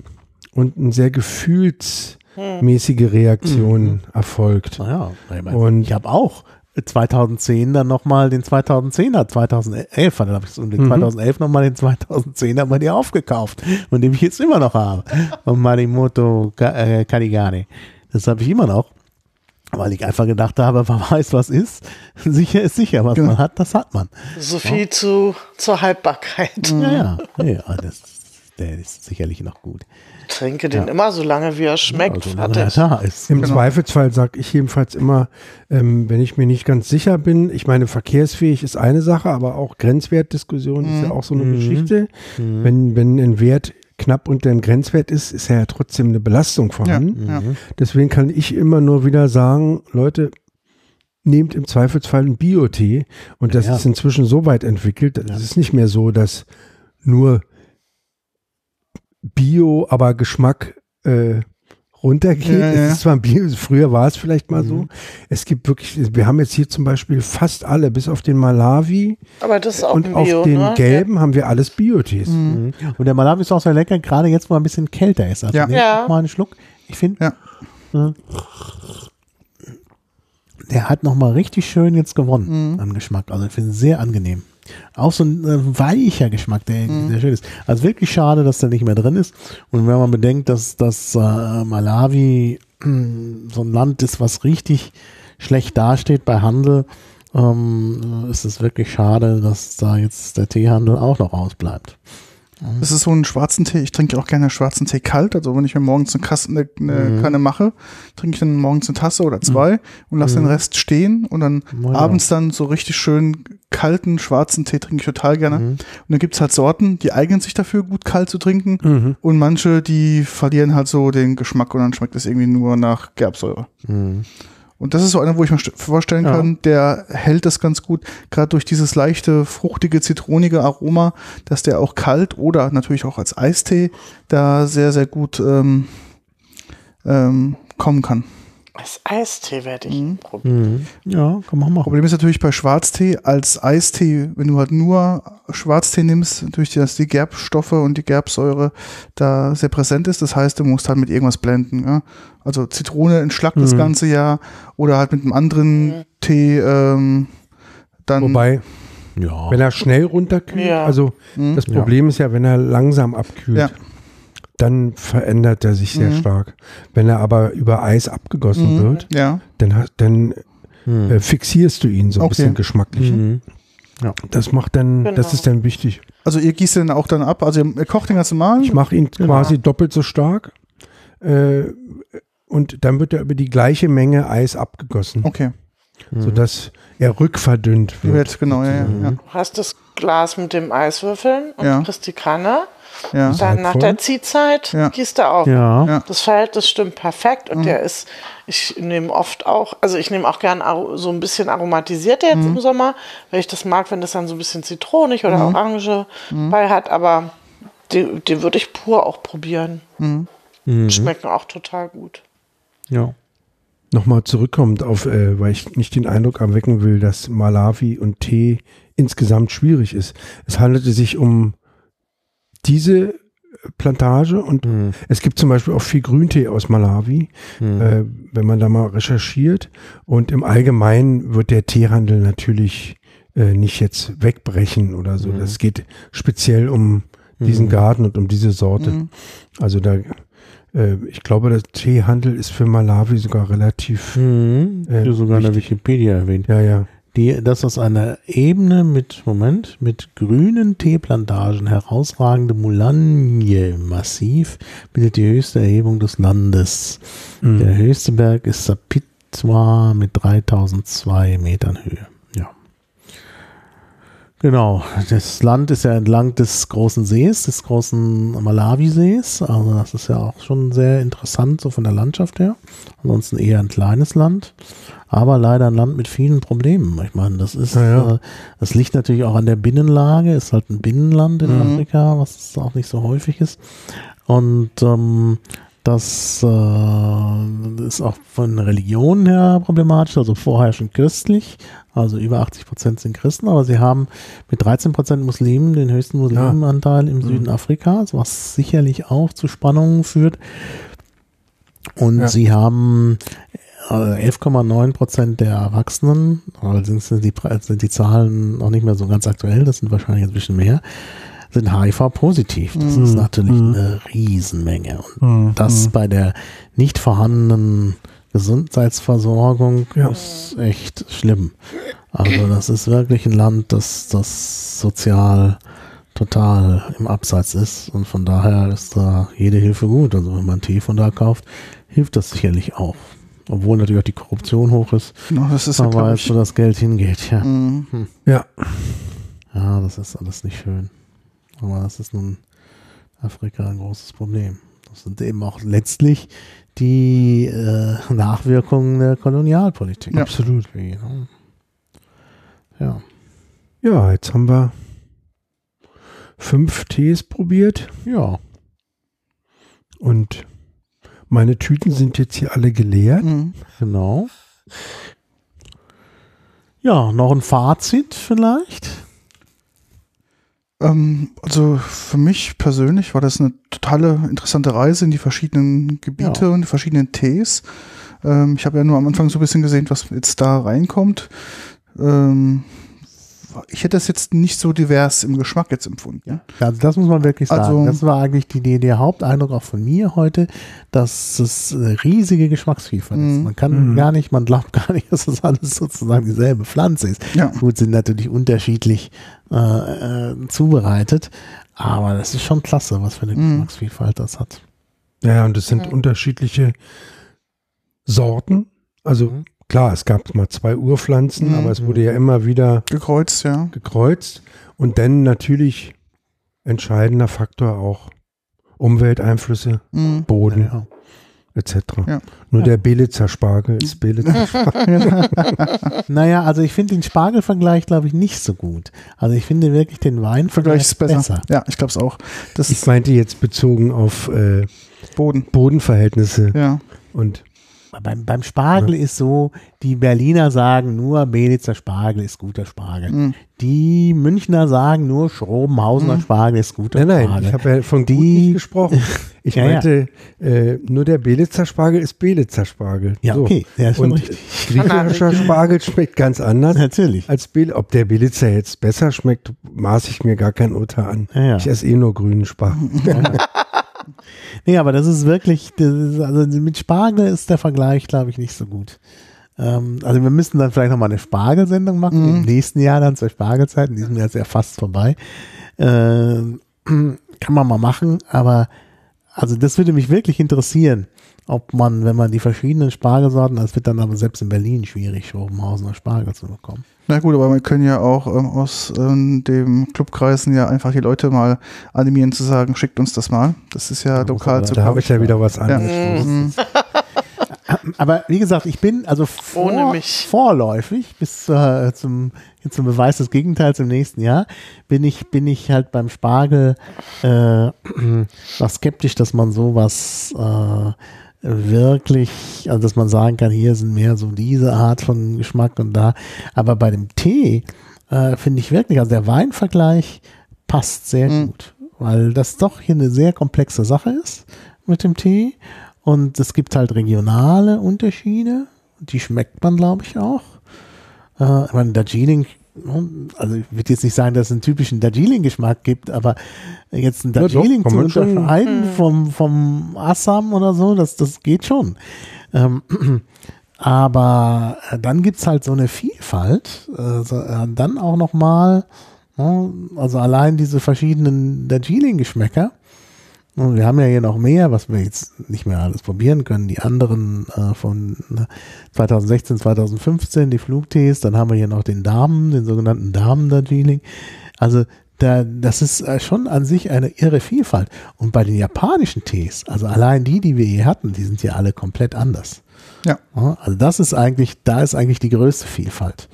und eine sehr gefühlsmäßige Reaktion erfolgt. naja, ich, meine, und- ich habe auch 2010 dann nochmal den 2010er, 2011, dann habe ich so den Mhm. 2011 nochmal den 2010er bei dir aufgekauft und den ich jetzt immer noch habe. Und Marimoto äh. Das habe ich immer noch. Weil ich einfach gedacht habe, man weiß, was ist. Sicher ist sicher, was Genau. man hat, das hat man. So viel zu, zur Haltbarkeit. Ja, ja. ja das, der ist sicherlich noch gut. Ich trinke den immer so lange, wie er schmeckt. Also, solange er da ist. Im Genau. Zweifelsfall sage ich jedenfalls immer, ähm, wenn ich mir nicht ganz sicher bin, ich meine, verkehrsfähig ist eine Sache, aber auch Grenzwertdiskussion ist ja auch so eine Mhm. Geschichte. Wenn, wenn ein Wert knapp unter dem Grenzwert ist, ist ja trotzdem eine Belastung Ja, vorhanden. ja. Deswegen kann ich immer nur wieder sagen, Leute, nehmt im Zweifelsfall einen Bio-Tee und das Ja. ist inzwischen so weit entwickelt, es Ja. ist nicht mehr so, dass nur Bio, aber Geschmack äh, runtergeht. Ja, ja. Es ist zwar Bio, früher war es vielleicht mal Mhm. so. Es gibt wirklich, wir haben jetzt hier zum Beispiel fast alle, bis auf den Malawi Aber das ist auch und ein auf Bio, den ne? gelben haben wir alles Bio-Tees. Mhm. Und der Malawi ist auch sehr lecker, gerade jetzt, wo er ein bisschen kälter ist. Also Ja. nehmt Ja. mal einen Schluck. Ich finde, Ja. äh, der hat noch mal richtig schön jetzt gewonnen an Geschmack. Also ich finde es sehr angenehm. Auch so ein äh, weicher Geschmack, der sehr schön ist. Also wirklich schade, dass der nicht mehr drin ist. Und wenn man bedenkt, dass das äh, Malawi äh, so ein Land ist, was richtig schlecht dasteht bei Handel, ähm, ist es wirklich schade, dass da jetzt der Teehandel auch noch ausbleibt. Das ist so ein schwarzen Tee. Ich trinke auch gerne schwarzen Tee kalt. Also wenn ich mir morgens eine, Kasse, eine, eine Mhm. Kanne mache, trinke ich dann morgens eine Tasse oder zwei und lasse den Rest stehen und dann Ja. abends dann so richtig schön kalten schwarzen Tee trinke ich total gerne. Mhm. Und dann gibt's halt Sorten, die eignen sich dafür, gut kalt zu trinken Mhm. und manche, die verlieren halt so den Geschmack und dann schmeckt es irgendwie nur nach Gerbsäure. Und das ist so einer, wo ich mir st- vorstellen Ja. kann, der hält das ganz gut, gerade durch dieses leichte, fruchtige, zitronige Aroma, dass der auch kalt oder natürlich auch als Eistee da sehr, sehr gut ähm, ähm, kommen kann. Als Eistee werde ich Mhm. probieren. Mhm. Ja, kann man machen. Problem ist natürlich bei Schwarztee als Eistee, wenn du halt nur Schwarztee nimmst, natürlich, dass die Gerbstoffe und die Gerbsäure da sehr präsent ist. Das heißt, du musst halt mit irgendwas blenden. Ja? Also Zitrone entschlackt das Mhm. ganze Jahr oder halt mit einem anderen Mhm. Tee ähm, dann. Wobei, Ja. wenn er schnell runterkühlt, Ja. also Mhm. das Problem ist ja, wenn er langsam abkühlt, Ja. Dann verändert er sich sehr Mhm. stark. Wenn er aber über Eis abgegossen Mhm. wird, Ja, dann, dann Mhm. äh, fixierst du ihn so ein Okay. bisschen geschmacklich. Mhm. Das macht dann, das Genau. ist dann wichtig. also ihr gießt den auch dann ab. Also ihr, ihr kocht den ganz normal. Ich mache ihn Genau. quasi doppelt so stark äh, und dann wird er über die gleiche Menge Eis abgegossen, Okay, sodass er rückverdünnt wird. wird genau, ja, ja, ja. Du hast das Glas mit dem Eiswürfeln und Ja. kriegst die Kanne. Ja. Dann nach der Ziehzeit Ja. gießt du auf. Ja. Ja. Das Verhältnis stimmt perfekt und der ist, ich nehme oft auch, also ich nehme auch gern so ein bisschen aromatisiert jetzt im Sommer, weil ich das mag, wenn das dann so ein bisschen zitronig oder Orange bei hat, aber den, den würde ich pur auch probieren. Mhm. Schmecken auch total gut. Ja. Nochmal zurückkommend auf, äh, weil ich nicht den Eindruck erwecken will, dass Malawi und Tee insgesamt schwierig ist. Es handelte sich um diese Plantage und Mhm. es gibt zum Beispiel auch viel Grüntee aus Malawi, äh, wenn man da mal recherchiert. Und im Allgemeinen wird der Teehandel natürlich äh, nicht jetzt wegbrechen oder so. Das geht speziell um diesen Garten und um diese Sorte. Mhm. Also da, äh, ich glaube, der Teehandel ist für Malawi sogar relativ, Mhm. Äh, sogar in der wichtig. Wikipedia erwähnt. ja, ja. Die, das aus einer Ebene mit, Moment, mit grünen Teeplantagen herausragende Moulagne-Massiv bildet die höchste Erhebung des Landes. Mhm. Der höchste Berg ist Sapitwa mit 3002 Metern Höhe. Ja. Genau, das Land ist ja entlang des großen Sees, des großen Malawi-Sees. Also das ist ja auch schon sehr interessant, so von der Landschaft her. Ansonsten eher ein kleines Land, aber leider ein Land mit vielen Problemen. Ich meine, das ist, Ja, ja. Äh, das liegt natürlich auch an der Binnenlage, ist halt ein Binnenland in Mhm. Afrika, was auch nicht so häufig ist. Und ähm, das äh, ist auch von Religion her problematisch, also vorherrschend christlich. Also über 80 Prozent sind Christen, aber sie haben mit 13 Prozent Muslimen den höchsten Muslimenanteil im Süden Afrikas, was sicherlich auch zu Spannungen führt. Und Ja. sie haben 11,9 Prozent der Erwachsenen, allerdings sind die, sind die Zahlen noch nicht mehr so ganz aktuell, das sind wahrscheinlich ein bisschen mehr, sind HIV-positiv. Das ist natürlich eine Riesenmenge. Und Mhm. das bei der nicht vorhandenen Gesundheitsversorgung Ja. ist echt schlimm. Also das ist wirklich ein Land, das, das sozial total im Abseits ist und von daher ist da jede Hilfe gut. Also wenn man Tee von da kauft, hilft das sicherlich auch. Obwohl natürlich auch die Korruption hoch ist, Genau, das ist ja, glaub weiß, ich, wo das Geld hingeht. Ja. Mhm. Ja. ja, das ist alles nicht schön. Aber das ist nun Afrika ein großes Problem. Das sind eben auch letztlich die äh, Nachwirkungen der Kolonialpolitik. Ja. Absolut. Wie, ne? Ja. Ja, jetzt haben wir fünf Tees probiert Ja. und meine Tüten sind jetzt hier alle geleert. Mhm. Genau. Ja, noch ein Fazit vielleicht. Ähm, also für mich persönlich war das eine totale interessante Reise in die verschiedenen Gebiete Ja. und die verschiedenen Tees. Ähm, ich habe ja nur am Anfang so ein bisschen gesehen, was jetzt da reinkommt. Ich hätte das jetzt nicht so divers im Geschmack jetzt empfunden. Also das muss man wirklich sagen. Also- das war eigentlich die, die, der Haupteindruck auch von mir heute, dass es eine riesige Geschmacksvielfalt ist. Mhm. Man kann Mhm. gar nicht, man glaubt gar nicht, dass das alles sozusagen dieselbe Pflanze ist. Ja. Gut, sind natürlich unterschiedlich äh, äh, zubereitet, aber das ist schon klasse, was für eine Mhm. Geschmacksvielfalt das hat. Ja, und es sind unterschiedliche Sorten. Also Mhm. Klar, es gab mal zwei Urpflanzen, Mhm. aber es wurde ja immer wieder Gekreuzt, ja. gekreuzt. Und dann natürlich entscheidender Faktor auch Umwelteinflüsse, Mhm. Boden Ja. etc. Ja. Nur der Belitzer Spargel ist Belitzer Spargel. Naja, also ich finde den Spargelvergleich, glaube ich, nicht so gut. Also ich finde wirklich den Weinvergleich Vergleich ist besser. Ja, ich glaube es auch. Das Ich meinte jetzt bezogen auf äh, Boden. Bodenverhältnisse Ja. und Beim, beim Spargel ist so, die Berliner sagen nur, Belitzer Spargel ist guter Spargel. Mhm. Die Münchner sagen nur, Schrobenhausener Spargel ist guter Nein, nein, Spargel. ich habe ja von Die- gut nicht gesprochen. Ich Ja, ja. meinte, Äh, nur der Belitzer Spargel ist Belitzer Spargel. Ja, So. okay, ja, Und richtig. griechischer Spargel schmeckt ganz anders Natürlich. als Bel Ob der Belitzer jetzt besser schmeckt, maße ich mir gar kein Urteil an. Ja, ja. Ich esse eh nur grünen Spargel. Nee, aber das ist wirklich, das ist, also mit Spargel ist der Vergleich, glaube ich, nicht so gut. Ähm, also wir müssten dann vielleicht nochmal eine Spargelsendung machen, Mhm. im nächsten Jahr dann zur Spargelzeit, in diesem Jahr ist ja fast vorbei. Ähm, kann man mal machen, aber also das würde mich wirklich interessieren, ob man, wenn man die verschiedenen Spargelsorten, das wird dann aber selbst in Berlin schwierig, Schrobenhausener Spargel zu bekommen. Na gut, aber wir können ja auch ähm, aus ähm, dem Clubkreisen ja einfach die Leute mal animieren zu sagen, schickt uns das mal. Das ist ja Da muss lokal aber- zu Da habe ich ja wieder was Ja. Aber wie gesagt, ich bin also vor, vorläufig bis äh, zum, zum Beweis des Gegenteils im nächsten Jahr bin ich, bin ich halt beim Spargel äh, noch skeptisch, dass man sowas äh, wirklich, also dass man sagen kann, hier sind mehr so diese Art von Geschmack und da. Aber bei dem Tee äh, finde ich wirklich, also der Weinvergleich passt sehr Mhm. gut, weil das doch hier eine sehr komplexe Sache ist mit dem Tee. Und es gibt halt regionale Unterschiede. Die schmeckt man, glaube ich, auch. Äh, ich meine, Darjeeling, hm, also ich würde jetzt nicht sagen, dass es einen typischen Darjeeling-Geschmack gibt, aber jetzt ein Ja, doch, Darjeeling zu schon. unterscheiden vom, vom Assam oder so, das, das geht schon. Ähm, aber äh, dann gibt's halt so eine Vielfalt, äh, so, äh, dann auch nochmal, also allein diese verschiedenen Darjeeling-Geschmäcker, Und wir haben ja hier noch mehr, was wir jetzt nicht mehr alles probieren können. Die anderen äh, von 2016, 2015, die Flugtees. Dann haben wir hier noch den Damen, den sogenannten Damen-Darjeeling. Also da, das ist äh, schon an sich eine irre Vielfalt. Und bei den japanischen Tees, also allein die, die wir hier hatten, die sind ja alle komplett anders. Ja. Also das ist eigentlich, da ist eigentlich die größte Vielfalt.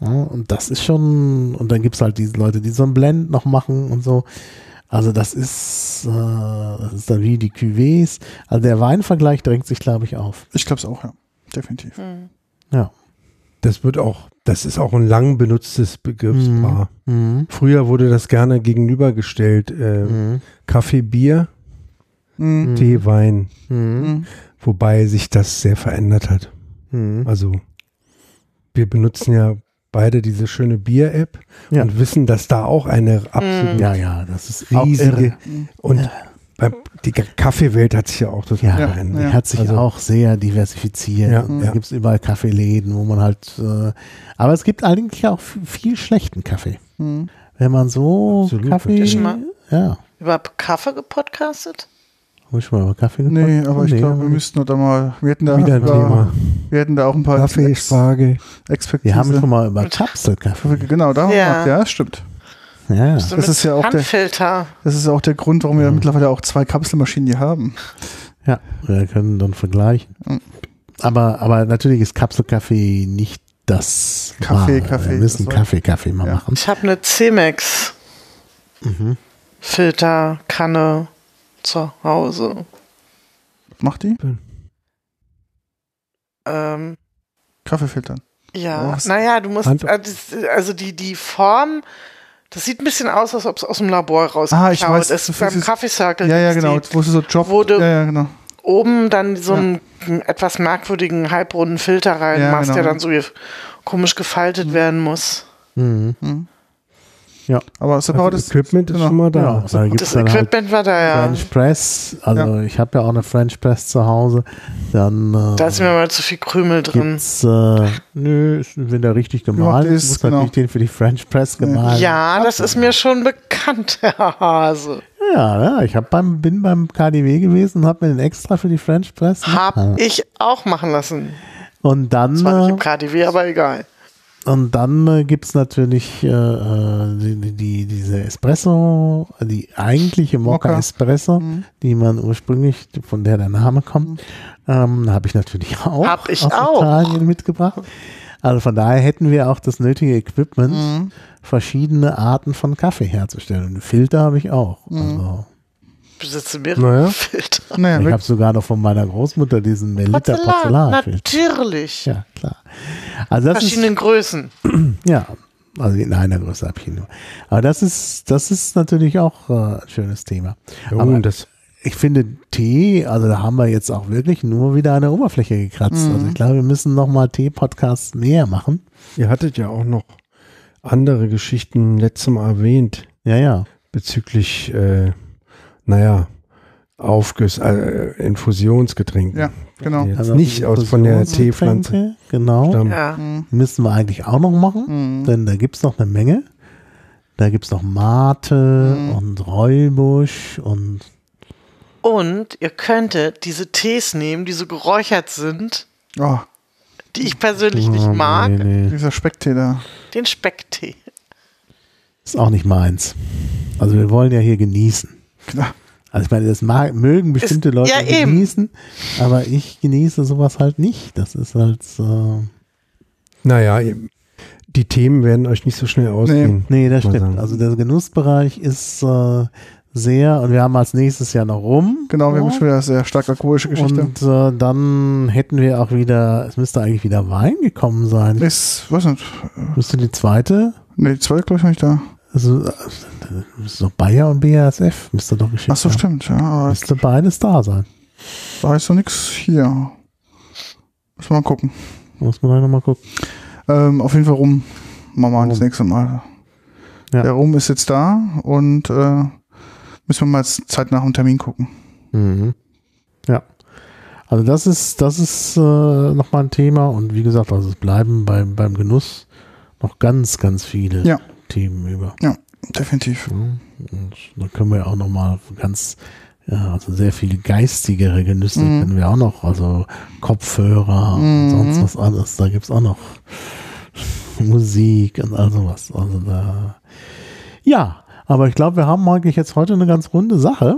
Und das ist schon, und dann gibt's halt diese Leute, die so ein Blend noch machen und so. Also das ist, äh, das ist dann wie die Cuvées. Also der Weinvergleich drängt sich, glaube ich, auf. Ich glaube es auch, ja. Definitiv. Ja. Das wird auch, das ist auch ein lang benutztes Begriffspaar. Mhm. Früher wurde das gerne gegenübergestellt. Äh, Mhm. Kaffee, Bier, Mhm. Tee, Wein. Mhm. Mhm. Wobei sich das sehr verändert hat. Mhm. Also wir benutzen ja beide diese schöne Bier-App Ja. und wissen, dass da auch eine absolut Ja, ja, das ist riesige und beim, die Kaffeewelt hat sich ja auch total Ja, die hat sich Also- auch sehr diversifiziert. Ja, ja. Da gibt es überall Kaffeeläden, wo man halt, äh, aber es gibt eigentlich auch viel schlechten Kaffee. Mhm. Wenn man so Absolut. Kaffee, ja, Über Kaffee gepodcastet? Habe ich schon mal über Kaffee Nee, getrunken? aber ich Nee, glaube, wir müssten da mal, wir hätten da, Wieder ein Thema. wir hätten da auch ein paar Kaffee, Ex- Spargel. Expertise. Wir haben schon mal über Kapselkaffee. Genau, da haben wir Ja. gemacht. Ja, stimmt. Ja, So Das ist ja auch der- Handfilter. Das ist auch der Grund, warum wir Mhm. mittlerweile auch zwei Kapselmaschinen hier haben. ja, wir können dann vergleichen. Mhm. Aber, aber natürlich ist Kapselkaffee nicht das Kaffee, Wahre. Kaffee, Wir müssen Kaffee, Kaffee mal Ja. machen. Ich habe eine C-Max Mhm. Filter Kanne zu Hause. Was macht die? Ähm, Kaffee filtern. ja, Was? naja, du musst, äh, das- also die, die Form, das sieht ein bisschen aus, als ob es aus dem Labor rausgeschaut Ah, ich weiß, ist. du Beim fühlst- Kaffee Circle. Ja, ja, genau. Die, Wo du so Job. Wo du- ja, ja, genau. oben dann so einen etwas merkwürdigen halbrunden Filter reinmachst, genau. der dann so komisch gefaltet werden muss. Mhm. Mhm. Ja. Aber Also separates Equipment ist genau. schon mal da. Ja, da gibt's Das dann halt Equipment war da ja. French Press, also ich habe ja auch eine French Press zu Hause. Dann äh, Da ist mir mal zu viel Krümel drin. äh, nö, wenn der richtig Gemacht ist, muss genau. natürlich den für die French Press gemahlen. Ja, das ist mir schon bekannt, Herr Hase. ja, ja ich hab beim, bin beim KDW gewesen und habe mir den extra für die French Press. Hab ich auch machen lassen. Und dann, Zwar nicht äh, im KDW, aber egal. Und dann äh, gibt's natürlich äh, äh, die, die, die, diese Espresso, die eigentliche Mokka Mokka. Espresso, Mhm. die man ursprünglich, von der der Name kommt, ähm, habe ich natürlich auch Hab ich aus auch. Italien mitgebracht. Also von daher hätten wir auch das nötige Equipment, Mhm. verschiedene Arten von Kaffee herzustellen. Filter habe ich auch. Mhm. Also, Besitze mehrere Naja. Filter. Naja, ich habe sogar noch von meiner Großmutter diesen Melita Porzellan, natürlich. Ja, klar. Also das ist, Verschiedenen Größen. ja, also in einer Größe habe ich ihn nur. Aber das ist, das ist natürlich auch äh, ein schönes Thema. Oh, Aber das, ich finde Tee, also da haben wir jetzt auch wirklich nur wieder eine Oberfläche gekratzt. Also ich glaube, wir müssen nochmal Tee-Podcasts mehr machen. ihr hattet ja auch noch andere Geschichten letztes Mal erwähnt Ja, ja. bezüglich, äh, naja, Aufgüsse, äh, Infusionsgetränken. Ja, genau. Jetzt Also nicht aus von der Teepflanze Genau. stammen. Ja. Mhm. Müssen wir eigentlich auch noch machen, Mhm. denn da gibt's noch eine Menge. Da gibt's noch Mate Mhm. und Räubusch und Und ihr könntet diese Tees nehmen, die so geräuchert sind, Oh, die ich persönlich nicht Oh, mag. nee, nee. dieser Specktee da. Den Specktee. Ist auch nicht meins. Also wir wollen ja hier genießen. Klar. Also ich meine, das mag, mögen bestimmte Ist- Leute ja, eben. genießen, aber ich genieße sowas halt nicht. Das ist halt so. Naja, die Themen werden euch nicht so schnell ausgehen. Nee, das Mal stimmt. sagen. Also der Genussbereich ist äh, sehr, und wir haben als nächstes Jahr noch rum. Genau, wir haben Ja. schon wieder eine sehr stark alkoholische Geschichte. Und äh, dann hätten wir auch wieder, es müsste eigentlich wieder Wein gekommen sein. ist, weiß nicht, Müsste die zweite, nee, die zweite glaube ich noch nicht da. Also äh, doch Bayer und BASF, müsste doch geschickt Ach so, haben. stimmt, ja, Müsste beides da sein. da ist noch nichts hier. Müssen wir mal gucken. Muss man da nochmal gucken. Ähm, auf jeden Fall rum. Machen wir das nächste Mal. Ja. Der Rum ist jetzt da und äh, müssen wir mal Zeit nach dem Termin gucken. Mhm. Ja. Also das ist, das ist äh, nochmal ein Thema und wie gesagt, also es bleiben beim, beim Genuss noch ganz, ganz viele Ja. Themen über. Definitiv. Mhm. Und dann können wir auch nochmal ganz ja, also sehr viele geistigere Genüsse können wir auch noch, also Kopfhörer und sonst was alles. Da gibt's auch noch Musik und all sowas. Also da, ja, aber ich glaube, wir haben eigentlich jetzt heute eine ganz runde Sache.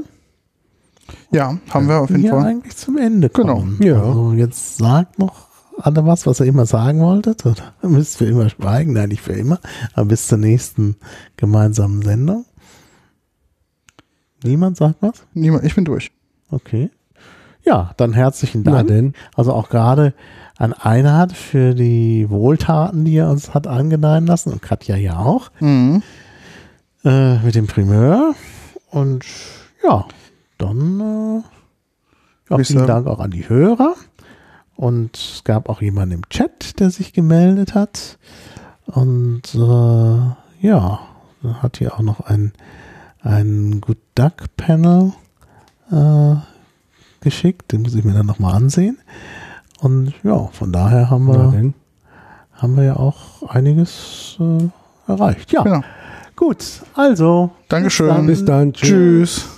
Ja, haben wir auf jeden hier Fall. eigentlich zum Ende Genau, kommen. ja. Also jetzt sagt noch alle was, was ihr immer sagen wolltet. Oder müsst ihr immer schweigen? Nein, nicht für immer. Aber bis zur nächsten gemeinsamen Sendung. Niemand sagt was? Niemand, ich bin durch. Okay. Ja, dann herzlichen Dank. denn. Also auch gerade an Einhard für die Wohltaten, die er uns hat angedeihen lassen und Katja ja auch Mhm. äh, mit dem Primeur. Und ja, dann äh, ja, vielen Dank auch an die Hörer. Und es gab auch jemanden im Chat, der sich gemeldet hat. Und äh, ja, dann hat hier auch noch ein, ein Good Duck Panel äh, geschickt. Den muss ich mir dann nochmal ansehen. Und ja, von daher haben wir, haben wir ja auch einiges äh, erreicht. Ja, Genau. gut. Also, Dankeschön. Bis dann. Tschüss.